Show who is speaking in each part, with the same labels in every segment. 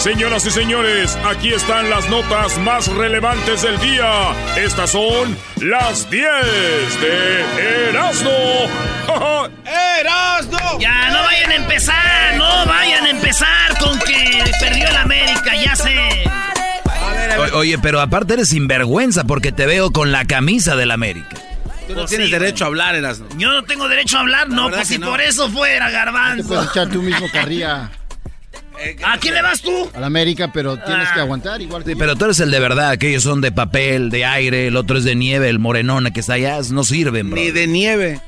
Speaker 1: Señoras y señores, aquí están las notas más relevantes del día. Estas son las 10 de Erasmo.
Speaker 2: ¡Erasmo!
Speaker 3: Ya, no vayan a empezar, no vayan a empezar con que perdió el América, ya sé.
Speaker 4: oye, pero aparte eres sinvergüenza porque te veo con la camisa del América.
Speaker 2: Tú no pues tienes derecho a hablar, Erasmo.
Speaker 3: Yo no tengo derecho a hablar, no, pues si por eso fuera, garbanzo.
Speaker 5: te puedes echar tú mismo carrilla.
Speaker 3: ¿A quién le vas tú?
Speaker 5: Al América, pero tienes que ah. aguantar igual.
Speaker 4: Sí, pero tú eres el de verdad, aquellos son de papel, de aire, el otro es de nieve, el morenón que está allá, no sirven, bro.
Speaker 2: Ni de nieve.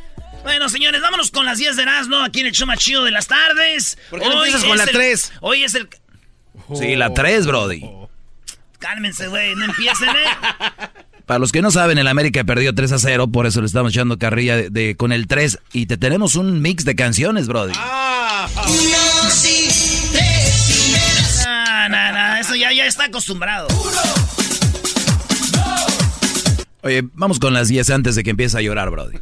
Speaker 3: Bueno, señores, vámonos con las 10 de ¿no? aquí en el show más chido de las tardes.
Speaker 2: ¿Por qué no empiezas con la 3?
Speaker 3: Hoy es el...
Speaker 4: Sí, la 3, brody.
Speaker 3: Cálmense, güey, no empiecen, ¿eh?
Speaker 4: Para los que no saben, el América perdió 3 a 0, por eso le estamos echando carrilla de, con el 3 y te tenemos un mix de canciones, brody. Ah,
Speaker 3: no, ya, ya está acostumbrado.
Speaker 4: Oye, vamos con las 10 antes de que empiece a llorar, Brody.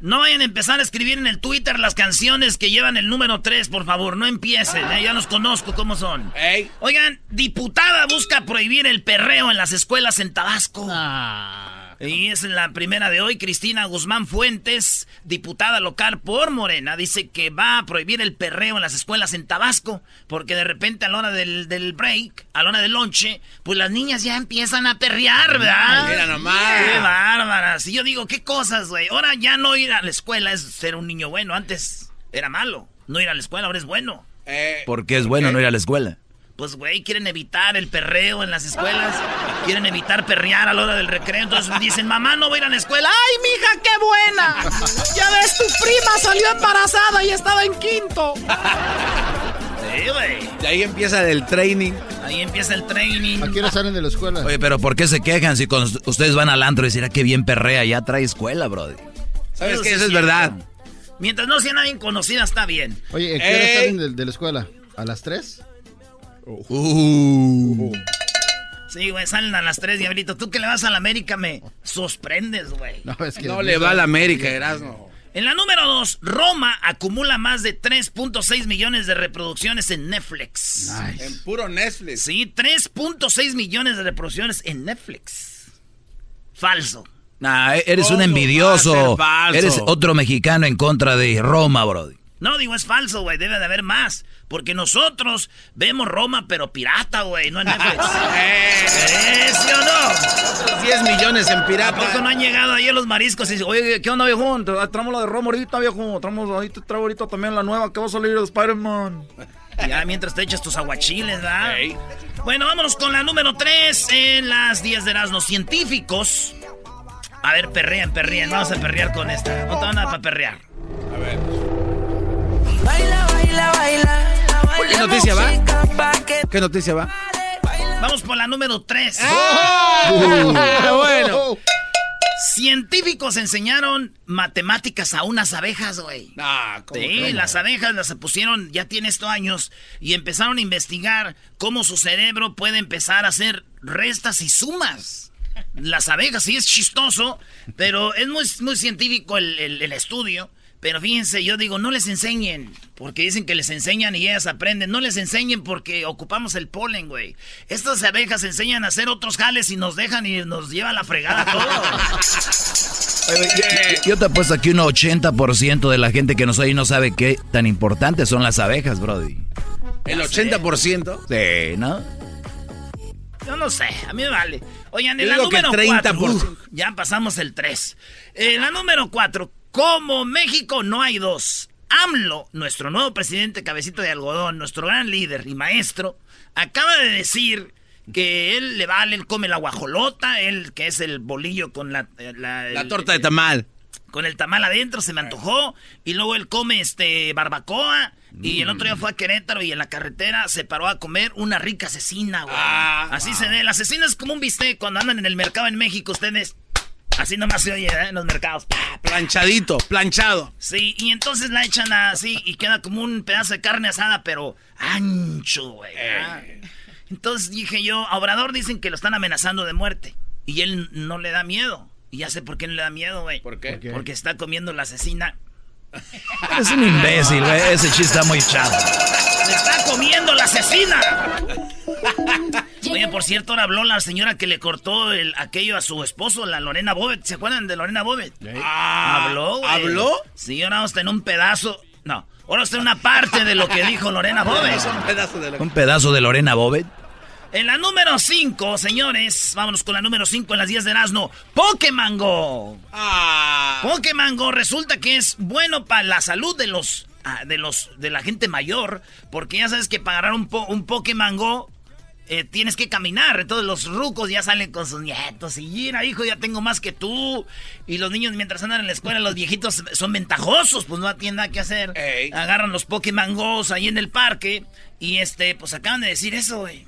Speaker 3: No vayan a empezar a escribir en el Twitter las canciones que llevan el número 3, por favor, no empiecen, ¿eh? ya los conozco cómo son. Oigan, diputada busca prohibir el perreo en las escuelas en Tabasco. Ah. Y es la primera de hoy. Cristina Guzmán Fuentes, diputada local por Morena, dice que va a prohibir el perreo en las escuelas en Tabasco, porque de repente a la hora del, break, a la hora del lonche, pues las niñas ya empiezan a perrear, ¿verdad?
Speaker 2: Mira nomás.
Speaker 3: Qué bárbaras. Y yo digo, ¿qué cosas, güey? Ahora ya no ir a la escuela es ser un niño bueno. Antes era malo. No ir a la escuela, ahora es bueno.
Speaker 4: Eh, ¿Por qué es bueno no ir a la escuela?
Speaker 3: Pues, güey, quieren evitar el perreo en las escuelas. Quieren evitar perrear a la hora del recreo. Entonces dicen, mamá, no voy a ir a la escuela. ¡Ay, mija, qué buena! Ya ves, tu prima salió embarazada y estaba en quinto. Sí, güey.
Speaker 2: Y ahí empieza el training.
Speaker 3: Ahí empieza el training.
Speaker 5: ¿A qué hora salen de la escuela?
Speaker 4: Oye, pero ¿por qué se quejan si ustedes van al antro y dirán que bien perrea? Ya trae escuela, brody.
Speaker 2: ¿Sabes qué? Eso es verdad.
Speaker 3: Mientras no sea nadie conocida, está bien.
Speaker 5: Oye, ¿a qué hora salen de, de la escuela? ¿A las tres?
Speaker 3: Uh. Sí, güey, salen a las 3, Diablito. Tú que le vas a la América me sorprendes, güey.
Speaker 2: No, es que no le va a la América, Erasmo.
Speaker 3: En la número 2, Roma acumula más de 3.6 millones de reproducciones en Netflix.
Speaker 2: En puro Netflix.
Speaker 3: Sí, 3.6 millones de reproducciones en Netflix. Falso.
Speaker 4: Nah, eres un envidioso. Eres otro mexicano en contra de Roma, brody.
Speaker 3: No, digo, es falso, güey. Debe de haber más. Porque nosotros vemos Roma, pero pirata, güey, no en Netflix. ¿Eh, ¿Sí o no?
Speaker 2: 10 millones en pirata.
Speaker 3: ¿Por qué no han llegado ahí los mariscos y dicen, oye, ¿qué onda, viejo? Traemos la de Roma ahorita, viejo. Traemos ahí, te traigo ahorita también la nueva que va a salir de Spider-Man. Ya mientras te echas tus aguachiles, ¿verdad? Bueno, vámonos con la número 3 en las 10 de los científicos. A ver, perrean, perrean. Vamos a perrear con esta. No te van a para perrear. A ver.
Speaker 2: Baila, baila, baila. ¿Qué noticia va? ¿Qué noticia va?
Speaker 3: Vamos por la número 3.
Speaker 2: ¡Ah! bueno.
Speaker 3: Científicos enseñaron matemáticas a unas abejas, güey. Ah, sí, las abejas las pusieron, ya tiene estos años, y empezaron a investigar cómo su cerebro puede empezar a hacer restas y sumas. las abejas, sí es chistoso, pero es muy, muy científico el, el estudio. Pero fíjense, yo digo, no les enseñen, porque dicen que les enseñan y ellas aprenden. No les enseñen porque ocupamos el polen, güey. Estas abejas enseñan a hacer otros jales y nos dejan y nos llevan la fregada todo.
Speaker 4: yo, te apuesto aquí un 80% de la gente que nos oye no sabe qué tan importantes son las abejas, Brody.
Speaker 6: ¿El 80%?
Speaker 4: Sí, ¿no?
Speaker 3: Yo no sé, a mí me vale. Oigan, en la número 4, ya pasamos el 3. En la número 4, como México no hay dos. AMLO, nuestro nuevo presidente cabecito de algodón, nuestro gran líder y maestro, acaba de decir que él le vale, él come la guajolota, él que es el bolillo con la...
Speaker 6: Eh, la, torta de tamal.
Speaker 3: Con el tamal adentro, se me antojó. Y luego él come este barbacoa. Y el otro día fue a Querétaro y en la carretera se paró a comer una rica asesina, güey. Ah, Así se ve. La asesina es como un bistec cuando andan en el mercado en México. Ustedes Así nomás se oye, ¿eh? En los mercados.
Speaker 6: Planchadito, planchado.
Speaker 3: Sí, y entonces la echan así y queda como un pedazo de carne asada, pero ancho, güey. Eh. Entonces dije yo, a Obrador dicen que lo están amenazando de muerte. Y él no le da miedo. Y ya sé por qué no le da miedo, güey.
Speaker 6: ¿Por qué?
Speaker 3: Porque está comiendo la asesina.
Speaker 4: Es un imbécil, güey. Ese chiste está muy chato.
Speaker 3: ¡Se está comiendo la asesina! Oye, por cierto, ahora habló la señora que le cortó el, aquello a su esposo, la Lorena Bobet. ¿Se acuerdan de Lorena Bobet?
Speaker 6: Ah,
Speaker 3: ¿Habló, güey?
Speaker 6: ¿Habló?
Speaker 3: Sí, ahora está en un pedazo... No, ahora está en una parte de lo que dijo Lorena Bobet.
Speaker 4: un pedazo de Lorena Bobet.
Speaker 3: En la número 5, señores, vámonos con la número 5 en las 10 de Erasmo. Pokémon
Speaker 6: Ah.
Speaker 3: Pokémon resulta que es bueno para la salud de los ah, de los de la gente mayor, porque ya sabes que para agarrar un, un Pokémon Go eh, tienes que caminar. Todos los rucos ya salen con sus nietos. Y mira, hijo, ya tengo más que tú. Y los niños, mientras andan en la escuela, los viejitos son ventajosos. Pues no tienen nada que hacer. Agarran los Pokémon Go ahí en el parque. Y este, pues acaban de decir eso, güey.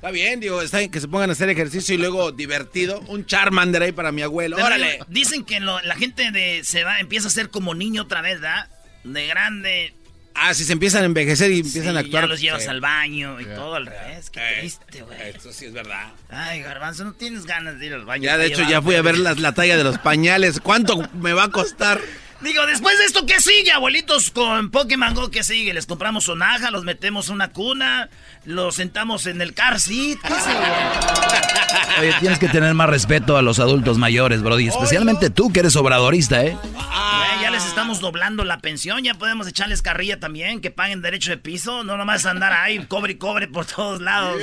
Speaker 6: Está bien, digo, está bien que se pongan a hacer ejercicio y luego divertido. Un Charmander ahí para mi abuelo. Órale.
Speaker 3: Dicen que la gente de, se va, empieza a ser como niño otra vez, ¿verdad? De grande.
Speaker 6: Ah, si se empiezan a envejecer y empiezan a actuar.
Speaker 3: Ya los llevas al baño y todo al revés. Qué triste, güey.
Speaker 6: Eso sí es verdad.
Speaker 3: Ay, Garbanzo, no tienes ganas de ir al baño.
Speaker 6: Ya, de hecho, ya fui a ver la talla de los pañales. ¿Cuánto me va a costar?
Speaker 3: Digo, después de esto, ¿qué sigue, abuelitos? Con Pokémon Go, ¿qué sigue? Les compramos sonaja, los metemos en una cuna, los sentamos en el car seat. ¿Qué sigue?
Speaker 4: Oye, tienes que tener más respeto a los adultos mayores, Brody. Especialmente tú, que eres obradorista, ¿eh?
Speaker 3: ya les estamos doblando la pensión, ya podemos echarles carrilla también, que paguen derecho de piso, no nomás andar ahí, cobre y cobre por todos lados.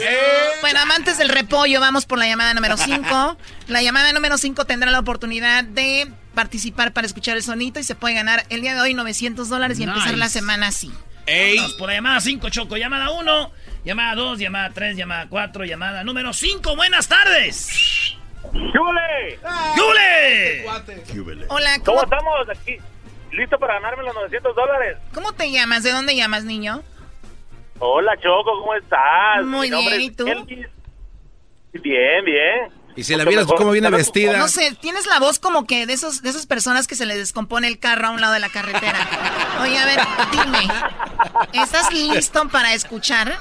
Speaker 7: Bueno, amantes del repollo, vamos por la llamada número 5. La llamada número 5 tendrá la oportunidad de participar para escuchar el sonito y se puede ganar el día de hoy 900 dólares y empezar la semana así.
Speaker 3: Ey. por la llamada 5, Choco. Llamada 1, llamada 2, llamada 3, llamada 4, llamada número 5. Buenas tardes.
Speaker 8: ¡Yule!
Speaker 3: ¡Yule!
Speaker 7: Hola,
Speaker 8: ¿cómo? estamos? Aquí, listo para ganarme los 900 dólares.
Speaker 7: ¿Cómo te llamas? ¿De dónde llamas, niño?
Speaker 8: Hola, Choco, ¿cómo estás?
Speaker 7: Muy bien, ¿y tú?
Speaker 8: Bien, bien.
Speaker 6: Y si la vieras cómo viene vestida.
Speaker 7: No sé, tienes la voz como que de esos de esas personas que se les descompone el carro a un lado de la carretera. Oye, a ver, dime. ¿Estás listo para escuchar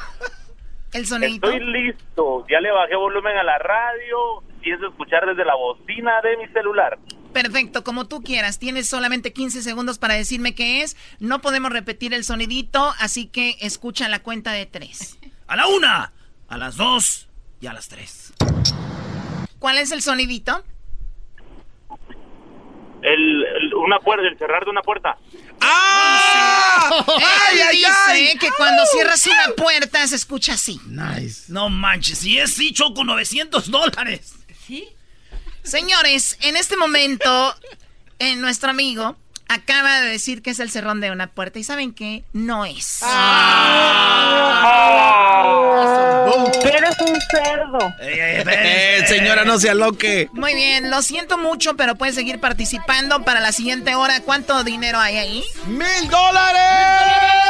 Speaker 7: el sonido?
Speaker 8: Estoy listo. Ya le bajé volumen a la radio. Pienso escuchar desde la bocina de mi celular.
Speaker 7: Perfecto, como tú quieras. Tienes solamente 15 segundos para decirme qué es. No podemos repetir el sonidito, así que escucha la cuenta de tres.
Speaker 3: A la una, a las dos y a las tres.
Speaker 7: ¿Cuál es el sonidito?
Speaker 8: El, una puerta, el cerrar de una puerta.
Speaker 7: ¡Ah! ¡Ay, ay, dice que cuando cierras una puerta se escucha así.
Speaker 3: Nice. No manches, si es sí, Choco, 900 dólares. ¿Sí?
Speaker 7: Señores, en este momento, en nuestro amigo acaba de decir que es el cerrón de una puerta. ¿Y saben qué? No es.
Speaker 8: Ah. Eres un cerdo.
Speaker 6: Eh, señora, no sea loque.
Speaker 7: Muy bien, lo siento mucho, pero puedes seguir participando para la siguiente hora. ¿Cuánto dinero hay ahí?
Speaker 6: ¡Mil dólares!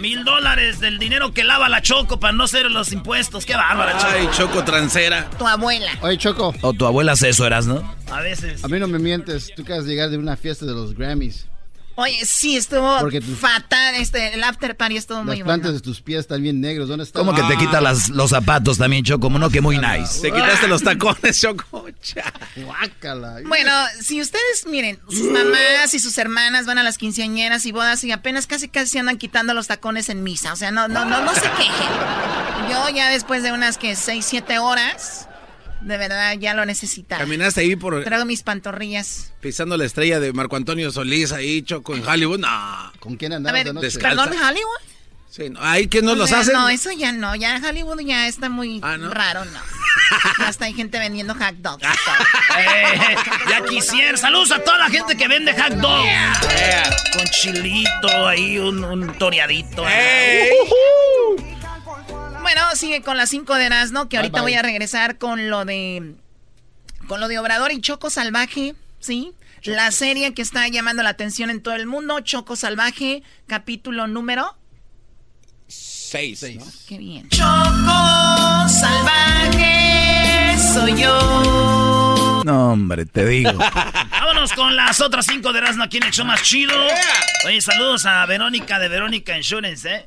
Speaker 3: Mil dólares del dinero que lava la Choco para no hacer los impuestos. ¡Qué bárbara, Choco!
Speaker 6: Ay, Choco transera.
Speaker 7: Tu abuela.
Speaker 5: Oye, Choco.
Speaker 4: O tu abuela hace eso, ¿eras, no?
Speaker 3: A veces.
Speaker 5: A mí no me mientes. Tú acabas de llegar de una fiesta de los Grammys.
Speaker 7: Oye, sí, estuvo
Speaker 5: Porque tus-
Speaker 7: fatal. Este, el after party estuvo muy
Speaker 5: Las plantas
Speaker 7: bueno.
Speaker 5: de tus pies están bien negros. ¿Dónde están?
Speaker 4: Como que te quita las, los zapatos también, Choco, como no que muy nice.
Speaker 6: Te quitaste los tacones, Choco.
Speaker 5: Guácala.
Speaker 7: Bueno, si ustedes, miren, sus mamás y sus hermanas van a las quinceañeras y bodas y apenas casi casi se andan quitando los tacones en misa. O sea, no, no, no, no se quejen. Yo ya después de unas que seis, siete horas, de verdad ya lo necesitaba.
Speaker 6: Caminaste ahí por
Speaker 7: Traigo mis pantorrillas.
Speaker 6: pisando la estrella de Marco Antonio Solís ahí, Choco, en Hollywood. No.
Speaker 5: ¿Con quién
Speaker 7: A
Speaker 5: andabas
Speaker 7: ver,
Speaker 5: de noche?
Speaker 7: perdón, Hollywood.
Speaker 6: Sí, no. Ahí que no
Speaker 7: O
Speaker 6: los hacen.
Speaker 7: No, eso ya no. Ya Hollywood ya está muy
Speaker 6: Ah, ¿no?
Speaker 7: raro, no. Ya hasta hay gente vendiendo hot dogs.
Speaker 3: Eh, ya quisiera. Saludos a toda la gente que vende hot dog. Con chilito ahí, un, un toreadito.
Speaker 7: Bueno, sigue con las cinco de Erasmo, que
Speaker 5: Bye,
Speaker 7: ahorita
Speaker 5: bye.
Speaker 7: voy a regresar con lo de. Con lo de Obrador y Choco Salvaje, ¿sí? La serie que está llamando la atención en todo el mundo, Choco Salvaje, capítulo número.
Speaker 6: Seis. ¿no?
Speaker 7: Qué bien. Choco Salvaje, soy yo.
Speaker 4: No, hombre, te digo.
Speaker 3: Vámonos con las otras cinco de Erasmo aquí en el show más chido. Oye, saludos a Verónica de Verónica Insurance, ¿eh?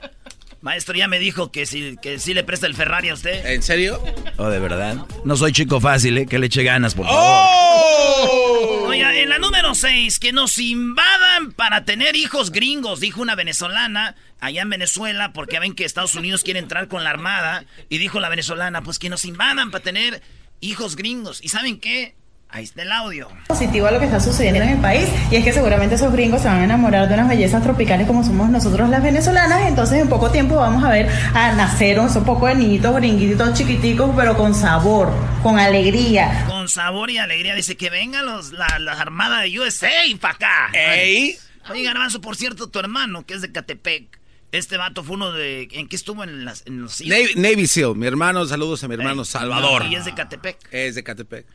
Speaker 3: Maestro ya me dijo que sí, que sí le presta el Ferrari a usted.
Speaker 6: ¿En serio?
Speaker 4: Oh, de verdad. No soy chico fácil, ¿eh? Que le eche ganas, por favor.
Speaker 6: ¡Oh!
Speaker 3: Oiga, en la número 6, que nos invadan para tener hijos gringos, dijo una venezolana allá en Venezuela, porque ven que Estados Unidos quiere entrar con la armada. Y dijo la venezolana, pues que nos invadan para tener hijos gringos. ¿Y saben qué? Ahí está el audio.
Speaker 9: positivo a lo que está sucediendo en el país y es que seguramente esos gringos se van a enamorar de unas bellezas tropicales como somos nosotros las venezolanas entonces en poco tiempo vamos a ver a nacer esos pocos de niñitos gringuitos chiquiticos pero con sabor, con alegría.
Speaker 3: Con sabor y alegría dice que vengan los, la, la armada de USA para acá.
Speaker 6: ¡Ey!
Speaker 3: Oye, Garbanzo, por cierto, tu hermano, que es de Catepec, este vato fue uno de... ¿En qué estuvo en, las, en los...
Speaker 6: Navy, Navy SEAL, mi hermano, saludos a mi hermano
Speaker 3: Ey,
Speaker 6: Salvador.
Speaker 3: Y es de Catepec.
Speaker 6: Es de Catepec.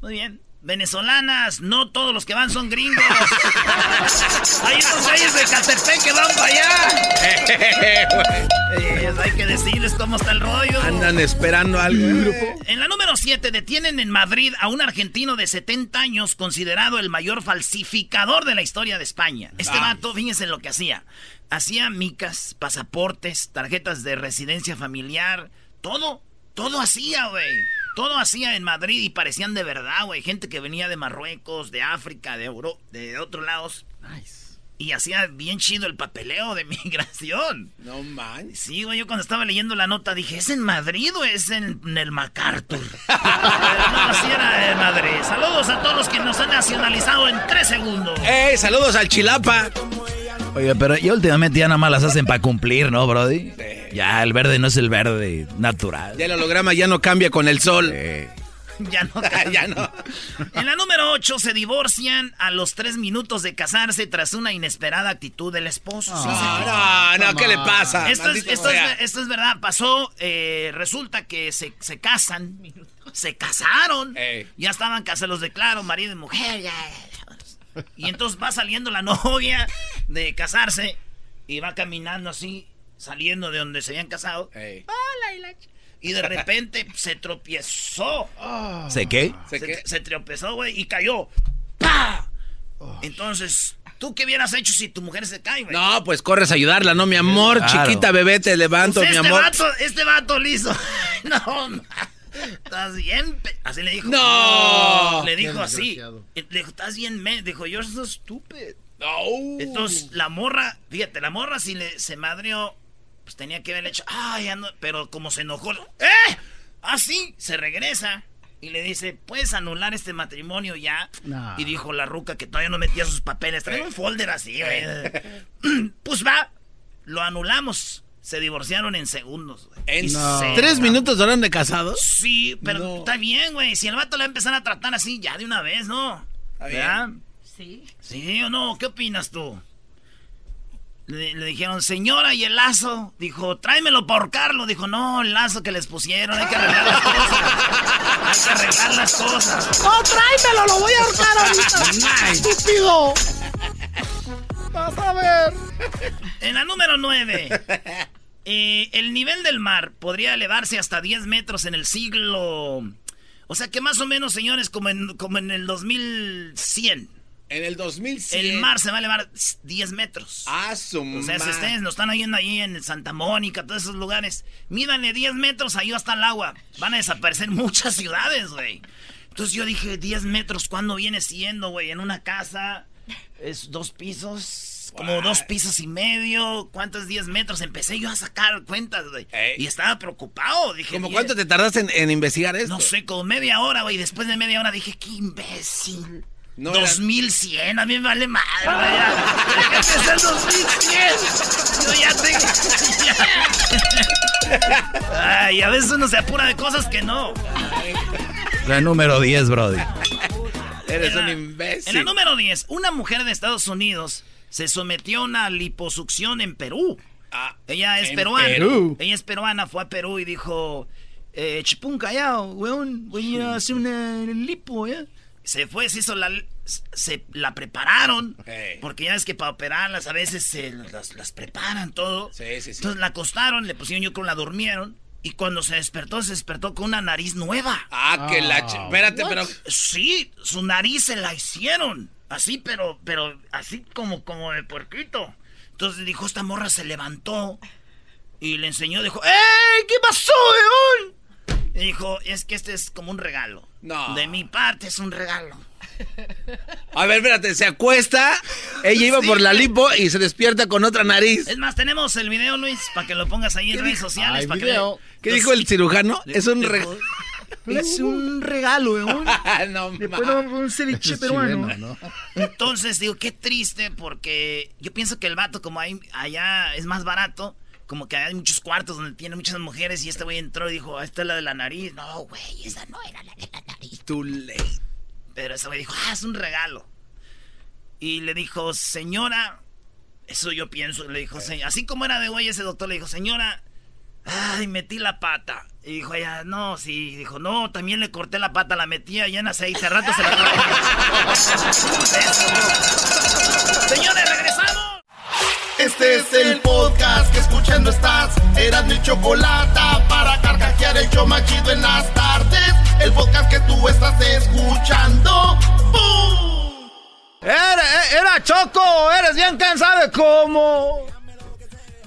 Speaker 3: Muy bien. Venezolanas, no todos los que van son gringos. Hay unos güeyes de Catepec que van para allá. Eh, hay que decirles cómo está el rollo.
Speaker 6: Andan esperando algo, el grupo.
Speaker 3: En la número 7 detienen en Madrid a un argentino de 70 años considerado el mayor falsificador de la historia de España. Este
Speaker 6: Ah.
Speaker 3: vato, fíjense lo que hacía. Hacía micas, pasaportes, tarjetas de residencia familiar, todo, todo hacía, güey. Todo hacía en Madrid y parecían de verdad, güey. Gente que venía de Marruecos, de África, de Europa, de otros lados. Y hacía bien chido el papeleo de migración.
Speaker 6: No man.
Speaker 3: Sí, güey, yo cuando estaba leyendo la nota dije, ¿es en Madrid o es en, en el MacArthur? Pero no, sí era en Madrid. Saludos a todos los que nos han nacionalizado en tres segundos.
Speaker 6: ¡Ey! Saludos al Chilapa.
Speaker 4: Oye, pero ya últimamente ya nada más las hacen para cumplir, ¿no, Brody? Ya el verde no es el verde natural.
Speaker 6: Ya el holograma ya no cambia con el sol.
Speaker 3: Ya no.
Speaker 6: ya no.
Speaker 3: En la número 8 se divorcian a los tres minutos de casarse tras una inesperada actitud del esposo. Sí,
Speaker 6: No, no, no, ¿qué le pasa?
Speaker 3: Esto es,
Speaker 6: Maldito
Speaker 3: esto, es,
Speaker 6: sea.
Speaker 3: esto es verdad, pasó, eh, resulta que se, se casan, se casaron,
Speaker 6: Ey.
Speaker 3: ya estaban casados, los declaro, marido y mujer, ya, ya, ya. Y entonces va saliendo la novia de casarse y va caminando así, saliendo de donde se habían casado. Hola, y la ch- Y de repente se tropiezó.
Speaker 4: ¿Sé qué?
Speaker 6: ¿Sé
Speaker 3: Se,
Speaker 6: qué?
Speaker 3: se tropezó, güey, y cayó. ¡Pah! Entonces, ¿tú qué hubieras hecho si tu mujer se cae, güey?
Speaker 6: No, pues corres a ayudarla, ¿no? Mi amor,
Speaker 4: Claro.
Speaker 6: chiquita bebé, te levanto,
Speaker 3: Pues
Speaker 6: mi
Speaker 3: este
Speaker 6: amor.
Speaker 3: Vato, este vato liso. no, estás bien. Así le dijo.
Speaker 6: No.
Speaker 3: Le dijo
Speaker 5: Qué
Speaker 3: así. Eh, Le dijo, estás bien, me. Dijo, you're so stupid.
Speaker 6: No.
Speaker 3: Entonces, la morra, fíjate, la morra si le, se madrió, pues tenía que haberle hecho, ay, ya no, pero como se enojó, ¡eh! Así, se regresa y le dice, ¿puedes anular este matrimonio ya?
Speaker 5: No.
Speaker 3: Y dijo la ruca que todavía no metía sus papeles, trae un folder así, güey. pues va, lo anulamos. Se divorciaron en segundos, güey.
Speaker 6: ¿En
Speaker 5: No.
Speaker 3: se-
Speaker 6: tres minutos duran de casados?
Speaker 3: Sí, pero
Speaker 6: No.
Speaker 3: está bien, güey. Si el vato le va a empezar a tratar así, ya de una vez, ¿no?
Speaker 6: Está bien.
Speaker 3: ¿Verdad?
Speaker 7: Sí.
Speaker 3: ¿Sí o no? ¿Qué opinas tú? Le, le dijeron, señora, ¿y el lazo? Dijo, tráemelo por Carlos. Dijo, no, el lazo que les pusieron, hay que arreglar las cosas. Hay que arreglar las cosas.
Speaker 10: ¡No, tráemelo! ¡Lo voy a ahorcar ahorita! ¡Estúpido! ¡Vas a ver!
Speaker 3: En la número 9, el nivel del mar podría elevarse hasta 10 metros en el siglo... O sea que más o menos, señores, como en, como en el 2100.
Speaker 6: En el 2100.
Speaker 3: El mar se va a elevar 10 metros.
Speaker 6: Ah, su
Speaker 3: O sea, si ustedes nos están oyendo ahí en Santa Mónica, todos esos lugares, mídanle 10 metros, ahí va hasta el agua. Van a desaparecer muchas ciudades, güey. Entonces yo dije, 10 metros, ¿cuándo viene siendo, güey? En una casa, es dos pisos, como dos pisos y medio. ¿Cuántos 10 metros? Empecé yo a sacar cuentas, güey. Y estaba preocupado. Dije,
Speaker 6: ¿Cómo cuánto te tardaste en, en investigar esto?
Speaker 3: No sé, como media hora, güey. Después de media hora dije, qué imbécil.
Speaker 6: No
Speaker 3: 2100, a mí me vale madre, ya. ¿Qué es el 2100? Yo ya tengo. ya. Ay, a veces uno se apura de cosas que no.
Speaker 4: La número 10, Brody.
Speaker 6: Eres un imbécil.
Speaker 3: En la número 10, una mujer de Estados Unidos se sometió a una liposucción en Perú. Ella es
Speaker 6: en
Speaker 3: peruana.
Speaker 6: Perú.
Speaker 3: Ella es peruana, fue a Perú y dijo, eh, chipún callao, weón, voy a hacer una lipo, ¿ya? Se fue, se hizo la... Se la prepararon. Porque ya ves que para operarlas a veces se las, las preparan todo.
Speaker 6: Sí, sí, sí.
Speaker 3: Entonces la acostaron, le pusieron, yo creo la durmieron. Y cuando se despertó, se despertó con una nariz nueva.
Speaker 6: Ah, que la... ch- Espérate, pero...
Speaker 3: Sí, su nariz se la hicieron. Así, pero, pero, así como, como de puerquito. Entonces dijo, esta morra se levantó y le enseñó, dijo, ¡Ey! ¿Qué pasó, weón? Y dijo, es que este es como un regalo.
Speaker 6: No.
Speaker 3: De mi parte es un regalo.
Speaker 6: A ver, espérate, se acuesta, ella iba
Speaker 3: Sí,
Speaker 6: por la lipo y se despierta con otra nariz.
Speaker 3: Es más, tenemos el video, Luis, para que lo pongas ahí en redes sociales.
Speaker 5: Ay,
Speaker 3: para que vean.
Speaker 6: ¿Qué dijo el cirujano? Es un regalo.
Speaker 3: Es un regalo, weón.
Speaker 6: no,
Speaker 3: Después vamos a un ceviche
Speaker 5: Es
Speaker 3: peruano.
Speaker 5: chileno, ¿no?
Speaker 3: Entonces digo, qué triste porque yo pienso que el vato como hay, allá es más barato, como que hay muchos cuartos donde tiene muchas mujeres y este güey entró y dijo, "Ah, esta es la de la nariz. No, güey, esa no era la de la nariz.
Speaker 6: Too late.
Speaker 3: Pero ese güey dijo, ah, es un regalo. Y le dijo, señora, eso yo pienso, le dijo, "Se- así como era de güey ese doctor, le dijo, señora, ay, metí la pata. Y dijo ella, no, sí, dijo, no, también le corté la pata, la metí allá en aceite, rato se la Señores, regresamos.
Speaker 10: Este es el podcast que escuchando estás. Eran mi chocolate para carcajear el show machido en las tardes. El podcast que tú estás escuchando. ¡Bum!
Speaker 3: Era, era Choco, eres bien cansado de cómo.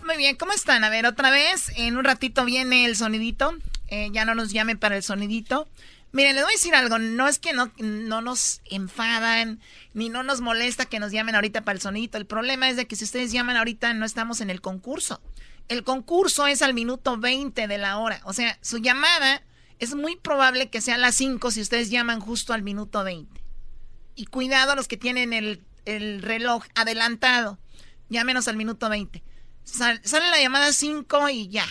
Speaker 7: Muy bien, ¿cómo están? A ver, otra vez, en un ratito viene el sonidito. Eh, ya no nos llamen para el sonidito. Miren, les voy a decir algo. No es que no, no nos enfadan, ni no nos molesta que nos llamen ahorita para el sonidito. El problema es de que si ustedes llaman ahorita, no estamos en el concurso. El concurso es al minuto 20 de la hora. O sea, su llamada es muy probable que sea a las 5 si ustedes llaman justo al minuto 20. Y cuidado a los que tienen el, el reloj adelantado. Llámenos al minuto 20. Sal- sale la llamada 5 y ya.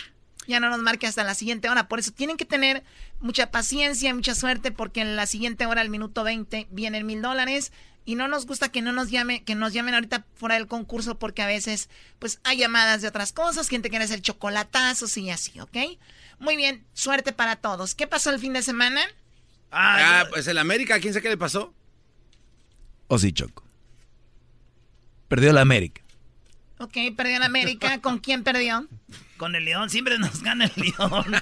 Speaker 7: Ya no nos marque hasta la siguiente hora. Por eso tienen que tener mucha paciencia, mucha suerte, porque en la siguiente hora, al minuto 20, vienen mil dólares. Y no nos gusta que no nos llame, que nos llamen ahorita fuera del concurso, porque a veces, pues, hay llamadas de otras cosas, gente quiere hacer chocolatazos y así, ¿ok? Muy bien, suerte para todos. ¿Qué pasó el fin de semana?
Speaker 6: Ah,
Speaker 3: yo-
Speaker 6: pues el América, ¿quién sabe qué le pasó?
Speaker 4: O sí, Choco. Perdió la América.
Speaker 7: Ok, perdió en América. ¿Con quién perdió?
Speaker 3: Con el León, siempre nos gana el León.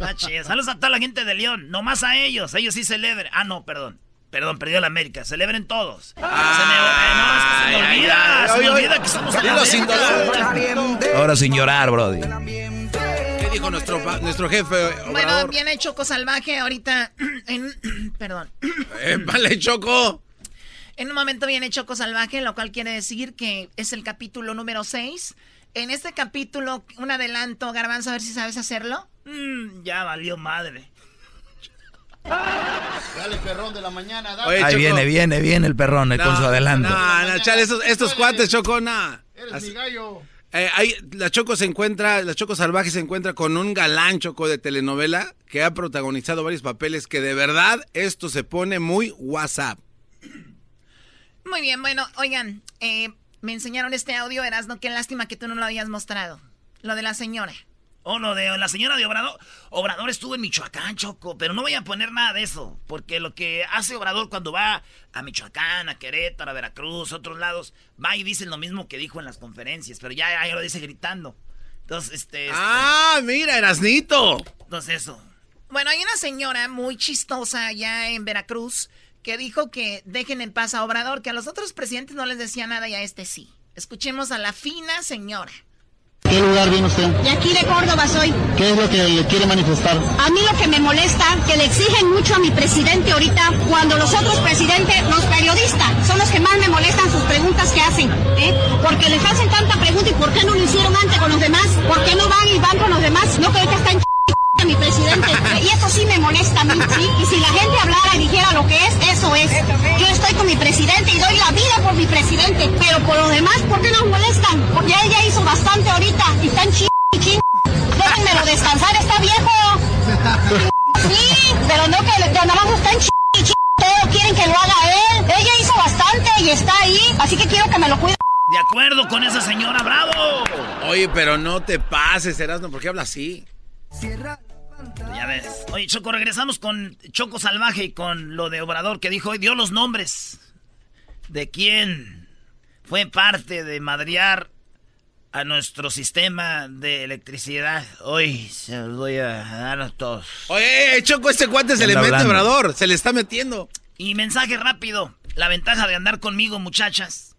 Speaker 3: Ah, Saludos a toda la gente de León, no más a ellos, ellos sí celebren. Ah, no, perdón. Perdón, perdió la América, celebren todos. se me, eh, no, es que se me olvida,
Speaker 6: ay,
Speaker 3: se me
Speaker 6: ay,
Speaker 3: olvida
Speaker 6: ay.
Speaker 3: que somos la
Speaker 6: sin dolor.
Speaker 4: Ahora sin llorar, Brody.
Speaker 6: ¿Qué dijo nuestro, nuestro jefe
Speaker 7: Bueno, viene Choco Salvaje ahorita en... perdón.
Speaker 6: Eh, vale, Choco.
Speaker 7: En un momento viene Choco Salvaje, lo cual quiere decir que es el capítulo número 6. En este capítulo, un adelanto, Garbanzo, a ver si sabes hacerlo.
Speaker 3: Mm, ya valió madre.
Speaker 5: Dale, perrón de la mañana, dale.
Speaker 6: Oye,
Speaker 4: Ahí viene, viene, viene el perrón eh, con su adelanto.
Speaker 6: No, no, chale, estos, estos cuates, Choco, nah.
Speaker 5: Eres
Speaker 6: Así-
Speaker 5: mi gallo.
Speaker 6: Eh, ahí, la Choco se encuentra, la Choco Salvaje se encuentra con un galán Choco de telenovela que ha protagonizado varios papeles que de verdad esto se pone muy WhatsApp.
Speaker 7: Muy bien, bueno, oigan, eh, me enseñaron este audio, Erasno, qué lástima que tú no lo habías mostrado. Lo de la señora.
Speaker 3: Oh, no, de la señora de Obrador. Obrador estuvo en Michoacán, Choco, pero no voy a poner nada de eso, porque lo que hace Obrador cuando va a Michoacán, a Querétaro, a Veracruz, a otros lados, va y dice lo mismo que dijo en las conferencias, pero ya, ya lo dice gritando. Entonces, este... este,
Speaker 6: Ah, mira, Erasnito.
Speaker 3: Entonces eso.
Speaker 7: Bueno, hay una señora muy chistosa allá en Veracruz que dijo que dejen en paz a Obrador, que a los otros presidentes no les decía nada y a este sí. Escuchemos a la fina señora.
Speaker 11: ¿Qué lugar viene usted?
Speaker 12: De aquí de Córdoba soy.
Speaker 11: ¿Qué es lo que le quiere manifestar?
Speaker 12: A mí lo que me molesta, que le exigen mucho a mi presidente ahorita, cuando los otros presidentes, los periodistas, son los que más me molestan sus preguntas que hacen, ¿eh? Porque les hacen tanta pregunta y ¿por qué no lo hicieron antes con los demás? ¿Por qué no van y van con los demás? No que ahorita están mi presidente. Y eso sí me molesta a mí, ¿sí? Y si la gente hablara y dijera lo que es, eso es. Yo estoy con mi presidente y doy la vida por mi presidente. Pero por los demás, ¿por qué nos molestan? Porque ella hizo bastante ahorita y están ching ching. Déjenmelo descansar, está viejo. Sí, pero no que nada más están ching ching. Todos quieren que lo haga él. Ella hizo bastante y está ahí. Así que quiero que me lo cuide.
Speaker 3: De acuerdo con esa señora, bravo.
Speaker 6: Oye, pero no te pases, Erasmo, ¿por qué habla así?
Speaker 3: Ya ves. Oye, Choco, regresamos con Choco Salvaje y con lo de Obrador que dijo y dio los nombres de quién fue parte de madrear a nuestro sistema de electricidad. Hoy se los voy a dar a todos.
Speaker 6: Oye, Choco, este cuate se le mete Obrador, se le está metiendo.
Speaker 3: Y mensaje rápido. La ventaja de andar conmigo, muchachas,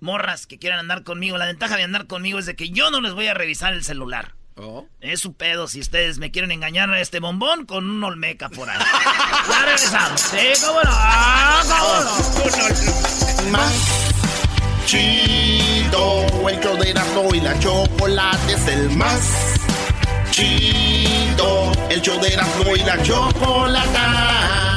Speaker 3: morras que quieran andar conmigo, la ventaja de andar conmigo es de que yo no les voy a revisar el celular.
Speaker 6: Oh.
Speaker 3: Es su pedo si ustedes me quieren engañar a este bombón con un olmeca por ahí. ya regresamos. Sí, cómo no. Ah, cómo no.
Speaker 10: Más chido, el show de Erasmo y la chocolate es el más chido, el show de Erasmo y la chocolate.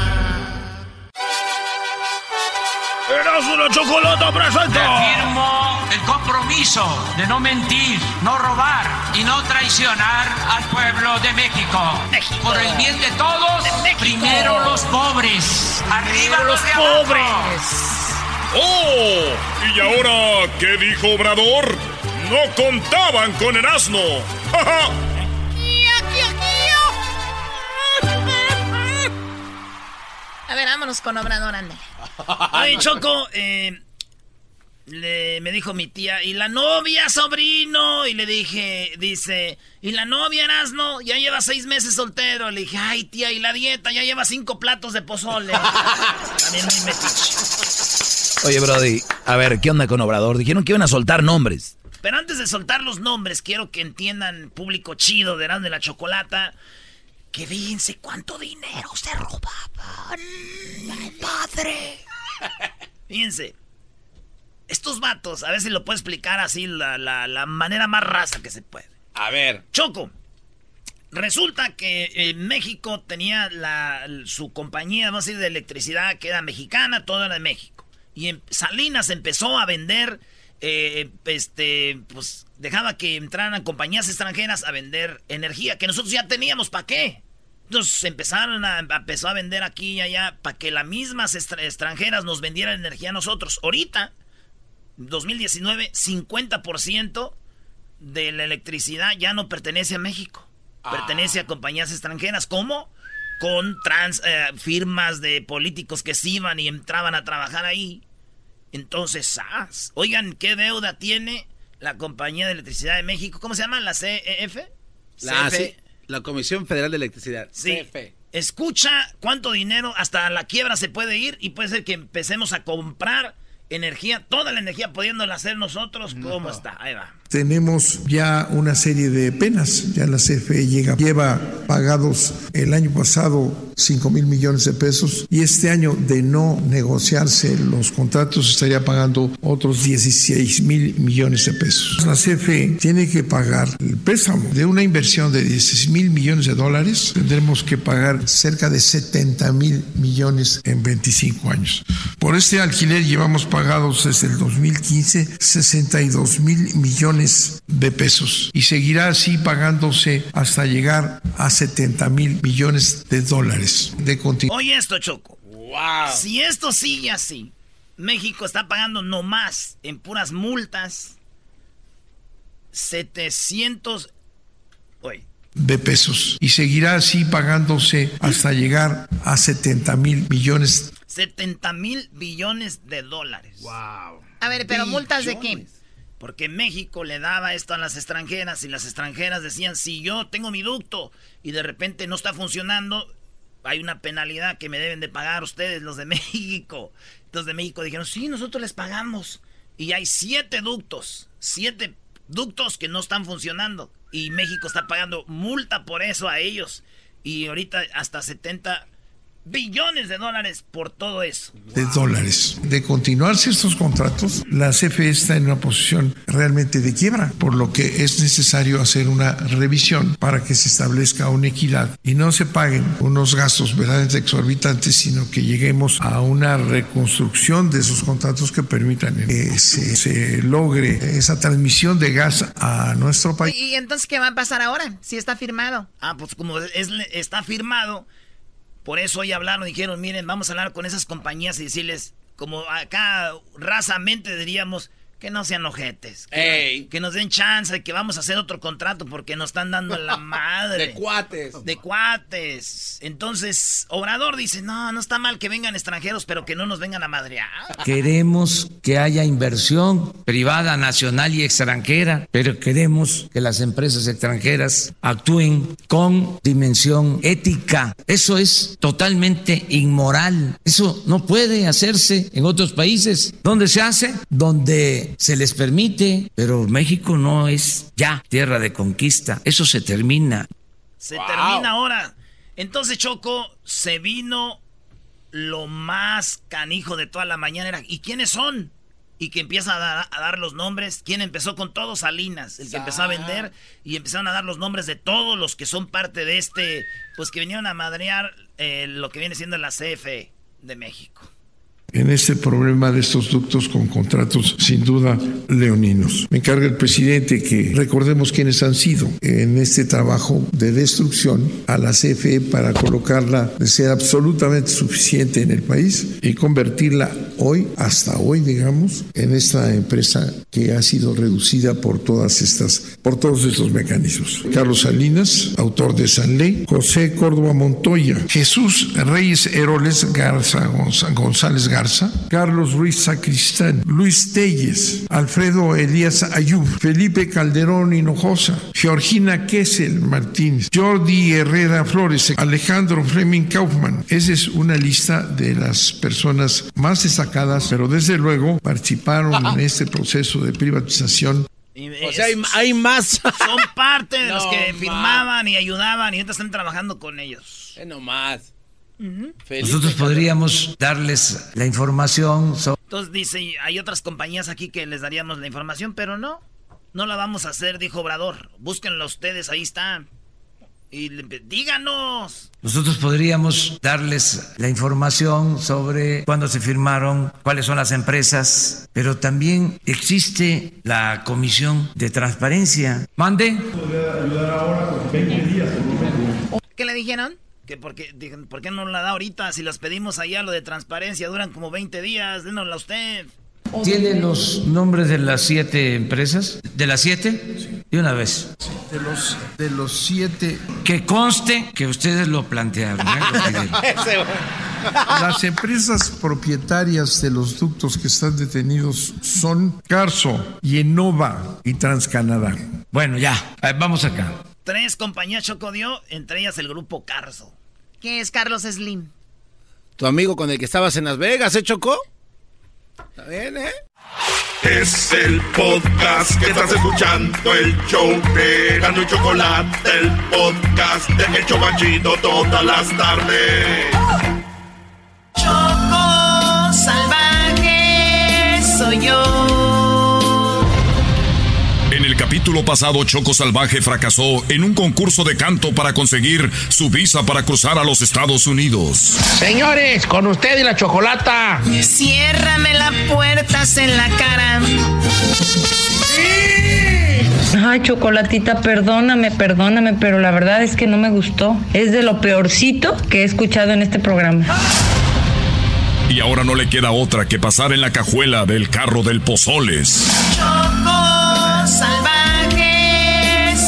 Speaker 3: Erasmo y la chocolate presenta.
Speaker 13: Firmo el compromiso de no mentir, no robar y no traicionar al pueblo de México. Por el bien de todos, primero los pobres. Arriba los,
Speaker 3: pobres.
Speaker 1: ¡Oh! ¿Y ahora qué dijo Obrador? No contaban con el asno. ¡Ja, ja!
Speaker 7: A ver, vámonos con Obrador, ande.
Speaker 3: Oye, Choco, eh, le, me dijo mi tía, ¿y la novia, sobrino? Y le dije, dice, ¿y la novia, Erasno? Ya lleva seis meses soltero. Le dije, ay, tía, ¿y la dieta? Ya lleva cinco platos de pozole. También muy metiche.
Speaker 4: Oye, Brody, a ver, ¿qué onda con Obrador? Dijeron que iban a soltar nombres.
Speaker 3: Pero antes de soltar los nombres, quiero que entiendan, público chido de Erasmo y la Chocolata, que fíjense cuánto dinero se robaban. Padre. Fíjense. Estos vatos, a ver si lo puedo explicar así, la, la- la manera más raza que se puede.
Speaker 6: A ver.
Speaker 3: Choco, resulta que eh, México tenía la, su compañía, vamos a decir, de electricidad que era mexicana, todo era de México. Y en- Salinas empezó a vender, eh, este, pues dejaba que entraran compañías extranjeras a vender energía, que nosotros ya teníamos, ¿para qué? Entonces empezaron a, empezó a vender aquí y allá para que las mismas extra- extranjeras nos vendieran energía a nosotros. Ahorita, 2019, 50% de la electricidad ya no pertenece a México. Pertenece a compañías extranjeras. ¿Cómo? Con trans, eh, firmas de políticos que se iban y entraban a trabajar ahí. Entonces, ¡zas! oigan, ¿qué deuda tiene la compañía de electricidad de México? ¿Cómo se llama? ¿La CEF?
Speaker 6: La,
Speaker 3: CFE.
Speaker 6: La Comisión Federal de Electricidad.
Speaker 3: Sí.
Speaker 6: CFE.
Speaker 3: Escucha cuánto dinero hasta la quiebra se puede ir y puede ser que empecemos a comprar energía, toda la energía pudiéndola hacer nosotros. ¿Cómo está? Ahí va.
Speaker 14: Tenemos ya una serie de penas. Ya la CFE llega, lleva pagados el año pasado 5 mil millones de pesos y este año de no negociarse los contratos estaría pagando otros 16 mil millones de pesos. La CFE tiene que pagar el préstamo de una inversión de 16 mil millones de dólares. Tendremos que pagar cerca de 70 mil millones en 25 años. Por este alquiler llevamos pagados desde el 2015 62 mil millones de pesos y seguirá así pagándose hasta llegar a 70 mil millones de dólares de contingencia.
Speaker 3: Oye esto, Choco. Si esto sigue así, México está pagando nomás en puras multas 700... Oye,
Speaker 14: de pesos y seguirá así pagándose hasta llegar a 70 mil millones
Speaker 3: 70 mil billones de dólares.
Speaker 6: Wow.
Speaker 7: A ver, pero multas de qué?
Speaker 3: Porque México le daba esto a las extranjeras y las extranjeras decían, si yo tengo mi ducto y de repente no está funcionando, hay una penalidad que me deben de pagar ustedes, los de México. Los de México dijeron, sí, nosotros les pagamos. Y hay siete ductos, siete ductos que no están funcionando. Y México está pagando multa por eso a ellos. Y ahorita hasta 70 billones de dólares por todo eso.
Speaker 14: De dólares. De continuarse estos contratos, la CFE está en una posición realmente de quiebra, por lo que es necesario hacer una revisión para que se establezca una equidad y no se paguen unos gastos verdaderamente exorbitantes, sino que lleguemos a una reconstrucción de esos contratos que permitan que se, logre esa transmisión de gas a nuestro país.
Speaker 7: ¿Y entonces qué va a pasar ahora? Si está firmado.
Speaker 3: Ah, pues como es, está firmado por eso hoy hablaron, dijeron, miren, vamos a hablar con esas compañías y decirles, como acá rasamente diríamos, que no sean ojetes. Que, que, nos den chance, que vamos a hacer otro contrato porque nos están dando la madre.
Speaker 6: de cuates.
Speaker 3: De cuates. Entonces, Obrador dice, no, no está mal que vengan extranjeros, pero que no nos vengan a madrear.
Speaker 15: Queremos que haya inversión privada, nacional y extranjera, pero queremos que las empresas extranjeras actúen con dimensión ética. Eso es totalmente inmoral. Eso no puede hacerse en otros países. ¿Dónde se hace? Donde se les permite, pero México no es ya tierra de conquista. Eso se termina.
Speaker 3: Se termina ahora. Entonces, Choco, se vino lo más canijo de toda la mañana. ¿Y quiénes son? Y que empieza a dar, los nombres. ¿Quién empezó con todo? Salinas, el que empezó a vender. Y empezaron a dar los nombres de todos los que son parte de este, pues que vinieron a madrear eh, lo que viene siendo la CFE de México
Speaker 14: en este problema de estos ductos con contratos sin duda leoninos. Me encarga el presidente que recordemos quiénes han sido en este trabajo de destrucción a la CFE para colocarla de ser absolutamente suficiente en el país y convertirla hoy, hasta hoy digamos, en esta empresa que ha sido reducida por todas estas, por todos estos mecanismos. Carlos Salinas, autor de San Ley, José Córdoba Montoya, Jesús Reyes Heroles Garza González Garza, Carlos Ruiz Sacristán, Luis Telles, Alfredo Elías Ayub, Felipe Calderón Hinojosa, Georgina Kessel Martínez, Jordi Herrera Flores, Alejandro Fleming Kaufman. Esa es una lista de las personas más destacadas, pero desde luego participaron en este proceso de privatización
Speaker 6: o sea, hay, más.
Speaker 3: Son parte de los que firmaban y ayudaban y ahorita están trabajando con ellos.
Speaker 6: no más.
Speaker 15: Nosotros podríamos darles la información.
Speaker 3: Entonces dice, hay otras compañías aquí que les daríamos la información, pero no, no la vamos a hacer, dijo Obrador. Búsquenlo ustedes, ahí están. Y díganos.
Speaker 15: Nosotros podríamos darles la información sobre cuándo se firmaron, cuáles son las empresas, pero también existe la Comisión de Transparencia. Mande.
Speaker 7: ¿Qué le dijeron?
Speaker 3: Que porque, ¿Por qué no la da ahorita? Si las pedimos allá, lo de transparencia, duran como 20 días, dénosla usted.
Speaker 15: ¿Tiene los nombres de las siete empresas? ¿De las siete? De una vez.
Speaker 14: De los, de los siete.
Speaker 15: Que conste que ustedes lo plantearon. ¿eh?
Speaker 14: las empresas propietarias de los ductos que están detenidos son Carso, Yenova y Transcanadá.
Speaker 15: Bueno, ya, vamos acá.
Speaker 3: Tres compañías Choco dio, entre ellas el grupo Carso.
Speaker 7: ¿Qué es Carlos Slim?
Speaker 6: Tu amigo con el que estabas en Las Vegas, ¿eh, Choco? Está bien, ¿eh?
Speaker 10: Es el podcast que estás escuchando, el show de Gano y Chocolate, el podcast de Hecho Banchito todas las tardes.
Speaker 2: Choco salvaje soy yo
Speaker 1: capítulo pasado, Choco Salvaje fracasó en un concurso de canto para conseguir su visa para cruzar a los Estados Unidos.
Speaker 16: Señores, con usted y la chocolata.
Speaker 7: Ciérrame la puerta en la cara.
Speaker 17: Ay, chocolatita, perdóname, perdóname, pero la verdad es que no me gustó. Es de lo peorcito que he escuchado en este programa.
Speaker 1: Y ahora no le queda otra que pasar en la cajuela del carro del Pozoles.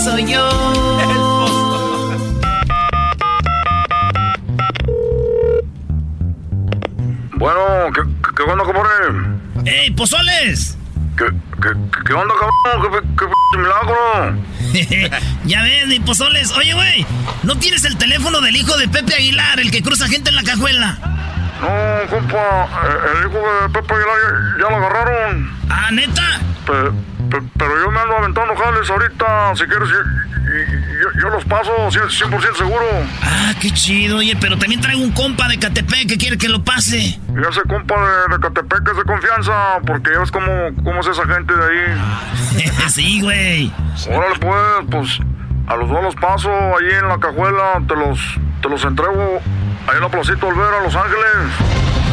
Speaker 2: Soy yo.
Speaker 18: Bueno, ¿qué, qué bueno, compadre?
Speaker 3: ¡Ey, Pozoles!
Speaker 18: ¿Qué, qué, qué onda, cabrón? ¿Qué, qué milagro?
Speaker 3: ya ves, ni pozoles. Oye, güey, ¿no tienes el teléfono del hijo de Pepe Aguilar, el que cruza gente en la cajuela?
Speaker 18: No, compa, el hijo de Pepe Aguilar ya, ya lo agarraron.
Speaker 3: ¿Ah, neta?
Speaker 18: Pero yo me ando aventando jales ahorita. Si quieres, yo, yo, los paso 100%, seguro.
Speaker 3: Ah, qué chido. Oye, pero también traigo un compa de Catepec que quiere que lo pase.
Speaker 18: Y ese compa de, de Catepec es de confianza, porque ya ves cómo, cómo es esa gente de ahí.
Speaker 3: sí, güey.
Speaker 18: Órale, pues, pues, a los dos los paso ahí en la cajuela, te los, te los entrego ahí en la placita Olvera, Los Ángeles.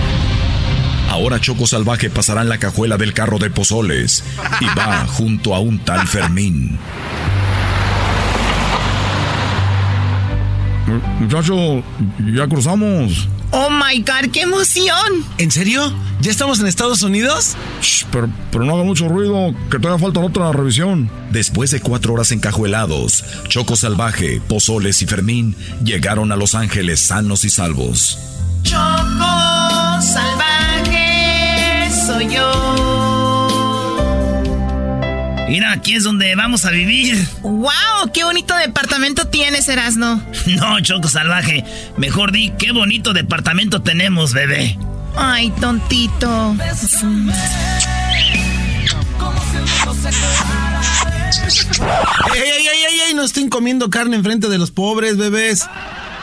Speaker 6: Ahora Choco Salvaje pasará en la cajuela del carro de Pozoles y va junto a un tal Fermín.
Speaker 18: Muchacho, ya cruzamos.
Speaker 7: Oh my god, qué emoción.
Speaker 19: ¿En serio? ¿Ya estamos en Estados Unidos?
Speaker 18: pero, pero, no haga mucho ruido, que todavía falta otra revisión.
Speaker 6: Después de cuatro horas encajuelados, Choco Salvaje, Pozoles y Fermín llegaron a Los Ángeles sanos y salvos.
Speaker 7: Choco Salvaje soy yo.
Speaker 3: Mira, aquí es donde vamos a vivir.
Speaker 7: ¡Wow! ¡Qué bonito departamento tienes, Erasno!
Speaker 3: No, Choco Salvaje. Mejor di, qué bonito departamento tenemos, bebé.
Speaker 7: Ay, tontito.
Speaker 19: ¡Ey, ey, ey, ey! No estén comiendo carne enfrente de los pobres, bebés.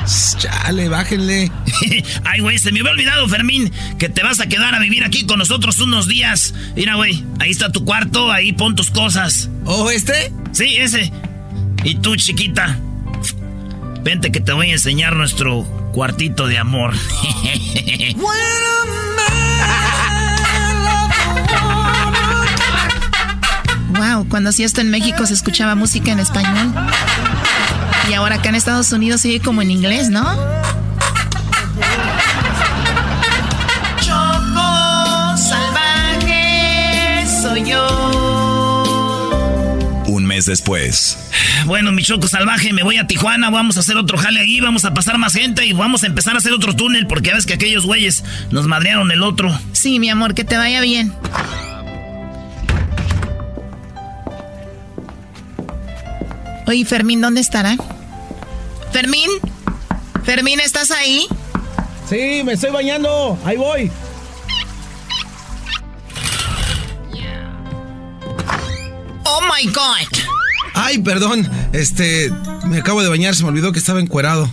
Speaker 19: Chale, bájenle.
Speaker 3: Ay, güey, se me había olvidado, Fermín, que te vas a quedar a vivir aquí con nosotros unos días. Mira, güey, ahí está tu cuarto, ahí pon tus cosas.
Speaker 19: ¿Oh, este?
Speaker 3: Sí, ese. Y tú, chiquita, vente que te voy a enseñar nuestro cuartito de amor.
Speaker 7: wow, cuando hacía esto en México se escuchaba música en español. Y ahora acá en Estados Unidos sigue como en inglés, ¿no? Choco salvaje soy yo.
Speaker 6: Un mes después.
Speaker 3: Bueno, mi choco salvaje, me voy a Tijuana, vamos a hacer otro jale ahí, vamos a pasar más gente y vamos a empezar a hacer otro túnel porque ya ves que aquellos güeyes nos madrearon el otro.
Speaker 7: Sí, mi amor, que te vaya bien. Oye, Fermín, ¿dónde estará? Fermín, Fermín, ¿estás ahí?
Speaker 19: Sí, me estoy bañando. Ahí voy.
Speaker 7: Oh my God.
Speaker 19: Ay, perdón. Este, me acabo de bañar, se me olvidó que estaba encuerado.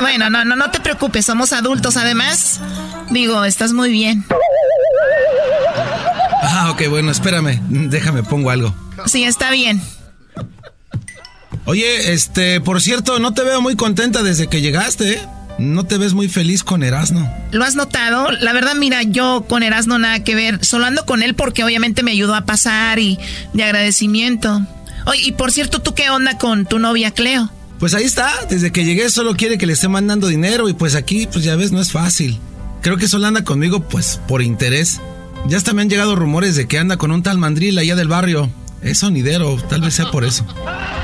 Speaker 7: Bueno, no, no, no te preocupes, somos adultos además. Digo, estás muy bien.
Speaker 19: Ah, ok, bueno, espérame. Déjame, pongo algo.
Speaker 7: Sí, está bien.
Speaker 19: Oye, este, por cierto, no te veo muy contenta desde que llegaste, ¿eh? No te ves muy feliz con Erasno.
Speaker 7: ¿Lo has notado? La verdad, mira, yo con Erasno nada que ver. Solo ando con él porque obviamente me ayudó a pasar y de agradecimiento. Oye, y por cierto, ¿tú qué onda con tu novia Cleo?
Speaker 19: Pues ahí está, desde que llegué solo quiere que le esté mandando dinero y pues aquí, pues ya ves, no es fácil. Creo que solo anda conmigo, pues, por interés. Ya hasta me han llegado rumores de que anda con un tal mandril allá del barrio. Es sonidero, tal vez sea por eso.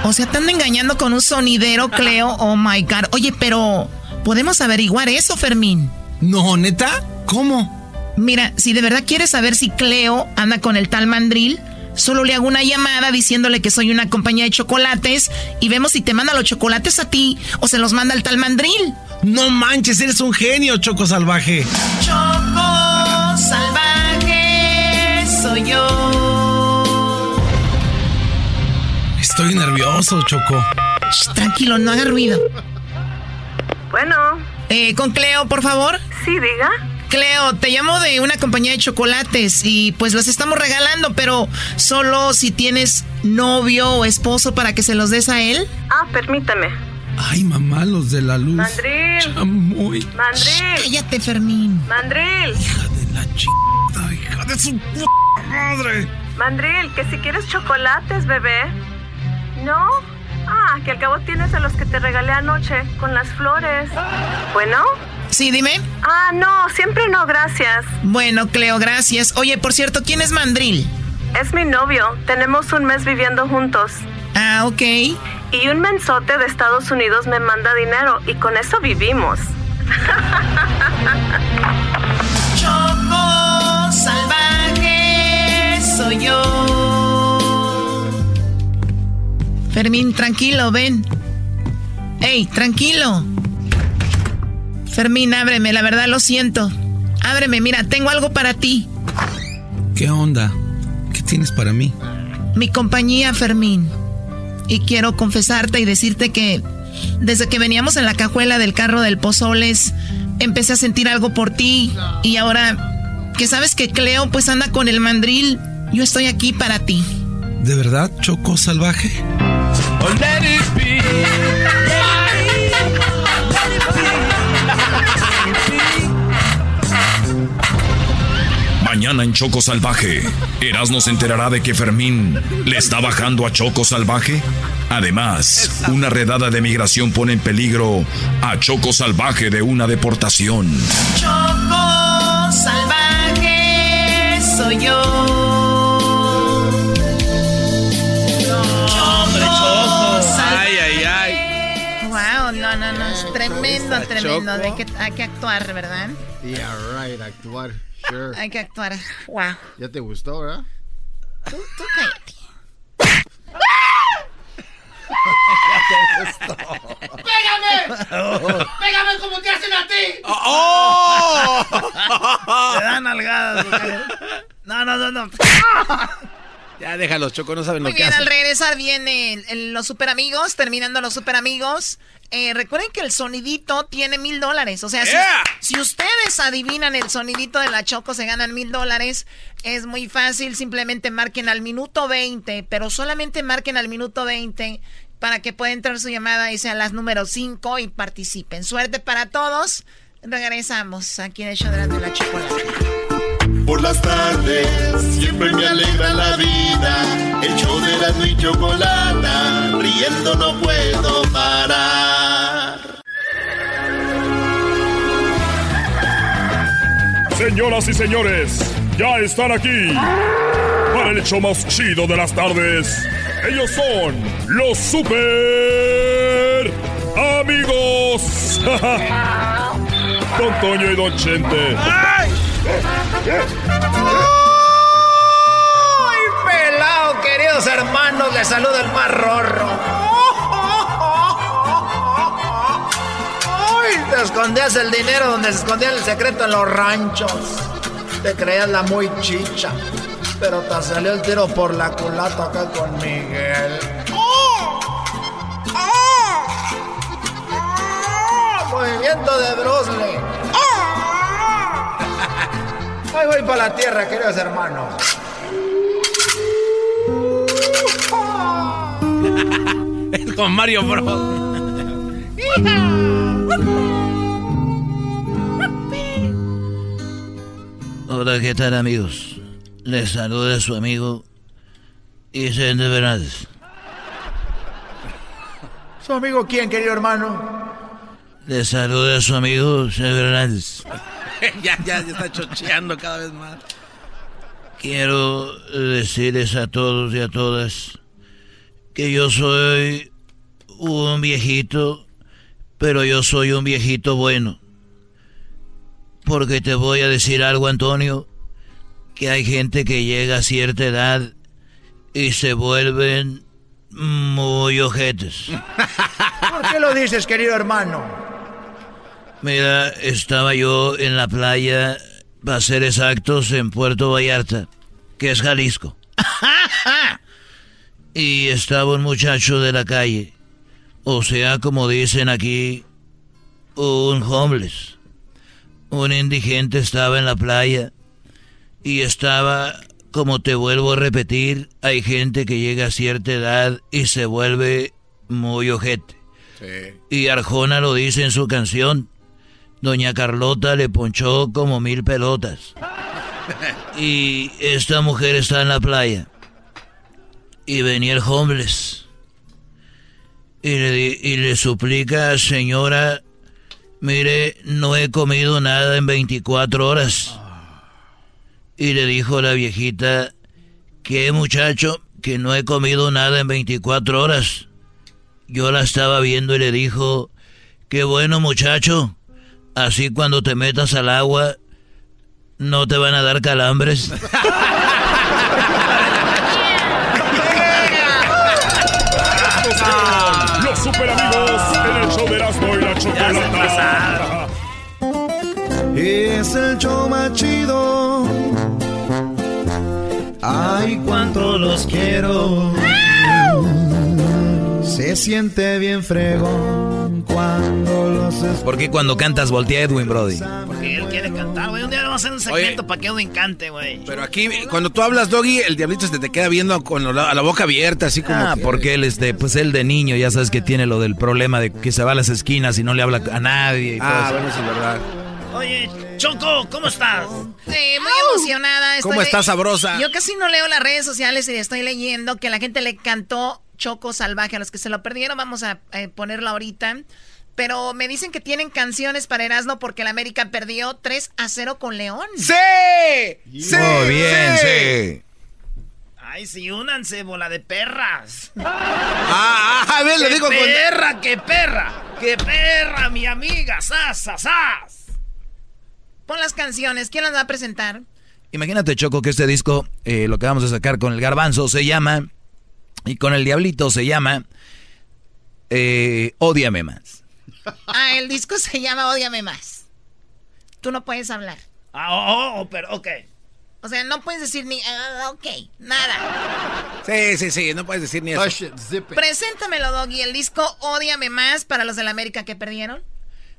Speaker 7: O sea, te anda engañando con un sonidero, Cleo. Oh my God. Oye, pero ¿podemos averiguar eso, Fermín?
Speaker 19: No, neta. ¿Cómo?
Speaker 7: Mira, si de verdad quieres saber si Cleo anda con el tal mandril, solo le hago una llamada diciéndole que soy una compañía de chocolates y vemos si te manda los chocolates a ti o se los manda el tal mandril.
Speaker 19: No manches, eres un genio, Choco Salvaje.
Speaker 7: Choco Salvaje soy yo.
Speaker 19: Estoy nervioso, Choco.
Speaker 7: tranquilo, no haga ruido.
Speaker 20: Bueno.
Speaker 7: Eh, con Cleo, por favor.
Speaker 20: Sí, diga.
Speaker 7: Cleo, te llamo de una compañía de chocolates y pues los estamos regalando, pero solo si tienes novio o esposo para que se los des a él.
Speaker 20: Ah, permítame.
Speaker 19: Ay, mamá, los de la luz.
Speaker 20: Mandril.
Speaker 19: Chamoy.
Speaker 20: Mandril.
Speaker 7: cállate, Fermín.
Speaker 20: Mandril.
Speaker 19: Hija de la chica, hija de su madre.
Speaker 20: Mandril, que si quieres chocolates, bebé. ¿No? Ah, que al cabo tienes a los que te regalé anoche con las flores. Bueno.
Speaker 7: Sí, dime.
Speaker 20: Ah, no, siempre no, gracias.
Speaker 7: Bueno, Cleo, gracias. Oye, por cierto, ¿quién es Mandril?
Speaker 20: Es mi novio. Tenemos un mes viviendo juntos.
Speaker 7: Ah, ok.
Speaker 20: Y un mensote de Estados Unidos me manda dinero y con eso vivimos.
Speaker 7: Choco salvaje soy yo. Fermín, tranquilo, ven. Ey, tranquilo. Fermín, ábreme, la verdad lo siento. Ábreme, mira, tengo algo para ti.
Speaker 6: ¿Qué onda? ¿Qué tienes para mí?
Speaker 7: Mi compañía, Fermín. Y quiero confesarte y decirte que desde que veníamos en la cajuela del carro del Pozoles, empecé a sentir algo por ti. Y ahora que sabes que Cleo pues anda con el mandril, yo estoy aquí para ti.
Speaker 6: ¿De verdad, Choco Salvaje?
Speaker 1: Mañana en Choco Salvaje, Erasmo se enterará de que Fermín le está bajando a Choco Salvaje. Además, una redada de migración pone en peligro a Choco Salvaje de una deportación.
Speaker 7: Choco Salvaje soy yo. Es tremendo, tremendo. De que hay que actuar, ¿verdad?
Speaker 5: Yeah, right, actuar. Sure.
Speaker 7: Hay que actuar. Wow.
Speaker 5: ¿Ya te gustó, verdad?
Speaker 7: Tú, tú cállate.
Speaker 10: ¡Pégame! ¡Pégame como te hacen a ti!
Speaker 3: ¡Oh! Te dan nalgadas. mujer. No, no, no, no.
Speaker 21: Ya déjalos, Choco, no saben
Speaker 7: Muy
Speaker 21: lo que
Speaker 7: bien,
Speaker 21: hacen.
Speaker 7: al regresar vienen los super amigos, terminando los super amigos. Eh, recuerden que el sonidito tiene mil dólares. O sea, si-
Speaker 10: Yeah.
Speaker 7: si, ustedes adivinan el sonidito de la Choco, se ganan mil dólares. Es muy fácil, simplemente marquen al minuto 20, pero solamente marquen al minuto 20 para que pueda entrar su llamada y sean las número 5 y participen. Suerte para todos. Regresamos aquí en el show de la, de la chocolate.
Speaker 10: Por las tardes siempre me alegra la vida. El show de la y chocolata, riendo no puedo parar.
Speaker 1: Señoras y señores, ya están aquí para el hecho más chido de las tardes. Ellos son los super amigos. Don Toño y Don Chente.
Speaker 21: ¡Ay, pelado, queridos hermanos! Les saluda el más rorro. ¡Ay! Te escondías el dinero donde se escondía el secreto en los ranchos. Te creías la muy chicha. Pero te salió el tiro por la culata acá con Miguel. Movimiento de Bruce Lee. Ahí voy para la tierra, queridos hermanos. Es con Mario Bros.
Speaker 4: Hola, ¿qué tal amigos? Les saluda su amigo Vicente Fernández.
Speaker 21: ¿Su amigo quién, querido hermano?
Speaker 4: Les saluda su amigo Vicente Fernández.
Speaker 21: ya, ya, ya está chocheando cada vez más.
Speaker 4: Quiero decirles a todos y a todas que yo soy un viejito, pero yo soy un viejito bueno. Porque te voy a decir algo, Antonio, que hay gente que llega a cierta edad y se vuelven muy ojetes.
Speaker 21: ¿Por qué lo dices, querido hermano?
Speaker 4: Mira, estaba yo en la playa, para ser exactos, en Puerto Vallarta, que es Jalisco. y estaba un muchacho de la calle, o sea, como dicen aquí, un homeless. Un indigente estaba en la playa y estaba, como te vuelvo a repetir, hay gente que llega a cierta edad y se vuelve muy ojete. Y Arjona lo dice en su canción. Doña Carlota le ponchó como mil pelotas. Y esta mujer está en la playa. Y venía el homeless. Y le, y le suplica, señora, mire, no he comido nada en 24 horas. Y le dijo la viejita, ¿qué muchacho? Que no he comido nada en 24 horas. Yo la estaba viendo y le dijo, qué bueno muchacho, Así cuando te metas al agua, no te van a dar calambres.
Speaker 21: Los
Speaker 1: super amigos en el show de Erasmo y la Chocolata.
Speaker 22: Es el show más chido. Ay, cuánto los
Speaker 21: quiero. Se siente bien fregón cuando los
Speaker 4: ¿Por qué cuando cantas voltea Edwin, Brody?
Speaker 3: Porque él quiere cantar, güey. Un día vamos a hacer un segmento para que Edwin cante, güey.
Speaker 19: Pero aquí, cuando tú hablas, Doggy, el diablito se te queda viendo con la, a la boca abierta, así como.
Speaker 4: Ah,
Speaker 19: que-
Speaker 4: porque él, este, pues él de niño, ya sabes que tiene lo del problema de que se va a las esquinas y no le habla a nadie. Y todo
Speaker 19: Ah, bueno, sí, verdad.
Speaker 3: Oye, Choco, ¿cómo estás?
Speaker 7: Sí, muy emocionada.
Speaker 19: ¿Cómo estás, sabrosa?
Speaker 7: Yo casi no leo las redes sociales y estoy leyendo que la gente le cantó Choco Salvaje a los que se lo perdieron. Vamos a eh, ponerlo ahorita. Pero me dicen que tienen canciones para Erasmo porque el América perdió 3 a 0 con León.
Speaker 19: ¡Sí! ¡Sí!
Speaker 4: Oh, bien, sí.
Speaker 3: Ay, sí, únanse, bola de perras.
Speaker 19: Ah, ah, a ver, le
Speaker 3: ¡Qué
Speaker 19: digo con.
Speaker 3: perra, qué perra! ¡Qué perra, mi amiga! ¡Sas, sas, sas!
Speaker 7: Pon las canciones. ¿Quién las va a presentar?
Speaker 4: Imagínate, Choco, que este disco, eh, lo que vamos a sacar con el garbanzo, se llama, y con el diablito se llama, eh, Ódiame más.
Speaker 7: Ah, el disco se llama Ódiame Más. Tú no puedes hablar.
Speaker 3: Ah, oh, oh, pero, ok.
Speaker 7: O sea, no puedes decir ni, ah, ok, nada.
Speaker 19: Sí, sí, sí, no puedes decir ni eso.
Speaker 21: It, zip it.
Speaker 7: Preséntamelo, Doggy, el disco Ódiame Más para los del América que perdieron.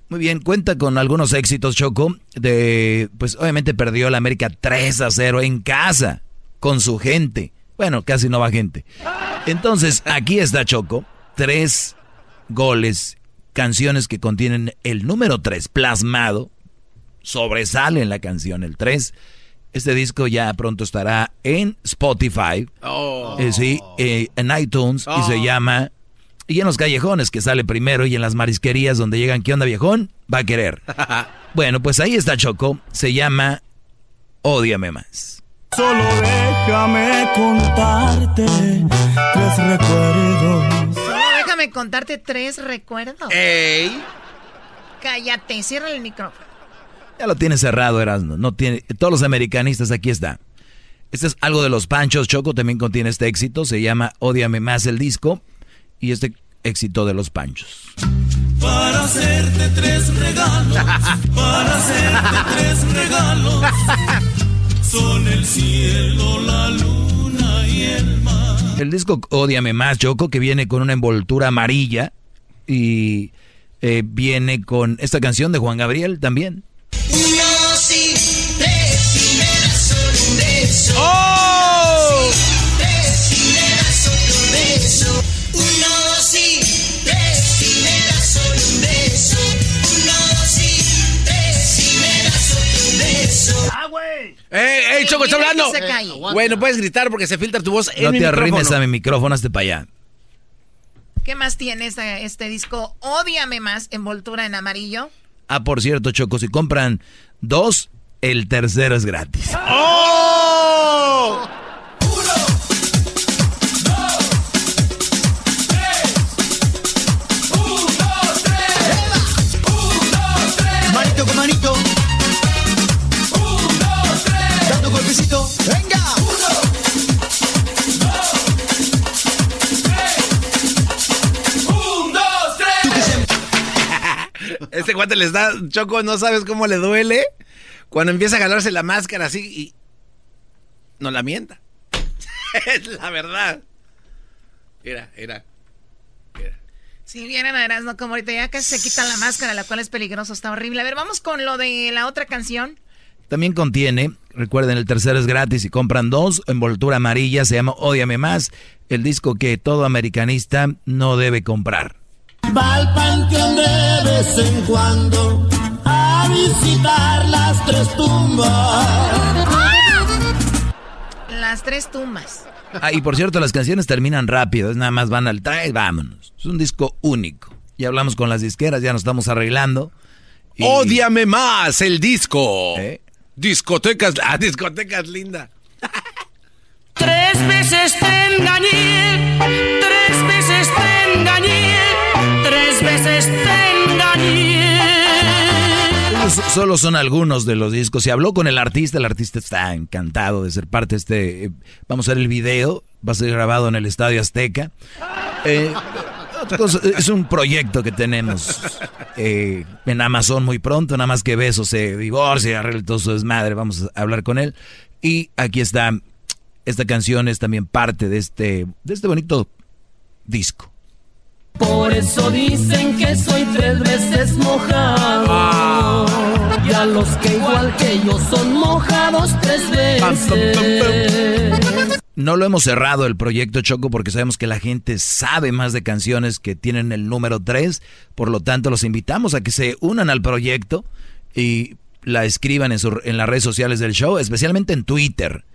Speaker 4: Muy bien, cuenta con algunos éxitos, Choco. De, pues obviamente perdió la América 3 a 0 en casa, con su gente. Bueno, casi no va gente. Entonces, aquí está Choco. Tres goles, canciones que contienen el número 3 plasmado. Sobresale en la canción el 3. Este disco ya pronto estará en Spotify.
Speaker 19: Oh.
Speaker 4: Eh, sí, eh, en iTunes y se
Speaker 19: Oh.
Speaker 4: llama. Y en los callejones que sale primero y en las marisquerías donde llegan, ¿qué onda viejón? Va a querer. bueno, pues ahí está Choco. Se llama Ódiame más.
Speaker 2: Solo déjame contarte tres recuerdos.
Speaker 7: Solo déjame contarte tres recuerdos.
Speaker 19: ¡Ey!
Speaker 7: Cállate, cierra el micrófono.
Speaker 4: Ya lo tiene cerrado, Erasmo. No tiene, todos los americanistas aquí está. Este es algo de los Panchos. Choco también contiene este éxito. Se llama Ódiame más el disco. Y este éxito de los Panchos.
Speaker 2: Para hacerte tres regalos, para hacerte tres regalos. Son el cielo, la luna y el mar.
Speaker 4: El disco Ódiame más, Choco, que viene con una envoltura amarilla. Y eh, viene con esta canción de Juan Gabriel también.
Speaker 19: ¡Ey, ey, Choco, está hablando!
Speaker 7: se calle.
Speaker 19: Güey, no puedes gritar porque se filtra tu voz en
Speaker 4: No
Speaker 19: mi
Speaker 4: te arrimes
Speaker 19: micrófono.
Speaker 4: a mi micrófono, hazte para allá.
Speaker 7: ¿Qué más tiene este, este disco? Ódiame más, envoltura en amarillo.
Speaker 4: Ah, por cierto, Choco, si compran dos, el tercero es gratis.
Speaker 19: ¡Oh! Este cuate les da, Choco, no sabes cómo le duele cuando empieza a jalarse la máscara así y no la mienta. es la verdad. Mira, mira.
Speaker 7: Si vieran a Erasmo como ahorita ya casi se quita la máscara, la cual es peligroso, está horrible. A ver, vamos con lo de la otra canción.
Speaker 4: También contiene, recuerden, el tercero es gratis y compran dos, envoltura amarilla, se llama Ódiame Más, el disco que todo americanista no debe comprar.
Speaker 2: Va al panteón de vez en cuando a visitar las tres tumbas.
Speaker 7: Las tres tumbas.
Speaker 4: Ah, y por cierto, las canciones terminan rápido, es nada más van al trae, vámonos. Es un disco único. Ya hablamos con las disqueras, ya nos estamos arreglando. Y-
Speaker 19: Ódiame más el disco.
Speaker 4: ¿Eh?
Speaker 19: Discotecas, ah, discotecas linda.
Speaker 2: Tres veces
Speaker 4: Solo son algunos de los discos. Se habló con el artista, el artista está encantado de ser parte de este. eh, vamos a ver el video, va a ser grabado en el Estadio Azteca. Eh, es un proyecto que tenemos eh, en Amazon muy pronto, nada más que Beso se divorcia, arregla todo su desmadre, vamos a hablar con él. Y aquí está esta canción es también parte de este, de este bonito disco.
Speaker 2: Por eso dicen que soy tres veces mojado. A los que igual que son mojados tres veces.
Speaker 4: No lo hemos cerrado el proyecto Choco porque sabemos que la gente sabe más de canciones que tienen el número 3. Por lo tanto, los invitamos a que se unan al proyecto y la escriban en, las redes sociales del show, especialmente en Twitter.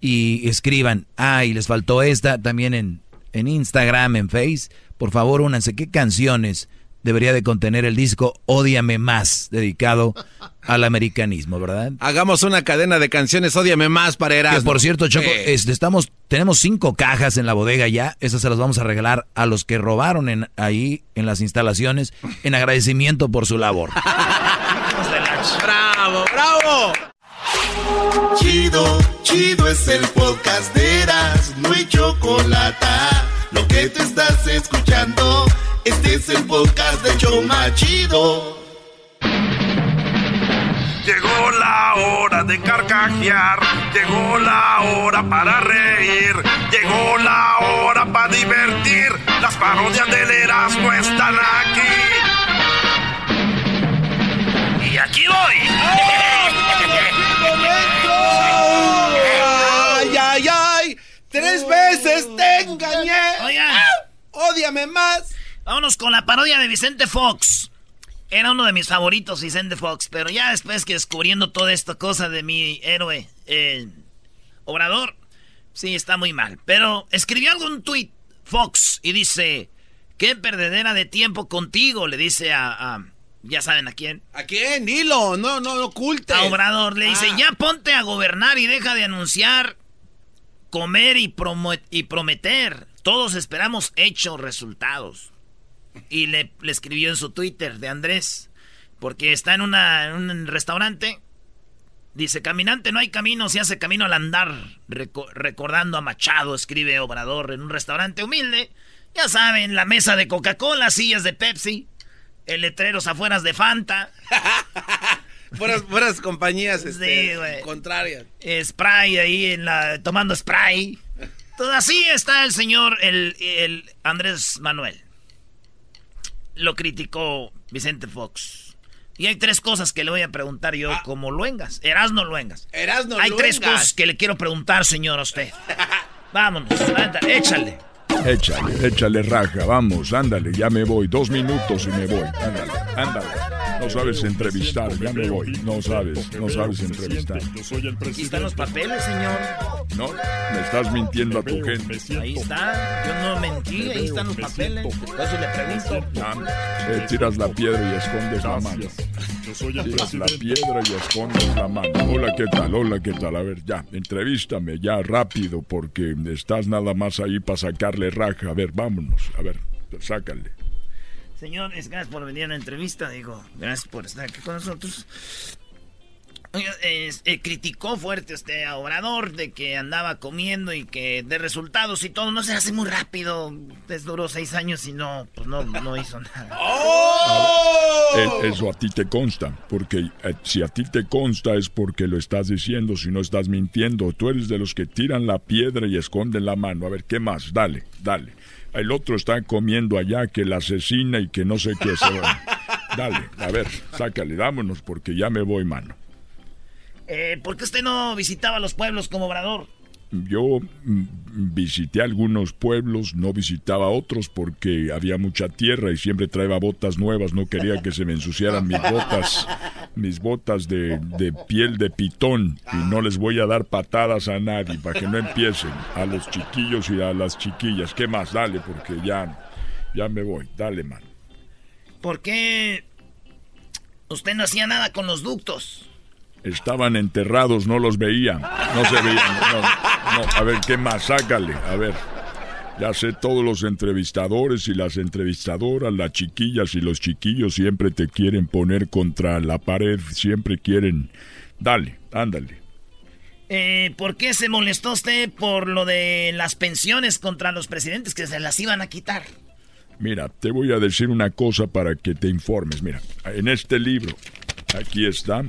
Speaker 4: Y escriban, ah, y les faltó esta también en, en Instagram, en Face. Por favor, únanse. ¿Qué canciones debería de contener el disco Ódiame Más, dedicado al americanismo, verdad?
Speaker 19: Hagamos una cadena de canciones, ódiame más para Erasmo.
Speaker 4: Que por cierto, Choco,
Speaker 19: Eh,
Speaker 4: este, estamos, tenemos cinco cajas en la bodega ya. Esas se las vamos a regalar a los que robaron en, ahí en las instalaciones en agradecimiento por su labor.
Speaker 19: ¡Bravo, bravo!
Speaker 10: Chido, chido es el podcast de Eras, no hay chocolate. Lo que te estás escuchando, este es el podcast de Choma Chido.
Speaker 23: Llegó la hora de carcajear, llegó la hora para reír, llegó la hora para divertir. Las parodias del Erasmo están aquí. Y aquí
Speaker 19: ¡Ay, ay, ay! ¡Tres veces te engañé! ¡Ódiame más!
Speaker 3: Vámonos con la parodia de Vicente Fox. Era uno de mis favoritos, Vicente Fox, pero ya después que descubriendo toda esta cosa de mi héroe, eh, Obrador, sí, está muy mal. Pero escribió algún tuit, Fox, y dice, qué perdedera de tiempo contigo, le dice a, a- ya saben a quién.
Speaker 19: ¿A quién? Dilo, no, no, no ocultes.
Speaker 3: A Obrador le dice,
Speaker 19: Ah.
Speaker 3: ya ponte a gobernar y deja de anunciar, comer y, promo- y prometer. Todos esperamos hechos, resultados. Y le, le escribió en su Twitter de Andrés, porque está en, una, en un restaurante. Dice, caminante no hay camino, se hace camino al andar. Reco- recordando a Machado, escribe Obrador en un restaurante humilde. Ya saben, la mesa de Coca-Cola, sillas de Pepsi, el letreros afueras de Fanta.
Speaker 19: Buenas, buenas compañías este,
Speaker 3: Sí,
Speaker 19: contrarias.
Speaker 3: spray ahí en la tomando spray. Todo así está el señor el, el Andrés Manuel. Lo criticó Vicente Fox. Y hay tres cosas que le voy a preguntar yo como Luengas. Erasno Luengas.
Speaker 19: Erasno
Speaker 3: Hay tres cosas que le quiero preguntar, señor, a usted. Vámonos, anda, échale.
Speaker 24: Échale, échale raja, vamos, ándale, ya me voy, dos minutos y me voy, ándale, ándale. No sabes entrevistar, ya me voy, no sabes, no sabes entrevistar.
Speaker 3: Aquí están los papeles, señor.
Speaker 24: No, me estás mintiendo a tu gente.
Speaker 3: Ahí está. Yo no mentí, ahí están los papeles. Eso le pregunto.
Speaker 24: Ah, eh, tiras la piedra y escondes la mano. Tiras la piedra y escondes la mano. Hola, ¿qué tal? Hola, ¿qué tal? A ver, ya, entrevístame ya rápido porque estás nada más ahí para sacarle raja. A ver, vámonos, a ver, sácale.
Speaker 3: Señor, es- gracias por venir a la entrevista, digo. Gracias por estar aquí con nosotros. Oiga, es- eh, criticó fuerte usted a Obrador de que andaba comiendo y que de resultados y todo no se hace muy rápido. Es duró seis años y no, pues no, no hizo nada.
Speaker 24: Eh, eso a ti te consta, porque eh, si a ti te consta es porque lo estás diciendo, si no estás mintiendo. Tú eres de los que tiran la piedra y esconden la mano. A ver, ¿qué más? Dale, dale. El otro está comiendo allá que la asesina y que no sé qué se va. Dale, a ver, sácale, vámonos porque ya me voy, mano.
Speaker 3: Eh, ¿Por qué usted no visitaba los pueblos como Obrador?
Speaker 24: Yo mm, visité algunos pueblos, no visitaba otros porque había mucha tierra y siempre traía botas nuevas, no quería que se me ensuciaran mis botas, mis botas de, de piel de pitón y no les voy a dar patadas a nadie para que no empiecen, a los chiquillos y a las chiquillas. ¿Qué más? Dale, porque ya, ya me voy, dale, man.
Speaker 3: ¿Por qué usted no hacía nada con los ductos?
Speaker 24: Estaban enterrados, no los veía, no se veían. No, no, a ver, ¿qué más? Sácale, a ver. Ya sé, todos los entrevistadores y las entrevistadoras, las chiquillas y los chiquillos siempre te quieren poner contra la pared, siempre quieren... Dale, ándale.
Speaker 3: Eh, ¿Por qué se molestó usted por lo de las pensiones contra los presidentes que se las iban a quitar?
Speaker 24: Mira, te voy a decir una cosa para que te informes. Mira, en este libro, Aquí está.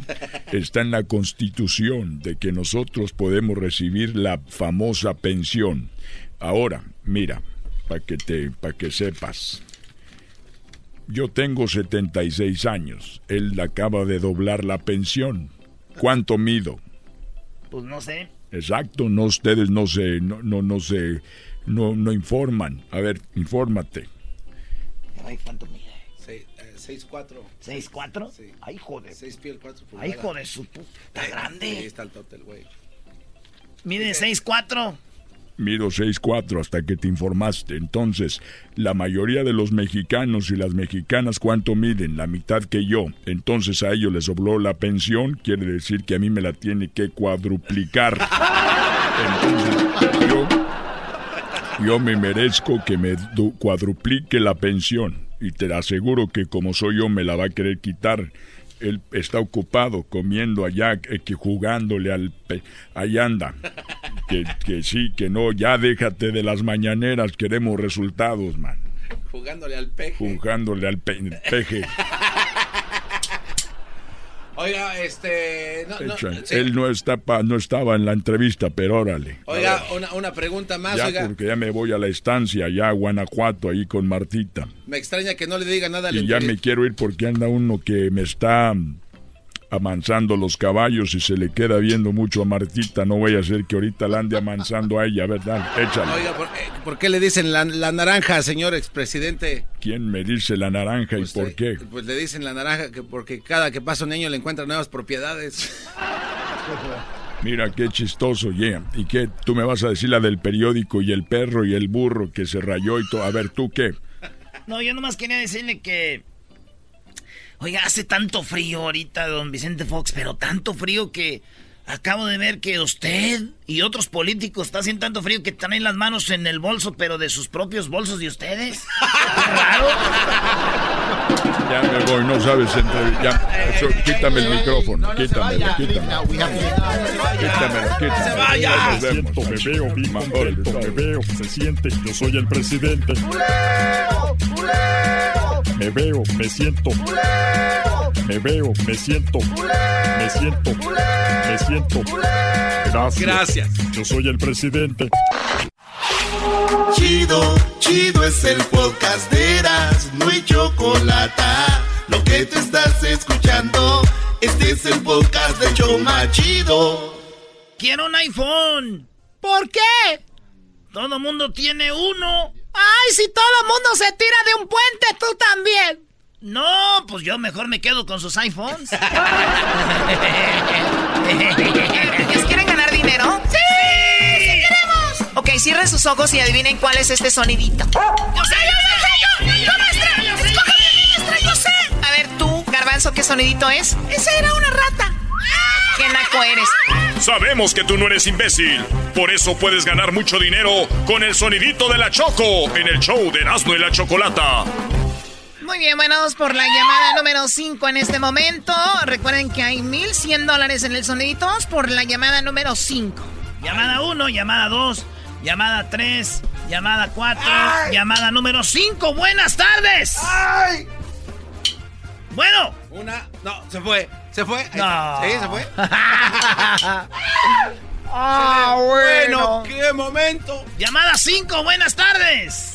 Speaker 24: Está en la constitución de que nosotros podemos recibir la famosa pensión. Ahora, mira, para que te, para que sepas. Yo tengo 76 años. Él acaba de doblar la pensión. ¿Cuánto mido?
Speaker 3: Pues no sé.
Speaker 24: Exacto, no ustedes no se, no, no, no se, no, no informan. A ver, infórmate.
Speaker 3: Ay, ¿cuánto?
Speaker 19: 6'4".
Speaker 3: ¿6'4"?
Speaker 19: Sí.
Speaker 3: Ay, joder.
Speaker 19: 6 pies 4
Speaker 3: Ay,
Speaker 19: pulgadas.
Speaker 3: hijo de su puta. Está grande.
Speaker 19: Ahí está el total, güey.
Speaker 3: Mide 6'4".
Speaker 24: Mido 6'4 hasta que te informaste. Entonces, la mayoría de los mexicanos y las mexicanas, ¿cuánto miden? La mitad que yo. Entonces a ellos les sobró la pensión, quiere decir que a mí me la tiene que cuadruplicar. Entonces, yo, yo me merezco que me du- cuadruplique la pensión. Y te aseguro que como soy yo me la va a querer quitar. Él está ocupado comiendo allá, eh, que jugándole al... pe- Ahí anda. Que, que sí, que no, ya déjate de las mañaneras, queremos resultados, man.
Speaker 19: Jugándole al peje.
Speaker 24: Jugándole al pe- peje.
Speaker 19: Oiga, este. No, no, sí.
Speaker 24: Él no, está pa- no estaba en la entrevista, pero órale.
Speaker 19: Oiga, una, una pregunta más,
Speaker 24: Ya
Speaker 19: oiga.
Speaker 24: porque ya me voy a la estancia, allá a Guanajuato, ahí con Martita.
Speaker 19: Me extraña que no le diga nada al
Speaker 24: Y ya me quiero ir porque anda uno que me está amansando los caballos y se le queda viendo mucho a Martita. No voy a hacer que ahorita la ande amansando a ella, ¿verdad? Échale.
Speaker 19: Oiga, ¿por, eh, por qué le dicen la, la naranja, señor expresidente?
Speaker 24: ¿Quién me dice la naranja y por qué?
Speaker 19: Pues le dicen la naranja que porque cada que pasa un niño le encuentra nuevas propiedades.
Speaker 24: Mira qué chistoso, yeah. ¿Y qué? Tú me vas a decir la del periódico y el perro y el burro que se rayó y todo. A ver, ¿tú qué?
Speaker 3: No, yo nomás quería decirle que. Oiga, hace tanto frío ahorita, don Vicente Fox, pero tanto frío que acabo de ver que usted y otros políticos está haciendo tanto frío que traen las manos en el bolso, pero de sus propios bolsos de ustedes. Qué raro.
Speaker 24: Ya me voy, no sabes entre... Ya, eso, quítame el micrófono, quítamelo, quítamelo. Quítamelo, quítamelo.
Speaker 23: ¡Se vaya! Siento, me veo contento, me veo, se siente, yo soy el presidente. Me veo, me siento. Me veo, me siento. Me siento. Me siento. Gracias.
Speaker 19: Gracias.
Speaker 23: Yo soy el presidente.
Speaker 10: Chido, chido es el podcast de Eras, no hay chocolate. Lo que te estás escuchando, este es el podcast de Choma Chido.
Speaker 3: Quiero un iPhone.
Speaker 7: ¿Por qué?
Speaker 3: Todo mundo tiene uno.
Speaker 7: Ay, si todo el mundo se tira de un puente, tú también.
Speaker 3: No, pues yo mejor me quedo con sus iPhones.
Speaker 7: ¿Ellos quieren ganar dinero? ¡Sí! ¡Sí queremos! Ok, cierren sus ojos y adivinen cuál es este sonidito.
Speaker 3: ¡Yo sé, yo sé, yo!
Speaker 7: ¡Yo, maestra! ¡Escógeme maestra! ¡Yo sé! A ver, tú, Garbanzo, ¿qué sonidito es? Esa era una rata. ¡Qué naco eres!
Speaker 1: Sabemos que tú no eres imbécil. Por eso puedes ganar mucho dinero con el sonidito de la Choco en el show de Erasmo y la Chocolata.
Speaker 7: Muy bien, bueno, vamos por la llamada número 5 en este momento. Recuerden que hay 1100 dólares en el sonidito. Vamos por la llamada número 5.
Speaker 3: Llamada 1, llamada 2, llamada 3, llamada 4, llamada número 5. Buenas tardes. Bueno.
Speaker 19: Una. No, se fue. Se fue.
Speaker 3: No.
Speaker 19: Sí, se fue.
Speaker 7: Ah,
Speaker 19: bueno. qué momento.
Speaker 3: Llamada 5, buenas tardes.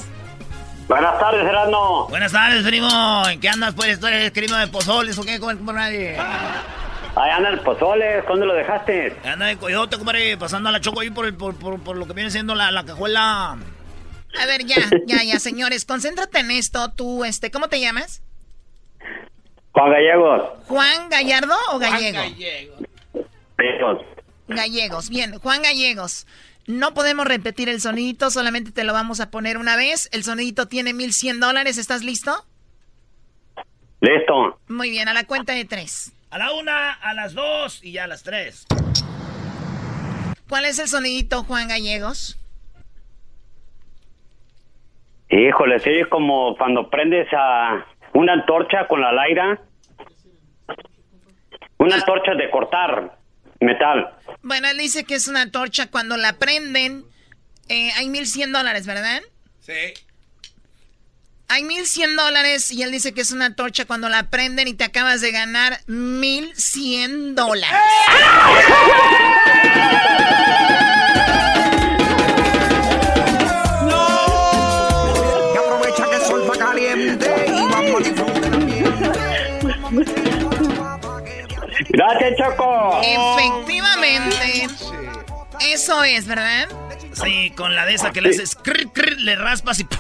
Speaker 25: Buenas tardes, Gerardo.
Speaker 3: Buenas tardes, primo. ¿En qué andas, pues? ¿Tú eres primo de pozoles o qué? ¿Cómo, cómo nadie?
Speaker 25: Ahí anda el pozole, ¿dónde lo dejaste?
Speaker 3: Anda de coyote, compadre, pasando a la choco ahí por, el- por, por, por lo que viene siendo la, la cajuela.
Speaker 7: A ver, ya, ya, ya, señores, concéntrate en esto. Tú, este, ¿cómo te llamas?
Speaker 25: Juan Gallegos.
Speaker 7: ¿Juan Gallardo o Gallego?
Speaker 25: Gallegos.
Speaker 7: Gallegos, bien, Juan Gallegos. No podemos repetir el sonidito, solamente te lo vamos a poner una vez. El sonidito tiene 1100 dólares, ¿estás listo?
Speaker 25: Listo.
Speaker 7: Muy bien, a la cuenta de tres.
Speaker 3: A la una, a las dos y ya a las tres.
Speaker 7: ¿Cuál es el sonidito, Juan Gallegos?
Speaker 25: Híjole, sí, es como cuando prendes a una antorcha con la laira. Una antorcha de cortar metal.
Speaker 7: Bueno, él dice que es una antorcha. Cuando la prenden, eh, hay 1100 dólares, ¿verdad?
Speaker 19: Sí.
Speaker 7: Hay 1100 dólares y él dice que es una torcha cuando la prenden y te acabas de ganar 1100 dólares.
Speaker 25: Gracias, Choco.
Speaker 7: Efectivamente. Eso es, ¿verdad?
Speaker 3: Sí, con la de esa que le haces, crr, crr, le raspas y...
Speaker 25: sí,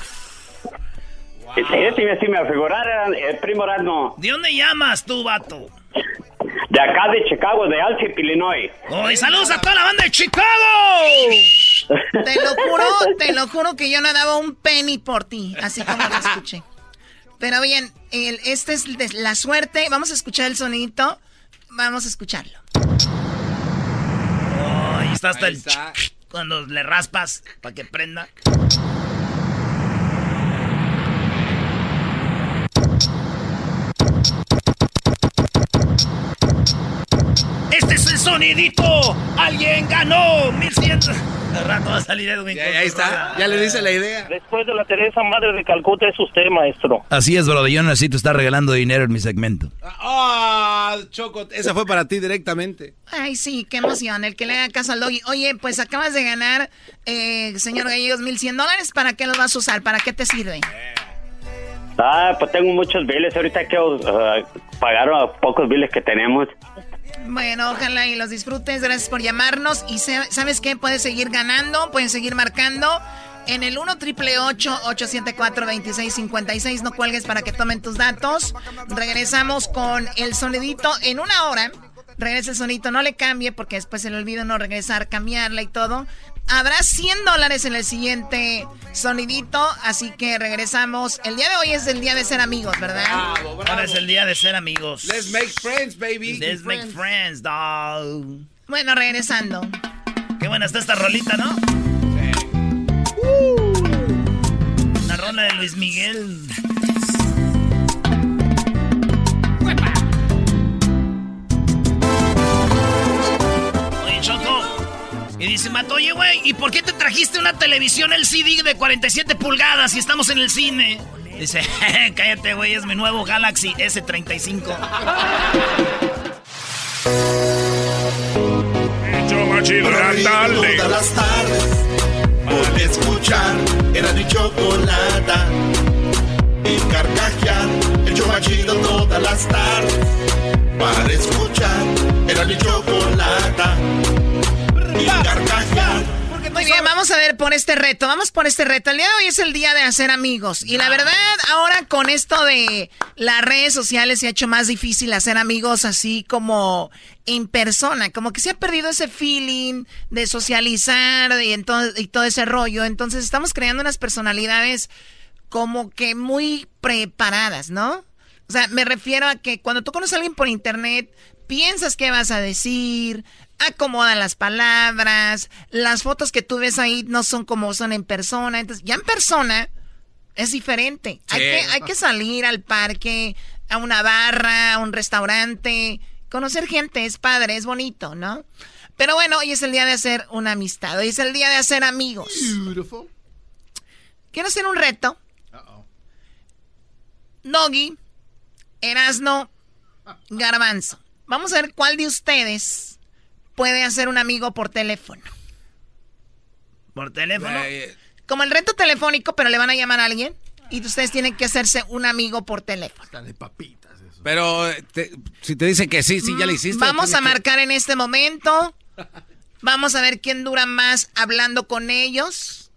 Speaker 25: sí, me figuraron el primo Erasmo.
Speaker 3: ¿De dónde llamas tú, vato?
Speaker 25: De acá de Chicago, de Alcip, Illinois.
Speaker 3: ¡Oye, saludos a toda la banda de Chicago!
Speaker 7: Te lo juro, te lo juro que yo no daba un penny por ti, así como lo escuché. Pero bien, el, esta es de la suerte. Vamos a escuchar el sonidito. Vamos a escucharlo.
Speaker 3: Ahí está hasta el... Cuando le raspas para que prenda. Este es el sonidito. Alguien ganó 1100. De rato va a salir Edwin.
Speaker 19: Ya, ahí está. Ya le dice la idea.
Speaker 26: Después de la Teresa Madre de Calcuta es usted, maestro.
Speaker 4: Así es, bro. Yo necesito estar regalando dinero en mi segmento.
Speaker 19: Ah, Choco, esa fue para ti directamente.
Speaker 7: Ay, sí, qué emoción. El que le haga caso al doggy. Oye, pues acabas de ganar, eh, señor Gallegos, 1100 dólares. ¿Para qué los vas a usar? ¿Para qué te sirve?
Speaker 25: Ah, pues tengo muchos biles. Ahorita quiero uh, pagar a pocos biles que tenemos.
Speaker 7: Bueno, ojalá y los disfrutes. Gracias por llamarnos. Y ¿sabes qué? Puedes seguir ganando, pueden seguir marcando. En el 1 triple 874 2656 no cuelgues para que tomen tus datos. Regresamos con el sonidito en una hora. Regresa el sonidito, no le cambie porque después se le olvida no regresar, cambiarla y todo. Habrá 100 dólares en el siguiente sonidito, así que regresamos. El día de hoy es el día de ser amigos, ¿verdad?
Speaker 3: Ahora es el día de ser amigos.
Speaker 19: Let's make friends, baby.
Speaker 3: Let's make friends, dog.
Speaker 7: Bueno, regresando.
Speaker 3: Qué buena está esta rolita, ¿no? La rola de Luis Miguel. Dice, Mato, oye, güey, ¿y por qué te trajiste una televisión LCD de 47 pulgadas y estamos en el cine? Dice, cállate, güey, es mi nuevo Galaxy S35.
Speaker 23: Hecho machido la tarde.
Speaker 10: Todas las tardes, por escuchar, era mi chocolata. Y carcajear, el show más chido todas las tardes. Para escuchar, era mi chocolata.
Speaker 7: Muy bien, vamos a ver por este reto. Vamos por este reto. El día de hoy es el día de hacer amigos. Y la verdad, ahora con esto de las redes sociales se ha hecho más difícil hacer amigos así como en persona. Como que se ha perdido ese feeling de socializar y todo ese rollo. Entonces estamos creando unas personalidades como que muy preparadas, ¿no? O sea, me refiero a que cuando tú conoces a alguien por internet, piensas qué vas a decir, acomoda las palabras, las fotos que tú ves ahí no son como son en persona. Entonces, ya en persona es diferente. Hay, que, hay que salir al parque, a una barra, a un restaurante. Conocer gente es padre, es bonito, ¿no? Pero bueno, hoy es el día de hacer una amistad, hoy es el día de hacer amigos. Quiero hacer un reto. Doggy, Erasno, Garbanzo. Vamos a ver cuál de ustedes puede hacer un amigo por teléfono.
Speaker 3: ¿Por teléfono?
Speaker 7: Como el reto telefónico, pero le van a llamar a alguien. Y ustedes tienen que hacerse un amigo por teléfono.
Speaker 19: Pero te- si te dice que sí, sí, ya le hiciste.
Speaker 7: Vamos a
Speaker 19: que-
Speaker 7: marcar en este momento. Vamos a ver quién dura más hablando con ellos.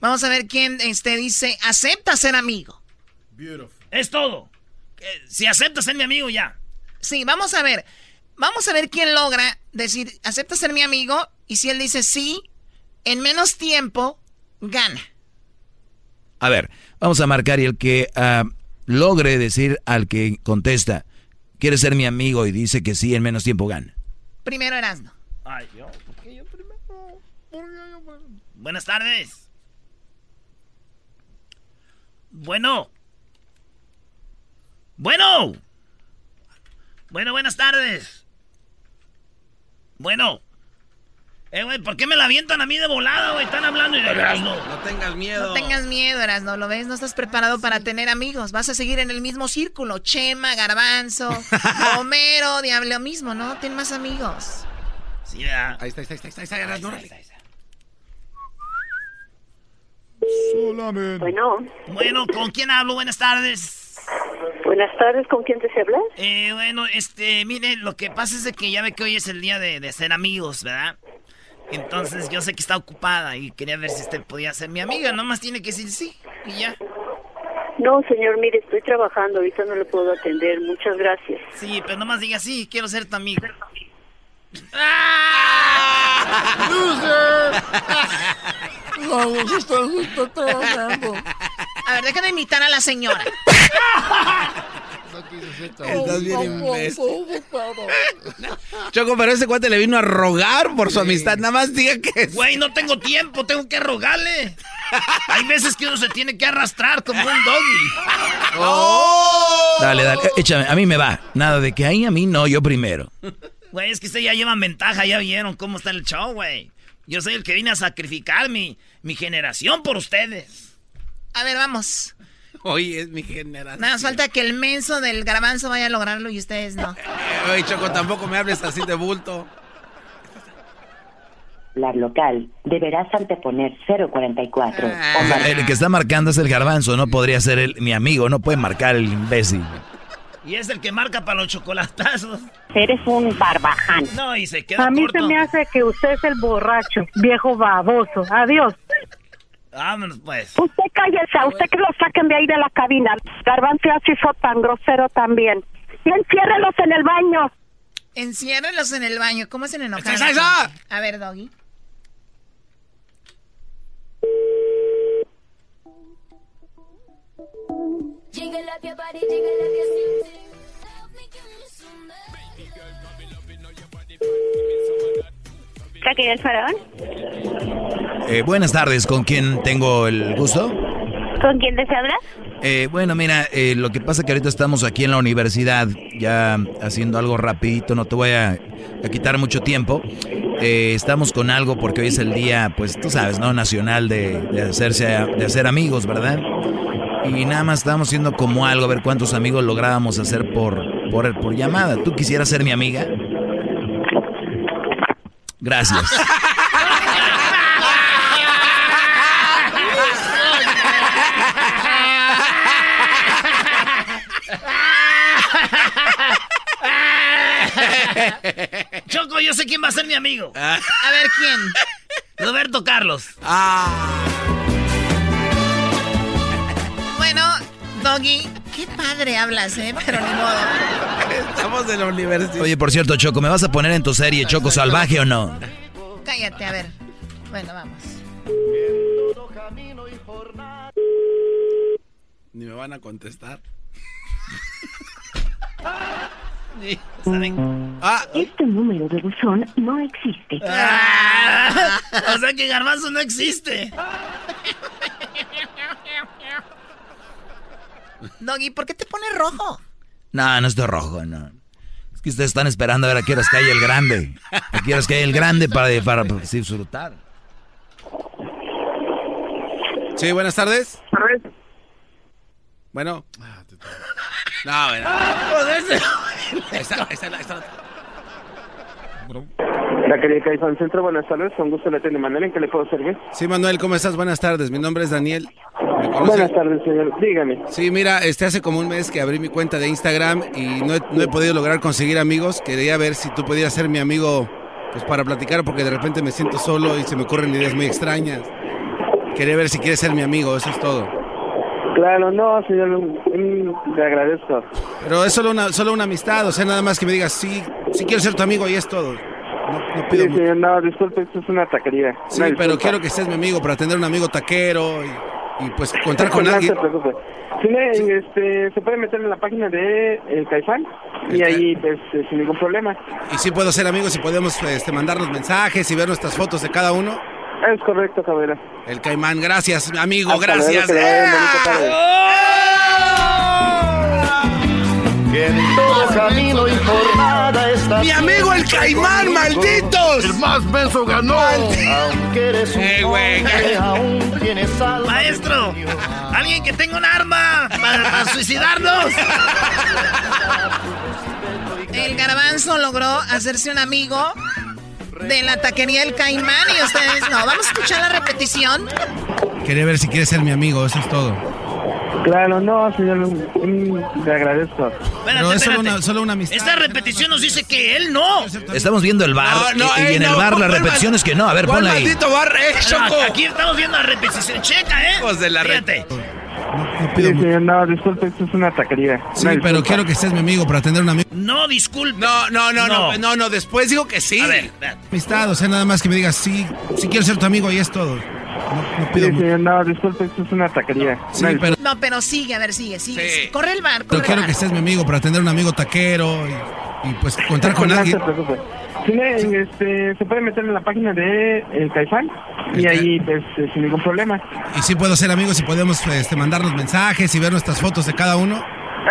Speaker 7: Vamos a ver quién este, dice, acepta ser amigo.
Speaker 3: Es todo. Eh, Si aceptas ser mi amigo, ya.
Speaker 7: Sí, vamos a ver. Vamos a ver quién logra decir, acepta ser mi amigo. Y si él dice sí, en menos tiempo, gana.
Speaker 4: A ver, vamos a marcar y el que ah, logre decir al que contesta, quiere ser mi amigo y dice que sí en menos tiempo gana.
Speaker 7: Primero Erasmo.
Speaker 3: Ay, yo, ¿por qué yo primero? ¿Por qué yo primero? Buenas tardes. Bueno. Bueno. Bueno, buenas tardes. Bueno. Eh, güey, ¿por qué me la avientan a mí de volada, güey? Están hablando y de Erasmo.
Speaker 19: No tengas miedo.
Speaker 7: No tengas miedo, Erasno, ¿lo ves? No estás preparado para tener amigos. Vas a seguir en el mismo círculo. Chema, Garbanzo, Homero, Diablo mismo, ¿no? Ten más amigos.
Speaker 3: Sí, ya.
Speaker 19: Ahí está, ahí está, ahí está, ahí está, Erasmo, órale.
Speaker 24: Solamente.
Speaker 27: Bueno,
Speaker 3: Bueno, ¿con quién hablo? Buenas tardes.
Speaker 27: Buenas tardes, ¿con quién desea hablar?
Speaker 3: Eh, bueno, este, mire, lo que pasa es de que ya ve que hoy es el día de, de ser amigos, ¿verdad? Entonces yo sé que está ocupada y quería ver si usted podía ser mi amiga. Nomás tiene que decir sí y ya.
Speaker 27: No, señor, mire, estoy trabajando, ahorita no le puedo atender, muchas gracias.
Speaker 3: Sí, pero nomás diga sí, quiero ser tu amigo.
Speaker 21: Vamos, está, está trabajando.
Speaker 7: A ver, déjame invitar a la señora.
Speaker 19: Estás bien imbécil. Choco, pero ese cuate le vino a rogar por su amistad. Nada más diga que.
Speaker 3: Güey, no tengo tiempo, tengo que rogarle. Hay veces que uno se tiene que arrastrar como un doggy.
Speaker 19: ¡Oh!
Speaker 4: Dale, dale, échame, a mí me va. Nada de que ahí a mí no, yo primero.
Speaker 3: Güey, es que ustedes ya llevan ventaja, ya vieron cómo está el show, güey. Yo soy el que vine a sacrificar mi, mi generación por ustedes.
Speaker 7: A ver, vamos.
Speaker 19: Hoy es mi generación.
Speaker 7: Nada falta que el menso del garbanzo vaya a lograrlo y ustedes no.
Speaker 19: Oye, Choco, tampoco me hables así de bulto.
Speaker 28: La local, deberás anteponer 044.
Speaker 19: Ah.
Speaker 28: o marcar-
Speaker 4: El que está marcando es el garbanzo, no podría ser el, mi amigo, no puede marcar el imbécil.
Speaker 3: Y es el que marca para los chocolatazos.
Speaker 28: Eres un barbaján.
Speaker 3: No, y se queda
Speaker 29: A mí
Speaker 3: corto.
Speaker 29: se me hace que usted es el borracho, viejo baboso. Adiós.
Speaker 3: Vámonos, pues.
Speaker 29: Usted cállese, a usted que lo saquen de ahí de la cabina. Garbanzo así fue tan grosero también. Y enciérrelos en el baño.
Speaker 7: Enciérrelos en el baño. ¿Cómo es en enojar?
Speaker 19: ¡Esa, esa!
Speaker 7: A ver, Doggy.
Speaker 28: ¿Aquí el faraón?
Speaker 4: Eh, buenas tardes, ¿con quién tengo el gusto?
Speaker 28: ¿Con quién desea hablar?
Speaker 4: Eh, bueno, mira, eh, lo que pasa es que ahorita estamos aquí en la universidad, ya haciendo algo rapidito, no te voy a, a quitar mucho tiempo. Eh, estamos con algo porque hoy es el día, pues tú sabes, ¿no? Nacional de, de hacerse, de hacer amigos, ¿verdad? Y nada más estamos haciendo como algo, a ver cuántos amigos lográbamos hacer por, por, por llamada. ¿Tú quisieras ser mi amiga? Gracias.
Speaker 3: Choco, yo sé quién va a ser mi amigo.
Speaker 7: A ver, ¿quién?
Speaker 3: Roberto Carlos.
Speaker 7: Bueno, Doggy, qué padre hablas, ¿eh? Pero ni modo.
Speaker 19: Estamos en la universidad.
Speaker 4: Oye, por cierto, Choco, ¿me vas a poner en tu serie Choco Salvaje o no?
Speaker 7: Cállate, a ver. Bueno, vamos.
Speaker 19: Ni me van a contestar.
Speaker 28: Ah. Este número de buzón no existe.
Speaker 3: Ah, o sea que Garbanzo no existe.
Speaker 7: Doggy, ¿por qué te pones rojo?
Speaker 4: No, no estoy rojo, no. Es que ustedes están esperando a ver a qué horas cae el grande. A qué horas cae el grande para, para disfrutar.
Speaker 19: Sí, buenas tardes. Bueno. No, bueno. Está, ahí está, ahí está.
Speaker 30: La querida Caifán Centro, buenas tardes. Con gusto le atiende Manuel. ¿En qué le puedo servir?
Speaker 19: Sí, Manuel, ¿cómo estás? Buenas tardes. Mi nombre es Daniel.
Speaker 30: Buenas tardes, señor. Dígame.
Speaker 19: Sí, mira, este hace como un mes que abrí mi cuenta de Instagram y no he, no he podido lograr conseguir amigos. Quería ver si tú podías ser mi amigo pues para platicar porque de repente me siento solo y se me ocurren ideas muy extrañas. Quería ver si quieres ser mi amigo, eso es todo.
Speaker 30: Claro, no, señor. Le agradezco.
Speaker 19: Pero es solo una, solo una amistad, o sea, nada más que me digas, sí, sí quiero ser tu amigo y es todo. No, no
Speaker 30: Sí,
Speaker 19: pido mucho.
Speaker 30: señor, no, disculpe, esto es una taquería.
Speaker 19: Sí,
Speaker 30: Una
Speaker 19: pero quiero que seas mi amigo para tener un amigo taquero y, y, pues contar con
Speaker 30: no
Speaker 19: alguien.
Speaker 30: se preocupe. Sí, este, se puede meter en la página de El Caifán y ahí, pues, eh, sin ningún problema.
Speaker 19: Y sí puedo ser amigos y podemos este, mandarnos mensajes y ver nuestras fotos de cada uno.
Speaker 30: Es correcto, caballero.
Speaker 19: El Caimán, gracias, amigo,
Speaker 30: Hasta
Speaker 19: gracias.
Speaker 30: luego, que
Speaker 10: en todo camino y jornada
Speaker 19: ¡Mi amigo el caimán, malditos!
Speaker 10: El más menso ganó.
Speaker 19: Eh, güey.
Speaker 3: Maestro, alguien que tenga un arma para, para suicidarnos.
Speaker 7: El garbanzo logró hacerse un amigo de la taquería El Caimán y ustedes no. Vamos a escuchar la repetición.
Speaker 6: Quería ver si quieres ser mi amigo, eso es todo.
Speaker 30: Claro, no, señor, le agradezco.
Speaker 6: Pero es solo una, solo una amistad.
Speaker 3: Esta repetición nos dice que él no.
Speaker 4: Estamos viendo el bar.
Speaker 19: No, no,
Speaker 4: y, y
Speaker 19: ey,
Speaker 4: en el bar la
Speaker 19: ¿cuál
Speaker 4: repetición es que no. A ver,
Speaker 19: ¿Cuál
Speaker 4: ponla ahí.
Speaker 19: maldito bar, eh, Choco?
Speaker 3: Aquí estamos viendo la repetición. Checa, ¿eh?
Speaker 19: Hijos de la re-
Speaker 6: No
Speaker 30: Sí,
Speaker 6: pido mucho.
Speaker 30: señor, no, disculpe, esto es una taquería.
Speaker 6: Sí,
Speaker 30: Una
Speaker 6: pero quiero que seas mi amigo para tener una ami-
Speaker 3: No, disculpe.
Speaker 19: No, no, no, no,
Speaker 3: No.
Speaker 19: no, no, después digo que sí.
Speaker 3: A ver,
Speaker 6: amistad. O sea, nada más que me digas, sí, sí quiero ser tu amigo y es todo. No, no
Speaker 30: Sí,
Speaker 6: pido
Speaker 30: señor, no, disculpe, esto es una taquería.
Speaker 6: Sí,
Speaker 30: Una
Speaker 6: pero,
Speaker 7: No, pero sigue, a ver, sigue, sigue.
Speaker 19: Sí.
Speaker 7: Corre el bar,
Speaker 6: pero
Speaker 7: corre el
Speaker 6: quiero
Speaker 7: bar.
Speaker 6: que seas mi amigo para tener un amigo taquero y, y, pues contar con
Speaker 30: No
Speaker 6: alguien.
Speaker 30: se preocupe. Tiene, este, se puede meter en la página de El Caifán y ahí, pues, eh, sin ningún problema.
Speaker 6: Y sí puedo ser amigos y podemos este, mandarnos mensajes y ver nuestras fotos de cada uno.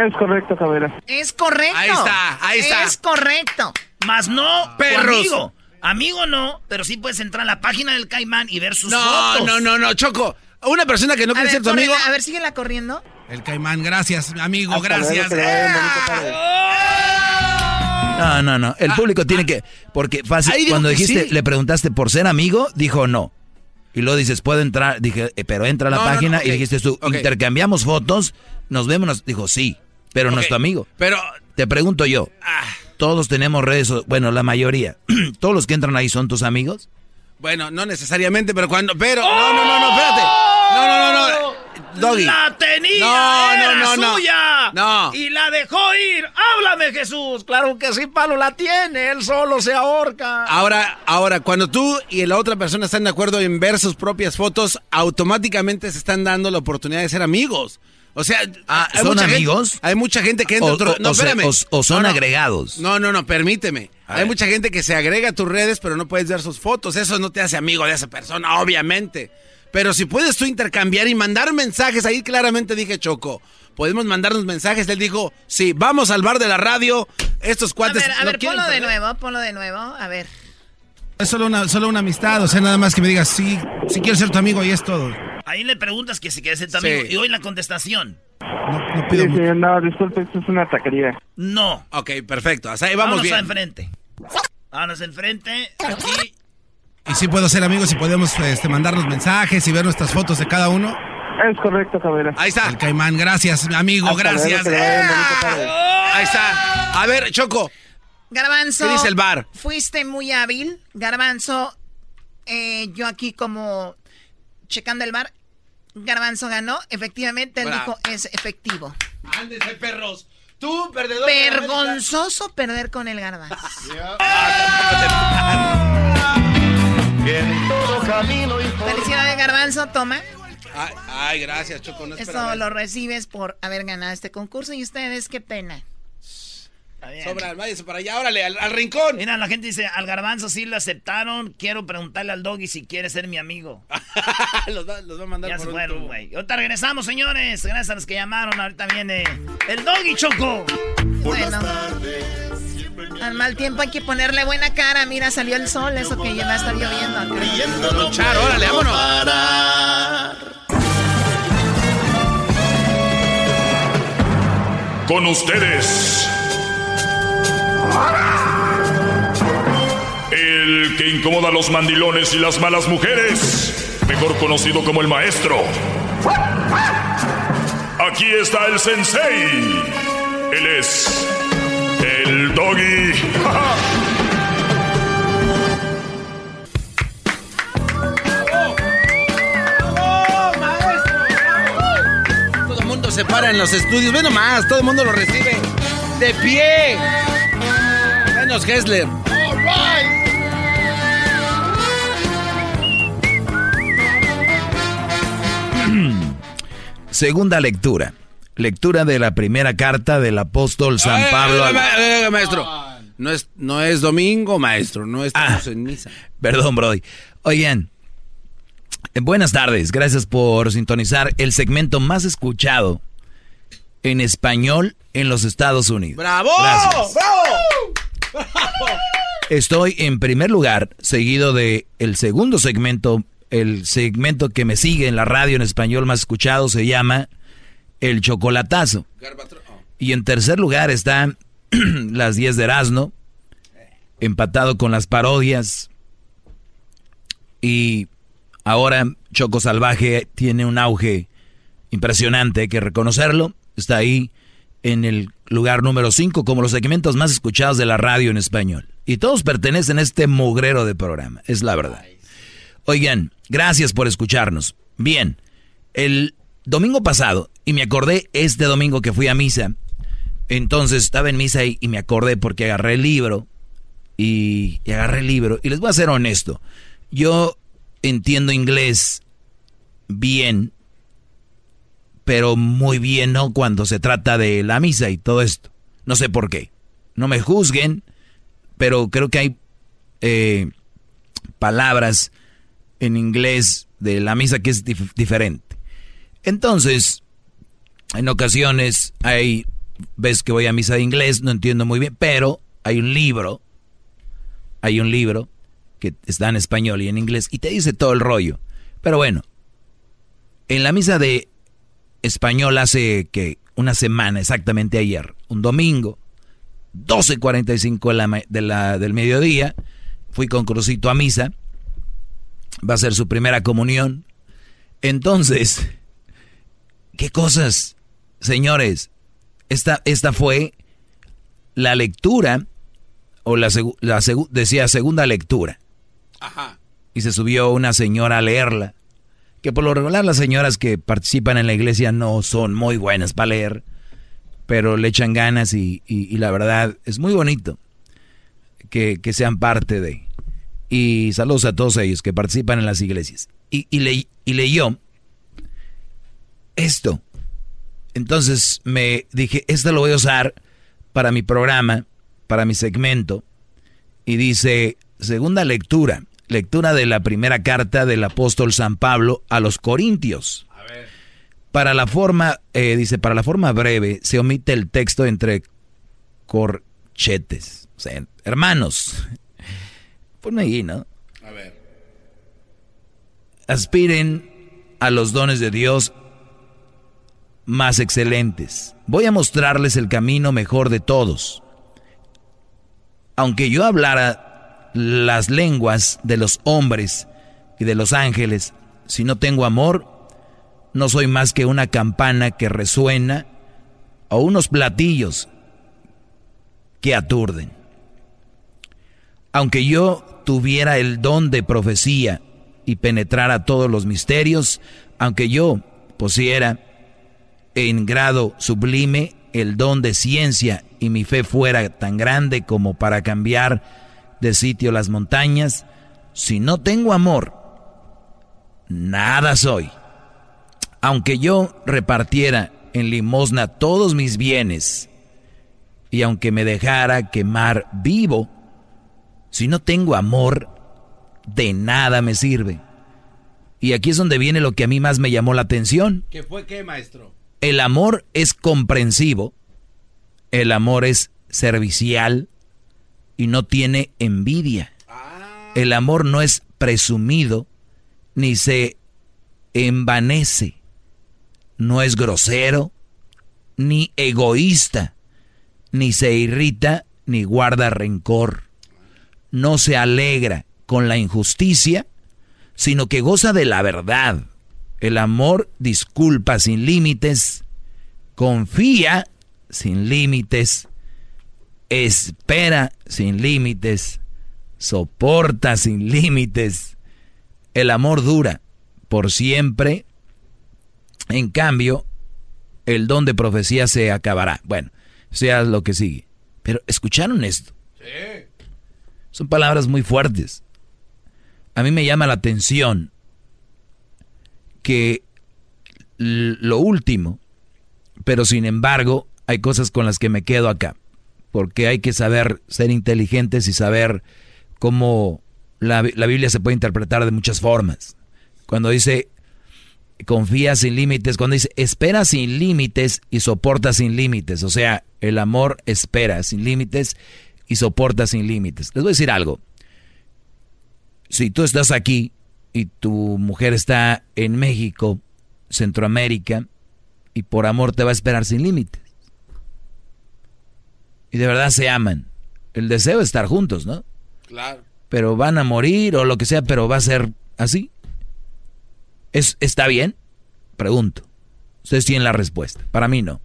Speaker 30: Es correcto, caballero.
Speaker 7: Es correcto.
Speaker 19: Ahí está, ahí está.
Speaker 7: Es correcto.
Speaker 3: Más no, tu
Speaker 19: Perros.
Speaker 3: amigo. Amigo no, pero sí puedes entrar a la página del Caimán y ver sus
Speaker 19: No,
Speaker 3: fotos.
Speaker 19: no, no, no, Choco. Una persona que no
Speaker 7: A
Speaker 19: quiere
Speaker 7: ver,
Speaker 19: ser tu amigo.
Speaker 7: a ver, síguela corriendo.
Speaker 6: El caimán, gracias, amigo,
Speaker 30: Hasta
Speaker 6: gracias.
Speaker 4: No, no, no. El público tiene que. Porque fácil. Cuando dijiste,
Speaker 19: sí.
Speaker 4: le preguntaste por ser amigo, dijo no. Y luego dices, ¿puedo entrar? Dije, "Eh, pero entra a la
Speaker 19: No, no, no,
Speaker 4: página y dijiste tú, intercambiamos fotos, nos vemos. nos- Dijo, sí, pero no es tu amigo.
Speaker 19: Pero,
Speaker 4: Te pregunto yo,
Speaker 19: ah,
Speaker 4: todos tenemos redes, bueno, la mayoría. ¿Todos los que entran ahí son tus amigos?
Speaker 19: bueno, no necesariamente, pero cuando. Pero, no, no, no, no, espérate. No, no, no, no. Doggy.
Speaker 3: La tenía,
Speaker 19: No,
Speaker 3: era
Speaker 19: no, no, no.
Speaker 3: suya.
Speaker 19: No.
Speaker 3: Y la dejó ir. Háblame, Jesús. Claro que sí, Palo la tiene. Él solo se ahorca.
Speaker 19: Ahora, ahora, cuando tú y la otra persona están de acuerdo en ver sus propias fotos, automáticamente se están dando la oportunidad de ser amigos. O sea,
Speaker 4: Ah,
Speaker 19: hay
Speaker 4: ¿son
Speaker 19: gente-
Speaker 4: amigos?
Speaker 19: hay mucha gente que entra.
Speaker 4: O-
Speaker 19: otro-
Speaker 4: o-
Speaker 19: no,
Speaker 4: o
Speaker 19: espérame.
Speaker 4: o- o son
Speaker 19: No, no.
Speaker 4: agregados.
Speaker 19: No, no, no, permíteme.
Speaker 4: A
Speaker 19: hay
Speaker 4: ver.
Speaker 19: mucha gente que se agrega a tus redes, pero no puedes ver sus fotos. Eso no te hace amigo de esa persona, obviamente. Pero si puedes tú intercambiar y mandar mensajes, ahí claramente dije Choco. Podemos mandarnos mensajes. Él dijo, sí, vamos al bar de la radio. Estos
Speaker 7: A
Speaker 19: cuates.
Speaker 7: ver, a ver, ponlo de
Speaker 19: perder".
Speaker 7: nuevo, ponlo de nuevo. A ver.
Speaker 6: Es solo una, solo una amistad, o sea, nada más que me digas, sí, sí quiero ser tu amigo y es todo.
Speaker 3: Ahí le preguntas que si quieres ser tu
Speaker 19: Sí.
Speaker 3: amigo. Y hoy la contestación.
Speaker 6: No, no
Speaker 30: Sí,
Speaker 6: pido mucho.
Speaker 30: señor, no, disculpe, esto es una taquería.
Speaker 3: No.
Speaker 19: Ok, perfecto. Hasta ahí vamos
Speaker 3: Vámonos
Speaker 19: bien.
Speaker 3: enfrente. Vámonos enfrente. Aquí.
Speaker 6: Y sí puedo ser amigos y podemos este, mandarnos mensajes y ver nuestras fotos de cada uno.
Speaker 30: Es correcto, caballero.
Speaker 19: Ahí está.
Speaker 6: El caimán, gracias, amigo,
Speaker 30: Hasta
Speaker 6: gracias.
Speaker 19: Ahí está. A ver, Choco.
Speaker 7: Garbanzo.
Speaker 19: ¿Qué dice el bar?
Speaker 7: Fuiste muy hábil. Garbanzo, eh, yo aquí como checando el bar. Garbanzo ganó. Efectivamente, él
Speaker 19: Bravo.
Speaker 7: dijo es efectivo.
Speaker 19: Ándese, perros. Tú, perdedor.
Speaker 7: Vergonzoso perder con el garbanzo. Felicidades, Garbanzo. Toma.
Speaker 19: Ay, ay, gracias, Choco. No
Speaker 7: Esto
Speaker 19: esperaba
Speaker 7: lo recibes por haber ganado este concurso. Y ustedes, qué pena.
Speaker 3: Está bien.
Speaker 19: Sobra, váyase para allá, órale, al, al rincón.
Speaker 3: Mira, la gente dice, al garbanzo sí lo aceptaron. Quiero preguntarle al doggy si quiere ser mi amigo.
Speaker 19: los, va, los va a mandar
Speaker 3: Ya
Speaker 19: por
Speaker 3: se
Speaker 19: un
Speaker 3: fueron, güey. Ahorita regresamos, señores. Gracias a los que llamaron. Ahorita viene el doggy choco.
Speaker 7: Bueno. Al mal tiempo hay que ponerle buena cara. Mira, salió el sol. Eso que ya va a estar lloviendo acá.
Speaker 19: Charo, órale, vámonos.
Speaker 1: Con ustedes. El que incomoda a los mandilones y las malas mujeres. Mejor conocido como el maestro. Aquí está el sensei. Él es doggy.
Speaker 19: Todo el mundo se para en los estudios. Ve nomás, todo el mundo lo recibe. De pie. Menos Hessler.
Speaker 4: Segunda lectura. Lectura de la primera carta del apóstol San
Speaker 19: Ay,
Speaker 4: Pablo.
Speaker 19: ay,
Speaker 4: al-
Speaker 19: ay, ay, ay, maestro. No es, no es domingo, maestro. No estamos
Speaker 4: Ah.
Speaker 19: en misa.
Speaker 4: Perdón, Brody. Oigan, eh, buenas tardes. Gracias por sintonizar el segmento más escuchado en español en los Estados Unidos.
Speaker 19: ¡Bravo!
Speaker 4: Gracias.
Speaker 19: ¡Bravo!
Speaker 4: Estoy en primer lugar, seguido de el segundo segmento, el segmento que me sigue en la radio en español más escuchado se llama El Chocolatazo. Y en tercer lugar están las 10 de Erasmo, empatado con las parodias. Y ahora Choco Salvaje tiene un auge impresionante, hay que reconocerlo. Está ahí en el lugar número 5 como los segmentos más escuchados de la radio en español. Y todos pertenecen a este mugrero de programa, es la verdad. Oigan, gracias por escucharnos. Bien, el domingo pasado, y me acordé este domingo que fui a misa, entonces estaba en misa y, y me acordé porque agarré el libro y, y agarré el libro. Y les voy a ser honesto, yo entiendo inglés bien, pero muy bien, ¿no? Cuando se trata de la misa y todo esto. No sé por qué. No me juzguen, pero creo que hay eh, palabras en inglés de la misa que es dif- diferente. Entonces, en ocasiones hay, ves que voy a misa de inglés, no entiendo muy bien, pero hay un libro, hay un libro que está en español y en inglés y te dice todo el rollo. Pero bueno, en la misa de español hace que una semana, exactamente ayer, un domingo, 12.45 de la, de la- del mediodía, fui con Crucito a misa, va a ser su primera comunión. Entonces, ¿qué cosas, señores? Esta, esta fue la lectura, o la, decía segunda lectura.
Speaker 19: Ajá.
Speaker 4: Y se subió una señora a leerla. Que por lo regular las señoras que participan en la iglesia no son muy buenas para leer, pero le echan ganas y, y- y la verdad es muy bonito que, que sean parte de. Y saludos a todos ellos que participan en las iglesias. Y, y, le- y leyó esto. Entonces me dije, esto lo voy a usar para mi programa, para mi segmento. Y dice, segunda lectura, lectura de la primera carta del apóstol San Pablo a los Corintios. Para la forma, eh, dice, para la forma breve se omite el texto entre corchetes. O sea, hermanos. Ponme ahí, ¿no?
Speaker 19: A ver.
Speaker 4: aspiren a los dones de Dios más excelentes. Voy a mostrarles el camino mejor de todos. Aunque yo hablara las lenguas de los hombres y de los ángeles, si no tengo amor, no soy más que una campana que resuena o unos platillos que aturden. Aunque yo tuviera el don de profecía y penetrara todos los misterios, aunque yo poseyera en grado sublime el don de ciencia y mi fe fuera tan grande como para cambiar de sitio las montañas, si no tengo amor, nada soy. Aunque yo repartiera en limosna todos mis bienes y aunque me dejara quemar vivo, si no tengo amor, de nada me sirve. Y aquí es donde viene lo que a mí más me llamó la atención.
Speaker 19: ¿Qué fue qué, maestro?
Speaker 4: El amor es comprensivo, el amor es servicial y no tiene envidia. El amor no es presumido ni se envanece, no es grosero ni egoísta, ni se irrita ni guarda rencor, no se alegra con la injusticia, sino que goza de la verdad. El amor disculpa sin límites, confía sin límites, espera sin límites, soporta sin límites. El amor dura por siempre. En cambio, el don de profecía se acabará. Bueno, sea lo que sigue. Pero ¿escucharon esto? Son palabras muy fuertes. A mí me llama la atención que lo último, pero sin embargo hay cosas con las que me quedo acá, porque hay que saber ser inteligentes y saber cómo la, la Biblia se puede interpretar de muchas formas. Cuando dice confía sin límites, cuando dice espera sin límites y soporta sin límites, o sea, el amor espera sin límites, y soportas sin límites. Les voy a decir algo. Si tú estás aquí y tu mujer está en México, Centroamérica, y por amor te va a esperar sin límites. Y de verdad se aman. El deseo es estar juntos, ¿no?
Speaker 19: Claro.
Speaker 4: Pero van a morir o lo que sea, pero va a ser así. ¿Es, ¿Está bien? Pregunto. Ustedes tienen la respuesta. Para mí no.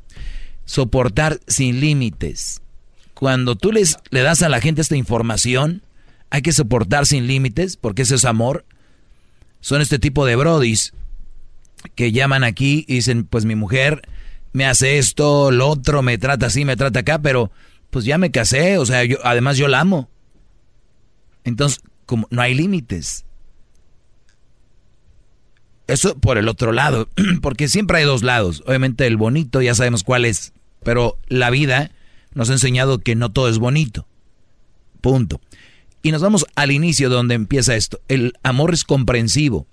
Speaker 4: Soportar sin límites. Cuando tú les, le das a la gente esta información, hay que soportar sin límites, porque ese es amor. Son este tipo de brodis que llaman aquí y dicen, pues mi mujer me hace esto, lo otro, me trata así, me trata acá, pero pues ya me casé, o sea, yo, además yo la amo. Entonces, como no hay límites. Eso por el otro lado, porque siempre hay dos lados. Obviamente el bonito ya sabemos cuál es, pero la vida nos ha enseñado que no todo es bonito. Punto. Y nos vamos al inicio donde empieza esto. El amor es comprensivo.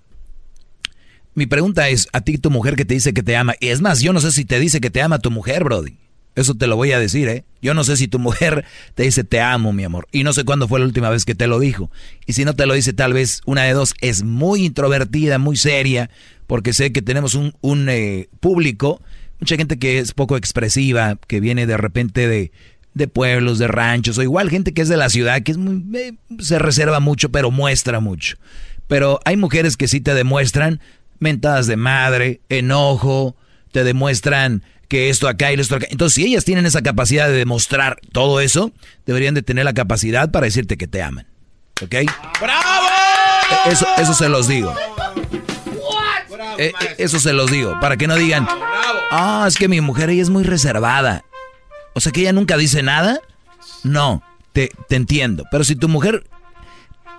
Speaker 4: Mi pregunta es, a ti tu mujer que te dice que te ama, y es más, yo no sé si te dice que te ama tu mujer, Brody. Eso te lo voy a decir, ¿eh? Yo no sé si tu mujer te dice te amo, mi amor. Y no sé cuándo fue la última vez que te lo dijo. Y si no te lo dice, tal vez una de dos es muy introvertida, muy seria, porque sé que tenemos un, un eh, público, mucha gente que es poco expresiva, que viene de repente de, de pueblos, de ranchos, o igual gente que es de la ciudad, que es muy, eh, se reserva mucho, pero muestra mucho. Pero hay mujeres que sí te demuestran mentadas de madre, enojo, te demuestran que esto acá y esto acá. Entonces, si ellas tienen esa capacidad de demostrar todo eso, deberían de tener la capacidad para decirte que te aman. ¿Ok?
Speaker 19: ¡Bravo!
Speaker 4: Eso, eso se los digo. Eh, eh, eso se los digo, para que no digan, ah, es que mi mujer ella es muy reservada. O sea que ella nunca dice nada. No, te, te entiendo. Pero si tu mujer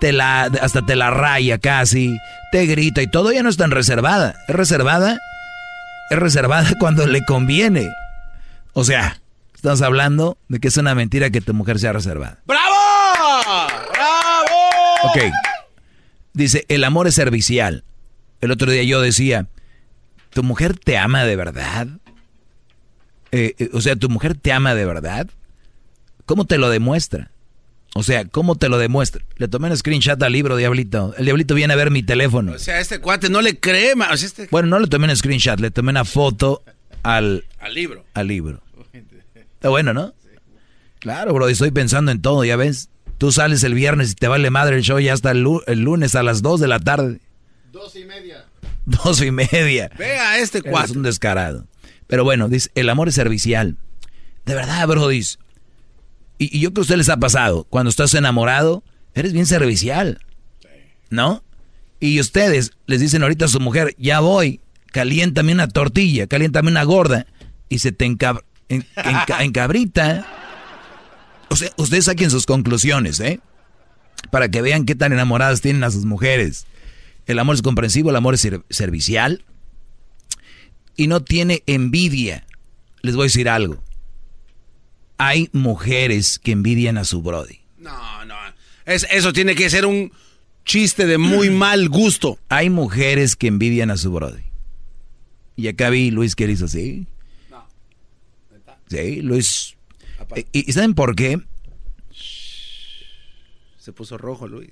Speaker 4: te la, hasta te la raya casi, te grita y todo, ella no es tan reservada. Es reservada es reservada cuando le conviene. O sea, estamos hablando de que es una mentira que tu mujer sea reservada.
Speaker 19: ¡Bravo! ¡Bravo!
Speaker 4: Ok. Dice, el amor es servicial. El otro día yo decía, ¿tu mujer te ama de verdad? Eh, eh, o sea, ¿tu mujer te ama de verdad? ¿Cómo te lo demuestra? O sea, ¿cómo te lo demuestra? Le tomé un screenshot al libro, Diablito. El Diablito viene a ver mi teléfono.
Speaker 19: O sea, este cuate no le cree, o sea, este...
Speaker 4: Bueno, no le tomé un screenshot, le tomé una foto al,
Speaker 19: Al libro.
Speaker 4: al libro. Está bueno, ¿no? Claro, bro, estoy pensando en todo, ya ves. Tú sales el viernes y te vale madre el show ya hasta el, lu- el lunes a las 2 de la tarde.
Speaker 5: Dos y media.
Speaker 4: Dos y media.
Speaker 19: Vea este
Speaker 4: Es
Speaker 19: cuate.
Speaker 4: un descarado. Pero bueno, dice, el amor es servicial. De verdad, Brody. Y, y yo creo que a usted les ha pasado. Cuando estás enamorado, eres bien servicial. ¿No? Y ustedes les dicen ahorita a su mujer, ya voy, caliéntame una tortilla, caliéntame una gorda. Y se te encab- en- enca- encabrita. O sea, ustedes saquen sus conclusiones, ¿eh? Para que vean qué tan enamoradas tienen a sus mujeres. El amor es comprensivo, el amor es ser- servicial. Y no tiene envidia. Les voy a decir algo. Hay mujeres que envidian a su Brody.
Speaker 19: No, no. Es, eso tiene que ser un chiste de muy mal gusto.
Speaker 4: Hay mujeres que envidian a su Brody. Y acá vi Luis que hizo así. Sí, Luis. Eh, ¿Y y saben por qué?
Speaker 19: Se puso rojo, Luis.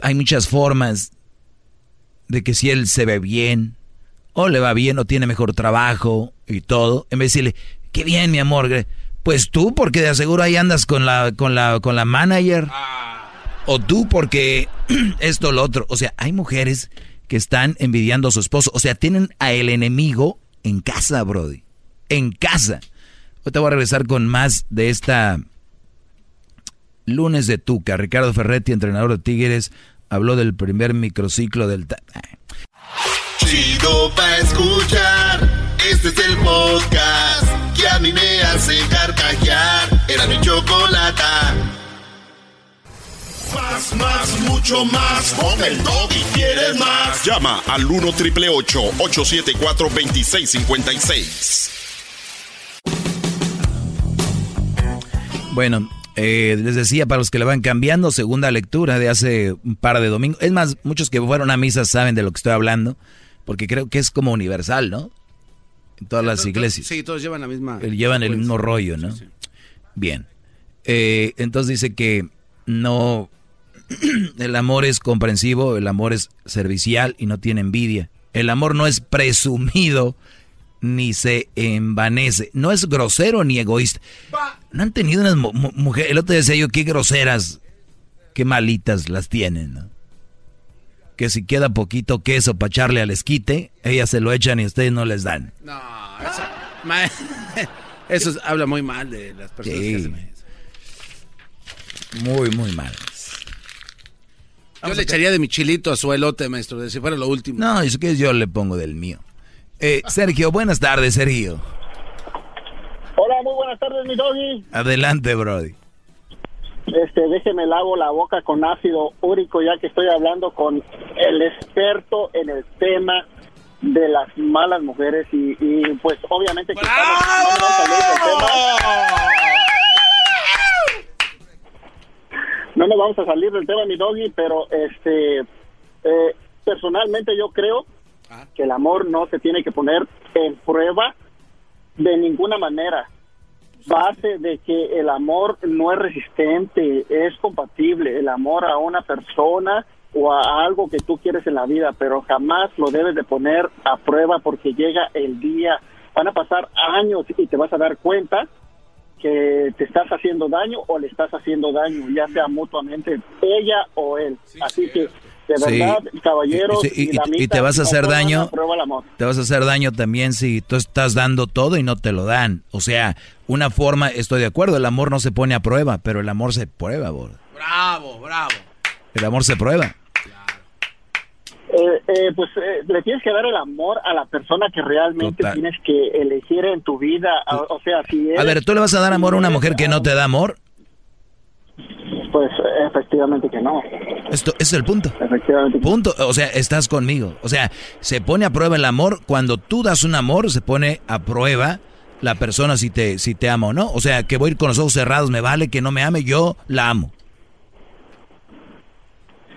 Speaker 4: Hay muchas formas de que si él se ve bien, o le va bien, o tiene mejor trabajo y todo, en vez de decirle, qué bien, mi amor, pues tú, porque de aseguro ahí andas con la, con la, con la manager. O tú, porque esto, lo otro. O sea, hay mujeres que están envidiando a su esposo. O sea, tienen a el enemigo en casa, Brody. En casa. Ahorita voy a regresar con más de esta lunes de Tuca. Ricardo Ferretti, entrenador de Tigres, habló del primer microciclo del...
Speaker 10: Chido pa' escuchar. Este es el podcast que a mí me hace carcajear. Era mi chocolata. Más, más, mucho más. Con el y quieres más.
Speaker 31: Llama al 1 triple 874 2656.
Speaker 4: Bueno, eh, les decía, para los que le van cambiando, segunda lectura de hace un par de domingos. Es más, muchos que fueron a misa saben de lo que estoy hablando, porque creo que es como universal, ¿no? En todas las iglesias.
Speaker 19: Sí, todos llevan la misma.
Speaker 4: Eh, Llevan el mismo rollo, ¿no? Bien. Eh, entonces dice que no, el amor es comprensivo, el amor es servicial y no tiene envidia. El amor no es presumido ni se envanece. No es grosero ni egoísta. No han tenido unas mujeres. El otro día decía yo, qué groseras, qué malitas las tienen, ¿no? Que si queda poquito queso para echarle al esquite, ellas se lo echan y ustedes no les dan.
Speaker 19: No, eso, eso habla muy mal de las personas que hacen eso.
Speaker 4: Muy, muy mal.
Speaker 19: Yo le echaría de mi chilito a su elote, maestro, de si fuera lo último.
Speaker 4: No, eso que yo le pongo del mío. Eh, Sergio, buenas tardes, Sergio.
Speaker 32: Hola, muy buenas tardes, mi doggy.
Speaker 4: Adelante, Brody.
Speaker 32: Este, déjeme lavo la boca con ácido úrico ya que estoy hablando con el experto en el tema de las malas mujeres y, y pues obviamente que estamos, no me vamos a salir del tema. No nos vamos a salir del tema, mi doggy, pero este eh, personalmente yo creo que el amor no se tiene que poner en prueba de ninguna manera. Base de que el amor no es resistente, es compatible. El amor a una persona o a algo que tú quieres en la vida, pero jamás lo debes de poner a prueba porque llega el día, van a pasar años y te vas a dar cuenta que te estás haciendo daño o le estás haciendo daño, ya sea mutuamente ella o él. Así que de
Speaker 4: Sí.
Speaker 32: verdad, caballeros,
Speaker 4: Y, y- y-
Speaker 32: dinamita,
Speaker 4: y te vas a hacer daño.
Speaker 32: a prueba el amor.
Speaker 4: Te vas a hacer daño también si tú estás dando todo y no te lo dan. O sea, una forma, estoy de acuerdo, el amor no se pone a prueba, pero el amor se prueba, bro.
Speaker 19: Bravo, bravo.
Speaker 4: El amor se prueba.
Speaker 32: Eh, eh, pues eh, le tienes que dar el amor a la persona que realmente
Speaker 4: Total.
Speaker 32: tienes que elegir en tu vida. A- O, sea, si
Speaker 4: A
Speaker 32: eres-
Speaker 4: ver, ¿tú le vas a dar amor a una mujer que no te da amor?
Speaker 32: Pues efectivamente que no.
Speaker 4: Esto ese es el punto.
Speaker 32: Efectivamente.
Speaker 4: Punto. O sea, estás conmigo. O sea, se pone a prueba el amor. Cuando tú das un amor, se pone a prueba la persona si te, si te ama o no. O sea, que voy a ir con los ojos cerrados, me vale que no me ame, yo la amo.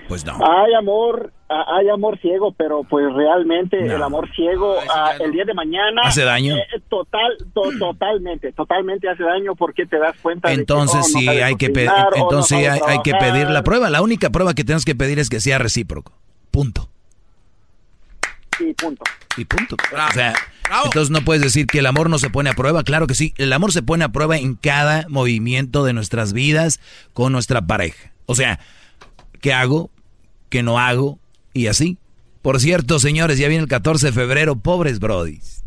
Speaker 4: Pues no.
Speaker 32: Hay amor, hay amor ciego, pero pues realmente el amor ciego ah, el día de mañana
Speaker 4: ¿Hace daño?
Speaker 32: eh, total, to- totalmente, totalmente hace daño porque te das cuenta
Speaker 4: Entonces
Speaker 32: de que, oh, no
Speaker 4: sí hay que pedir,
Speaker 32: no
Speaker 4: entonces hay, hay que pedir la prueba. La única prueba que tenemos que pedir es que sea recíproco. Punto.
Speaker 32: Sí, punto.
Speaker 4: Y punto. O sea, entonces no puedes decir que el amor no se pone a prueba. Claro que sí. El amor se pone a prueba en cada movimiento de nuestras vidas con nuestra pareja. O sea, ¿qué hago? ¿Qué no hago? Y así. Por cierto, señores, ya viene el 14 de febrero. Pobres brodis.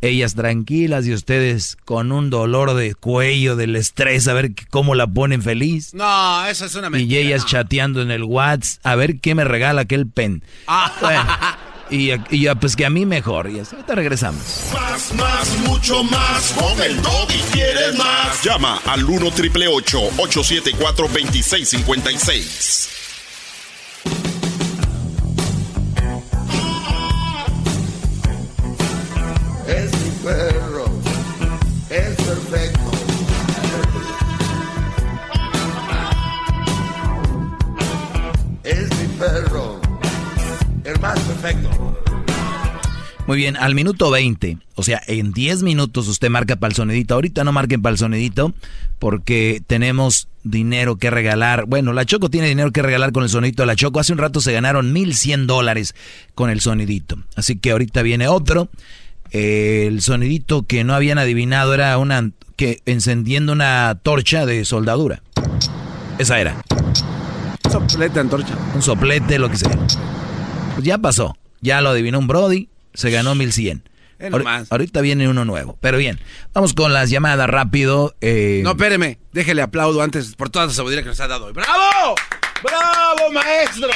Speaker 4: Ellas tranquilas y ustedes con un dolor de cuello, del estrés, a ver cómo la ponen feliz.
Speaker 19: No, eso es una mentira.
Speaker 4: Y ellas chateando en el WhatsApp, a ver qué me regala aquel pen. Bueno, y, y ya, pues que a mí mejor. Y así, ahorita regresamos.
Speaker 31: Más, más, mucho más. Con el y quieres más. Llama al 1 triple 874 2656.
Speaker 22: Perro, es perfecto. Es mi perro, el más perfecto.
Speaker 4: Muy bien, al minuto 20, o sea, en 10 minutos usted marca para el sonidito. Ahorita no marquen para el sonidito porque tenemos dinero que regalar. Bueno, la Choco tiene dinero que regalar con el sonidito de la Choco. Hace un rato se ganaron 1100 dólares con el sonidito. Así que ahorita viene otro. Eh, el sonidito que no habían adivinado era una que encendiendo una torcha de soldadura. Esa era.
Speaker 19: Soplete, antorcha.
Speaker 4: Un soplete, lo que sea. Pues ya pasó. Ya lo adivinó un Brody. Se ganó 1100.
Speaker 19: Eh,
Speaker 4: Ahori-
Speaker 19: nomás.
Speaker 4: Ahorita viene uno nuevo. Pero bien, vamos con las llamadas rápido. eh,
Speaker 19: No, espéreme. Déjele aplaudo antes por toda la sabiduría que nos ha dado hoy. ¡Bravo! ¡Bravo, maestro!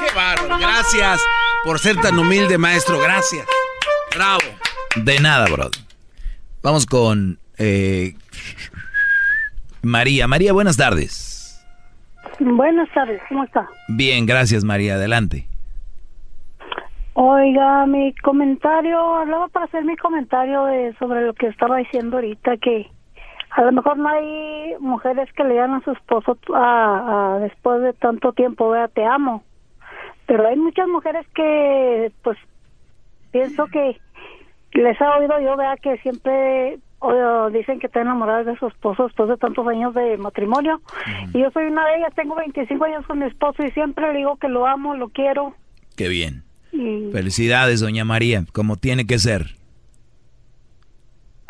Speaker 19: ¡Qué bárbaro! Gracias por ser tan humilde, maestro. Gracias. ¡Bravo!
Speaker 4: De nada, Brody. Vamos con eh, María. María, buenas tardes.
Speaker 29: Buenas tardes, ¿cómo está?
Speaker 4: Bien, gracias María. Adelante.
Speaker 29: Oiga, mi comentario, hablaba para hacer mi comentario de sobre lo que estaba diciendo ahorita, que a lo mejor no hay mujeres que le digan a su esposo a, a- después de tanto tiempo, vea, te amo. Pero hay muchas mujeres que, pues, pienso que les ha oído yo, vea, que siempre o, dicen que está enamorada de su esposo después de tantos años de matrimonio. Y yo soy una de ellas, tengo 25 años con mi esposo y siempre le digo que lo amo, lo quiero.
Speaker 4: Qué bien.
Speaker 29: Y,
Speaker 4: Felicidades, doña María, como tiene que ser.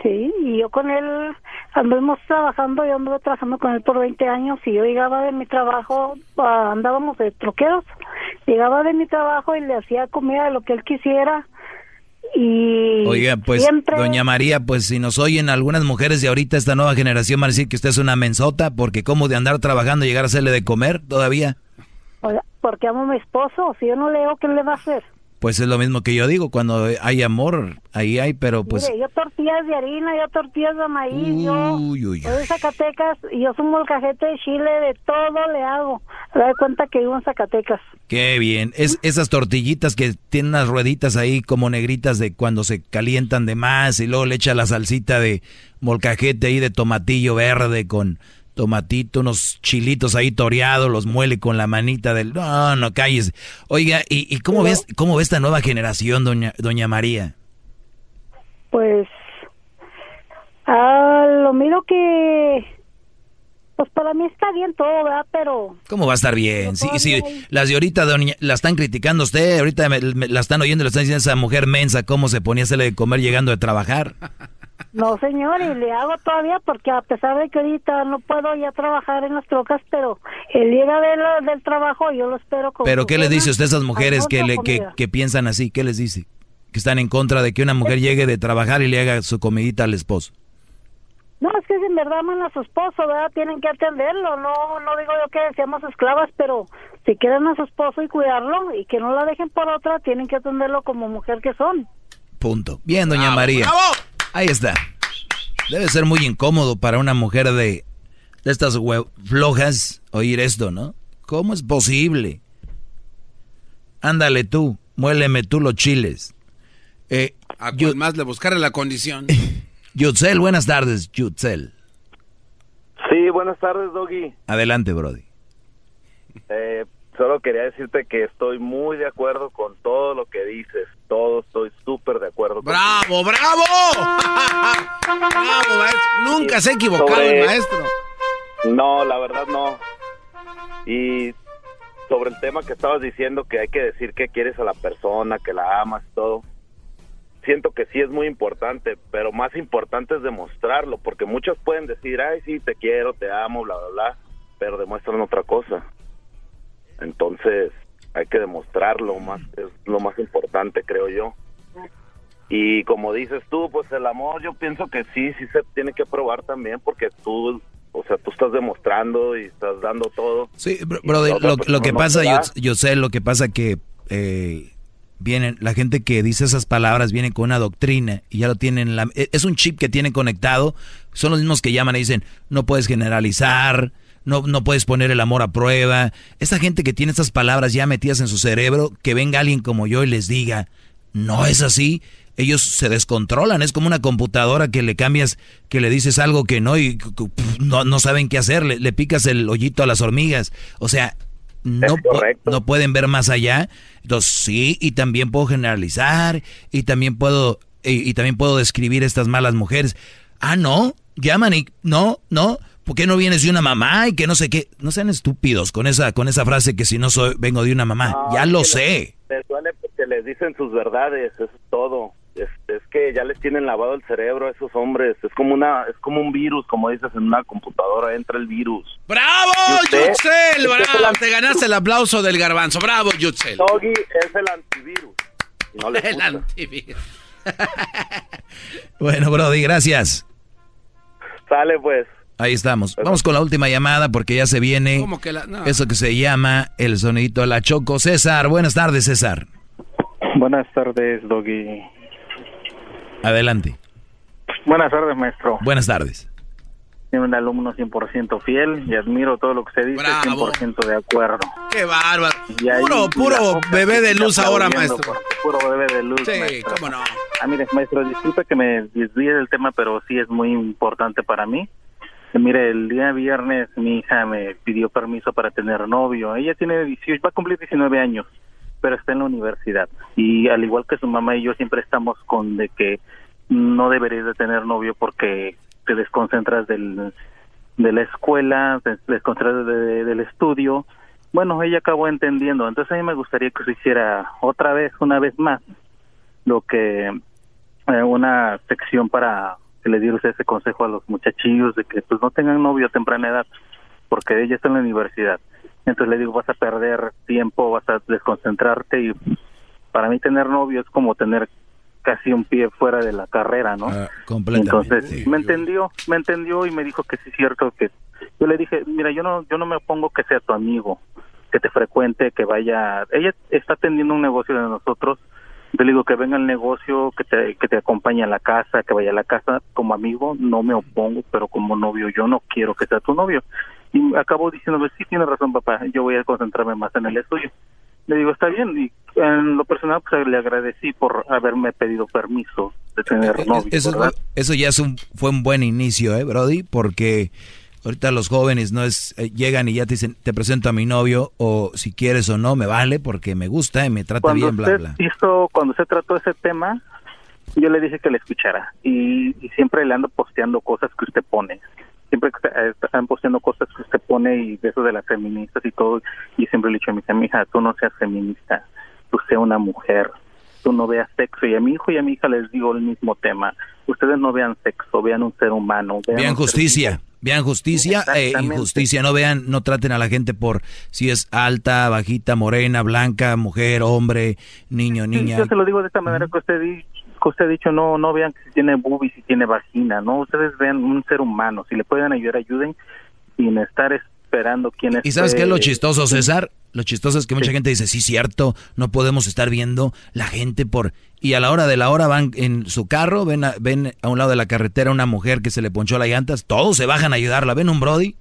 Speaker 29: sí, y yo con él anduvimos trabajando, yo anduve trabajando con él por 20 años y yo llegaba de mi trabajo, ah, andábamos de troqueros, llegaba de mi trabajo y le hacía comida de lo que él quisiera. Y
Speaker 4: Oiga, pues,
Speaker 29: siempre-
Speaker 4: doña María, pues si nos oyen algunas mujeres de ahorita, esta nueva generación van a decir que usted es una mensota, porque cómo de andar trabajando y llegar a hacerle de comer todavía.
Speaker 29: Oiga, porque amo a mi esposo, si yo no leo, ¿qué le va a hacer?
Speaker 4: Pues es lo mismo que yo digo, cuando hay amor, ahí hay, pero pues...
Speaker 29: Mire, yo tortillas de harina, yo tortillas de maíz, yo
Speaker 4: Uy, uy,
Speaker 29: soy de Zacatecas y yo soy un molcajete de chile, de todo le hago. Me doy cuenta que vivo en Zacatecas.
Speaker 4: Qué bien. Es esas tortillitas que tienen unas rueditas ahí como negritas de cuando se calientan de más y luego le echa la salsita de molcajete ahí de tomatillo verde con tomatito, unos chilitos ahí toreados, los muele con la manita del... No, no calles. Oiga, ¿y, y cómo ves cómo ve esta nueva generación, doña, doña María?
Speaker 29: Pues, ah, lo miro que, pues para mí está bien todo, ¿verdad? Pero
Speaker 4: ¿Cómo va a estar bien? Sí, sí, las de ahorita doña, la están criticando usted, ahorita me- me- la están oyendo, le están diciendo a esa mujer mensa cómo se ponía a hacerle de comer llegando de trabajar.
Speaker 29: No, señor, y le hago todavía porque a pesar de que ahorita no puedo ya trabajar en las trocas, pero él llega de la- del trabajo y yo lo espero con
Speaker 4: Pero ¿qué les
Speaker 29: cena,
Speaker 4: dice usted a esas mujeres que, le, que, que piensan así? ¿Qué les dice? Que están en contra de que una mujer llegue de trabajar y le haga su comidita al esposo.
Speaker 29: No, es que si en verdad aman a su esposo, ¿verdad? Tienen que atenderlo. No no digo yo que seamos esclavas, pero si quieren a su esposo y cuidarlo y que no la dejen por otra, tienen que atenderlo como mujer que son.
Speaker 4: Punto. Bien, doña María. Ahí está. Debe ser muy incómodo para una mujer de, de estas flojas oír esto, ¿no? ¿Cómo es posible? Ándale tú, muéleme tú los chiles. Eh,
Speaker 19: A más le buscaré la condición.
Speaker 4: Yutzel, buenas tardes, Yutzel.
Speaker 33: Sí, buenas tardes, Doggy.
Speaker 4: Adelante, Brody.
Speaker 33: Eh, solo quería decirte que estoy muy de acuerdo con todo lo que dices. Todo, estoy súper de acuerdo.
Speaker 19: ¡Bravo, bravo! ¡Bravo, maestro! Nunca se ha equivocado
Speaker 33: Sobre-
Speaker 19: el maestro.
Speaker 33: No, la verdad no. Y sobre el tema que estabas diciendo, que hay que decir que quieres a la persona, que la amas, todo. Siento que sí es muy importante, pero más importante es demostrarlo, porque muchos pueden decir, ay, sí, te quiero, te amo, bla, bla, bla, pero demuestran otra cosa. Entonces, hay que demostrarlo, más es lo más importante, creo yo. Y como dices tú, pues el amor yo pienso que sí, sí se tiene que probar también, porque tú, o sea, tú estás demostrando y estás dando todo.
Speaker 4: Sí, bro- lo, que
Speaker 33: no
Speaker 4: pasa, yo, yo sé lo que pasa que eh, vienen, la gente que dice esas palabras viene con una doctrina y ya lo tienen, en la- e- es un chip que tienen conectado, son los mismos que llaman y dicen, no puedes generalizar, no, no puedes poner el amor a prueba. Esa gente que tiene estas palabras ya metidas en su cerebro, que venga alguien como yo y les diga, no es así, ellos se descontrolan, es como una computadora que le cambias, que le dices algo que no y no, no saben qué hacer, le, le picas el hoyito a las hormigas, o sea, no, no pueden ver más allá, entonces sí, y también puedo generalizar, y también puedo, y, y también puedo describir estas malas mujeres, ah, no, llaman y, no, no, ¿por qué no vienes de una mamá y que no sé qué? No sean estúpidos con esa, con esa frase que si no soy, vengo de una mamá,
Speaker 33: No,
Speaker 4: ya lo sé.
Speaker 33: Les, duele porque les dicen sus verdades, eso es todo. Es, es que ya les tienen lavado el cerebro a esos hombres. Es como una, es como un virus, como dices en una computadora entra el virus.
Speaker 19: ¡Bravo. Yutzel! ¡Bravo! Te ganaste el aplauso del garbanzo. ¡Bravo, Yutzel!
Speaker 33: Doggy es el antivirus. No les
Speaker 19: El
Speaker 33: gusta.
Speaker 19: antivirus.
Speaker 4: Bueno, Brody, gracias.
Speaker 33: Sale pues.
Speaker 4: Ahí estamos. Vamos con la última llamada porque ya se viene
Speaker 19: ¿Cómo que la- no.
Speaker 4: eso que se llama el sonidito de la Choco. César, buenas tardes, César.
Speaker 34: Buenas tardes, Doggy.
Speaker 4: Adelante.
Speaker 34: Buenas tardes, maestro.
Speaker 4: Buenas tardes.
Speaker 34: Soy un alumno 100% fiel y admiro todo lo que usted dice,
Speaker 19: Bravo.
Speaker 34: 100% de acuerdo.
Speaker 19: ¡Qué bárbaro!
Speaker 34: Y ahí-
Speaker 19: Puro, puro bebé de luz ahora, maestro.
Speaker 34: Puro bebé de luz,
Speaker 19: Sí,
Speaker 34: maestro.
Speaker 19: cómo no.
Speaker 34: Ah, mire, maestro, disculpe que me desvíe del tema, pero sí es muy importante para mí. Mire, el día viernes mi hija me pidió permiso para tener novio. Ella tiene 18, va a cumplir 19 años, pero está en la universidad. Y al igual que su mamá y yo siempre estamos con de que no deberías de tener novio porque te desconcentras del, de la escuela, te desconcentras de- del estudio. Bueno, ella acabó entendiendo, entonces a mí me gustaría que se hiciera otra vez, una vez más, lo que eh, una sección para que le usted ese consejo a los muchachillos de que pues no tengan novio a temprana edad, porque ella está en la universidad. Entonces le digo, vas a perder tiempo, vas a desconcentrarte y para mí tener novio es como tener casi un pie fuera de la carrera, ¿no?
Speaker 4: completamente.
Speaker 34: Entonces me entendió, me entendió y me dijo que sí es cierto que yo le dije, mira, yo no yo no me opongo que sea tu amigo, que te frecuente, que vaya, ella está atendiendo un negocio de nosotros, yo le digo que venga al negocio, que te que te acompañe a la casa, que vaya a la casa como amigo, no me opongo, pero como novio yo no quiero que sea tu novio. Y acabó diciéndome, sí, tiene razón papá, yo voy a concentrarme más en el estudio. Le digo, está bien, y en lo personal pues le agradecí por haberme pedido permiso de tener novio,
Speaker 4: Eso, es
Speaker 34: ¿verdad?
Speaker 4: bu- eso ya es un, fue un buen inicio, ¿eh, Brody? Porque ahorita los jóvenes no es eh, llegan y ya te dicen, te presento a mi novio, o si quieres o no, me vale porque me gusta y me trata
Speaker 34: cuando
Speaker 4: bien, bla,
Speaker 34: usted
Speaker 4: bla.
Speaker 34: hizo, cuando se trató ese tema, yo le dije que le escuchara y, y siempre le ando posteando cosas que usted pone. Siempre está- están posteando cosas que usted pone y de eso de las feministas y todo. Y siempre le he dicho a mi hija, tú no seas feminista, tú sea una mujer, tú no veas sexo. Y a mi hijo y a mi hija les digo el mismo tema. Ustedes no vean sexo, vean un ser humano. Vean,
Speaker 4: Vean
Speaker 34: un ser
Speaker 4: justicia, vean justicia e
Speaker 34: Exactamente.
Speaker 4: injusticia, no vean, no traten a la gente por si es alta, bajita, morena, blanca, mujer, hombre, niño,
Speaker 34: Sí,
Speaker 4: niña.
Speaker 34: yo se lo digo de esta manera que usted, que usted ha dicho, no no vean que si tiene boobies, si tiene vagina, no, ustedes vean un ser humano, si le pueden ayudar, ayuden, sin estar esperando quién es.
Speaker 4: ¿Y sabes qué es lo
Speaker 34: eh,
Speaker 4: chistoso, César? Lo chistoso es que mucha gente dice, sí, cierto, no podemos estar viendo la gente por... Y a la hora de la hora van en su carro, ven a, ven a un lado de la carretera una mujer que se le ponchó las llantas, todos se bajan a ayudarla. ¿Ven un Brody?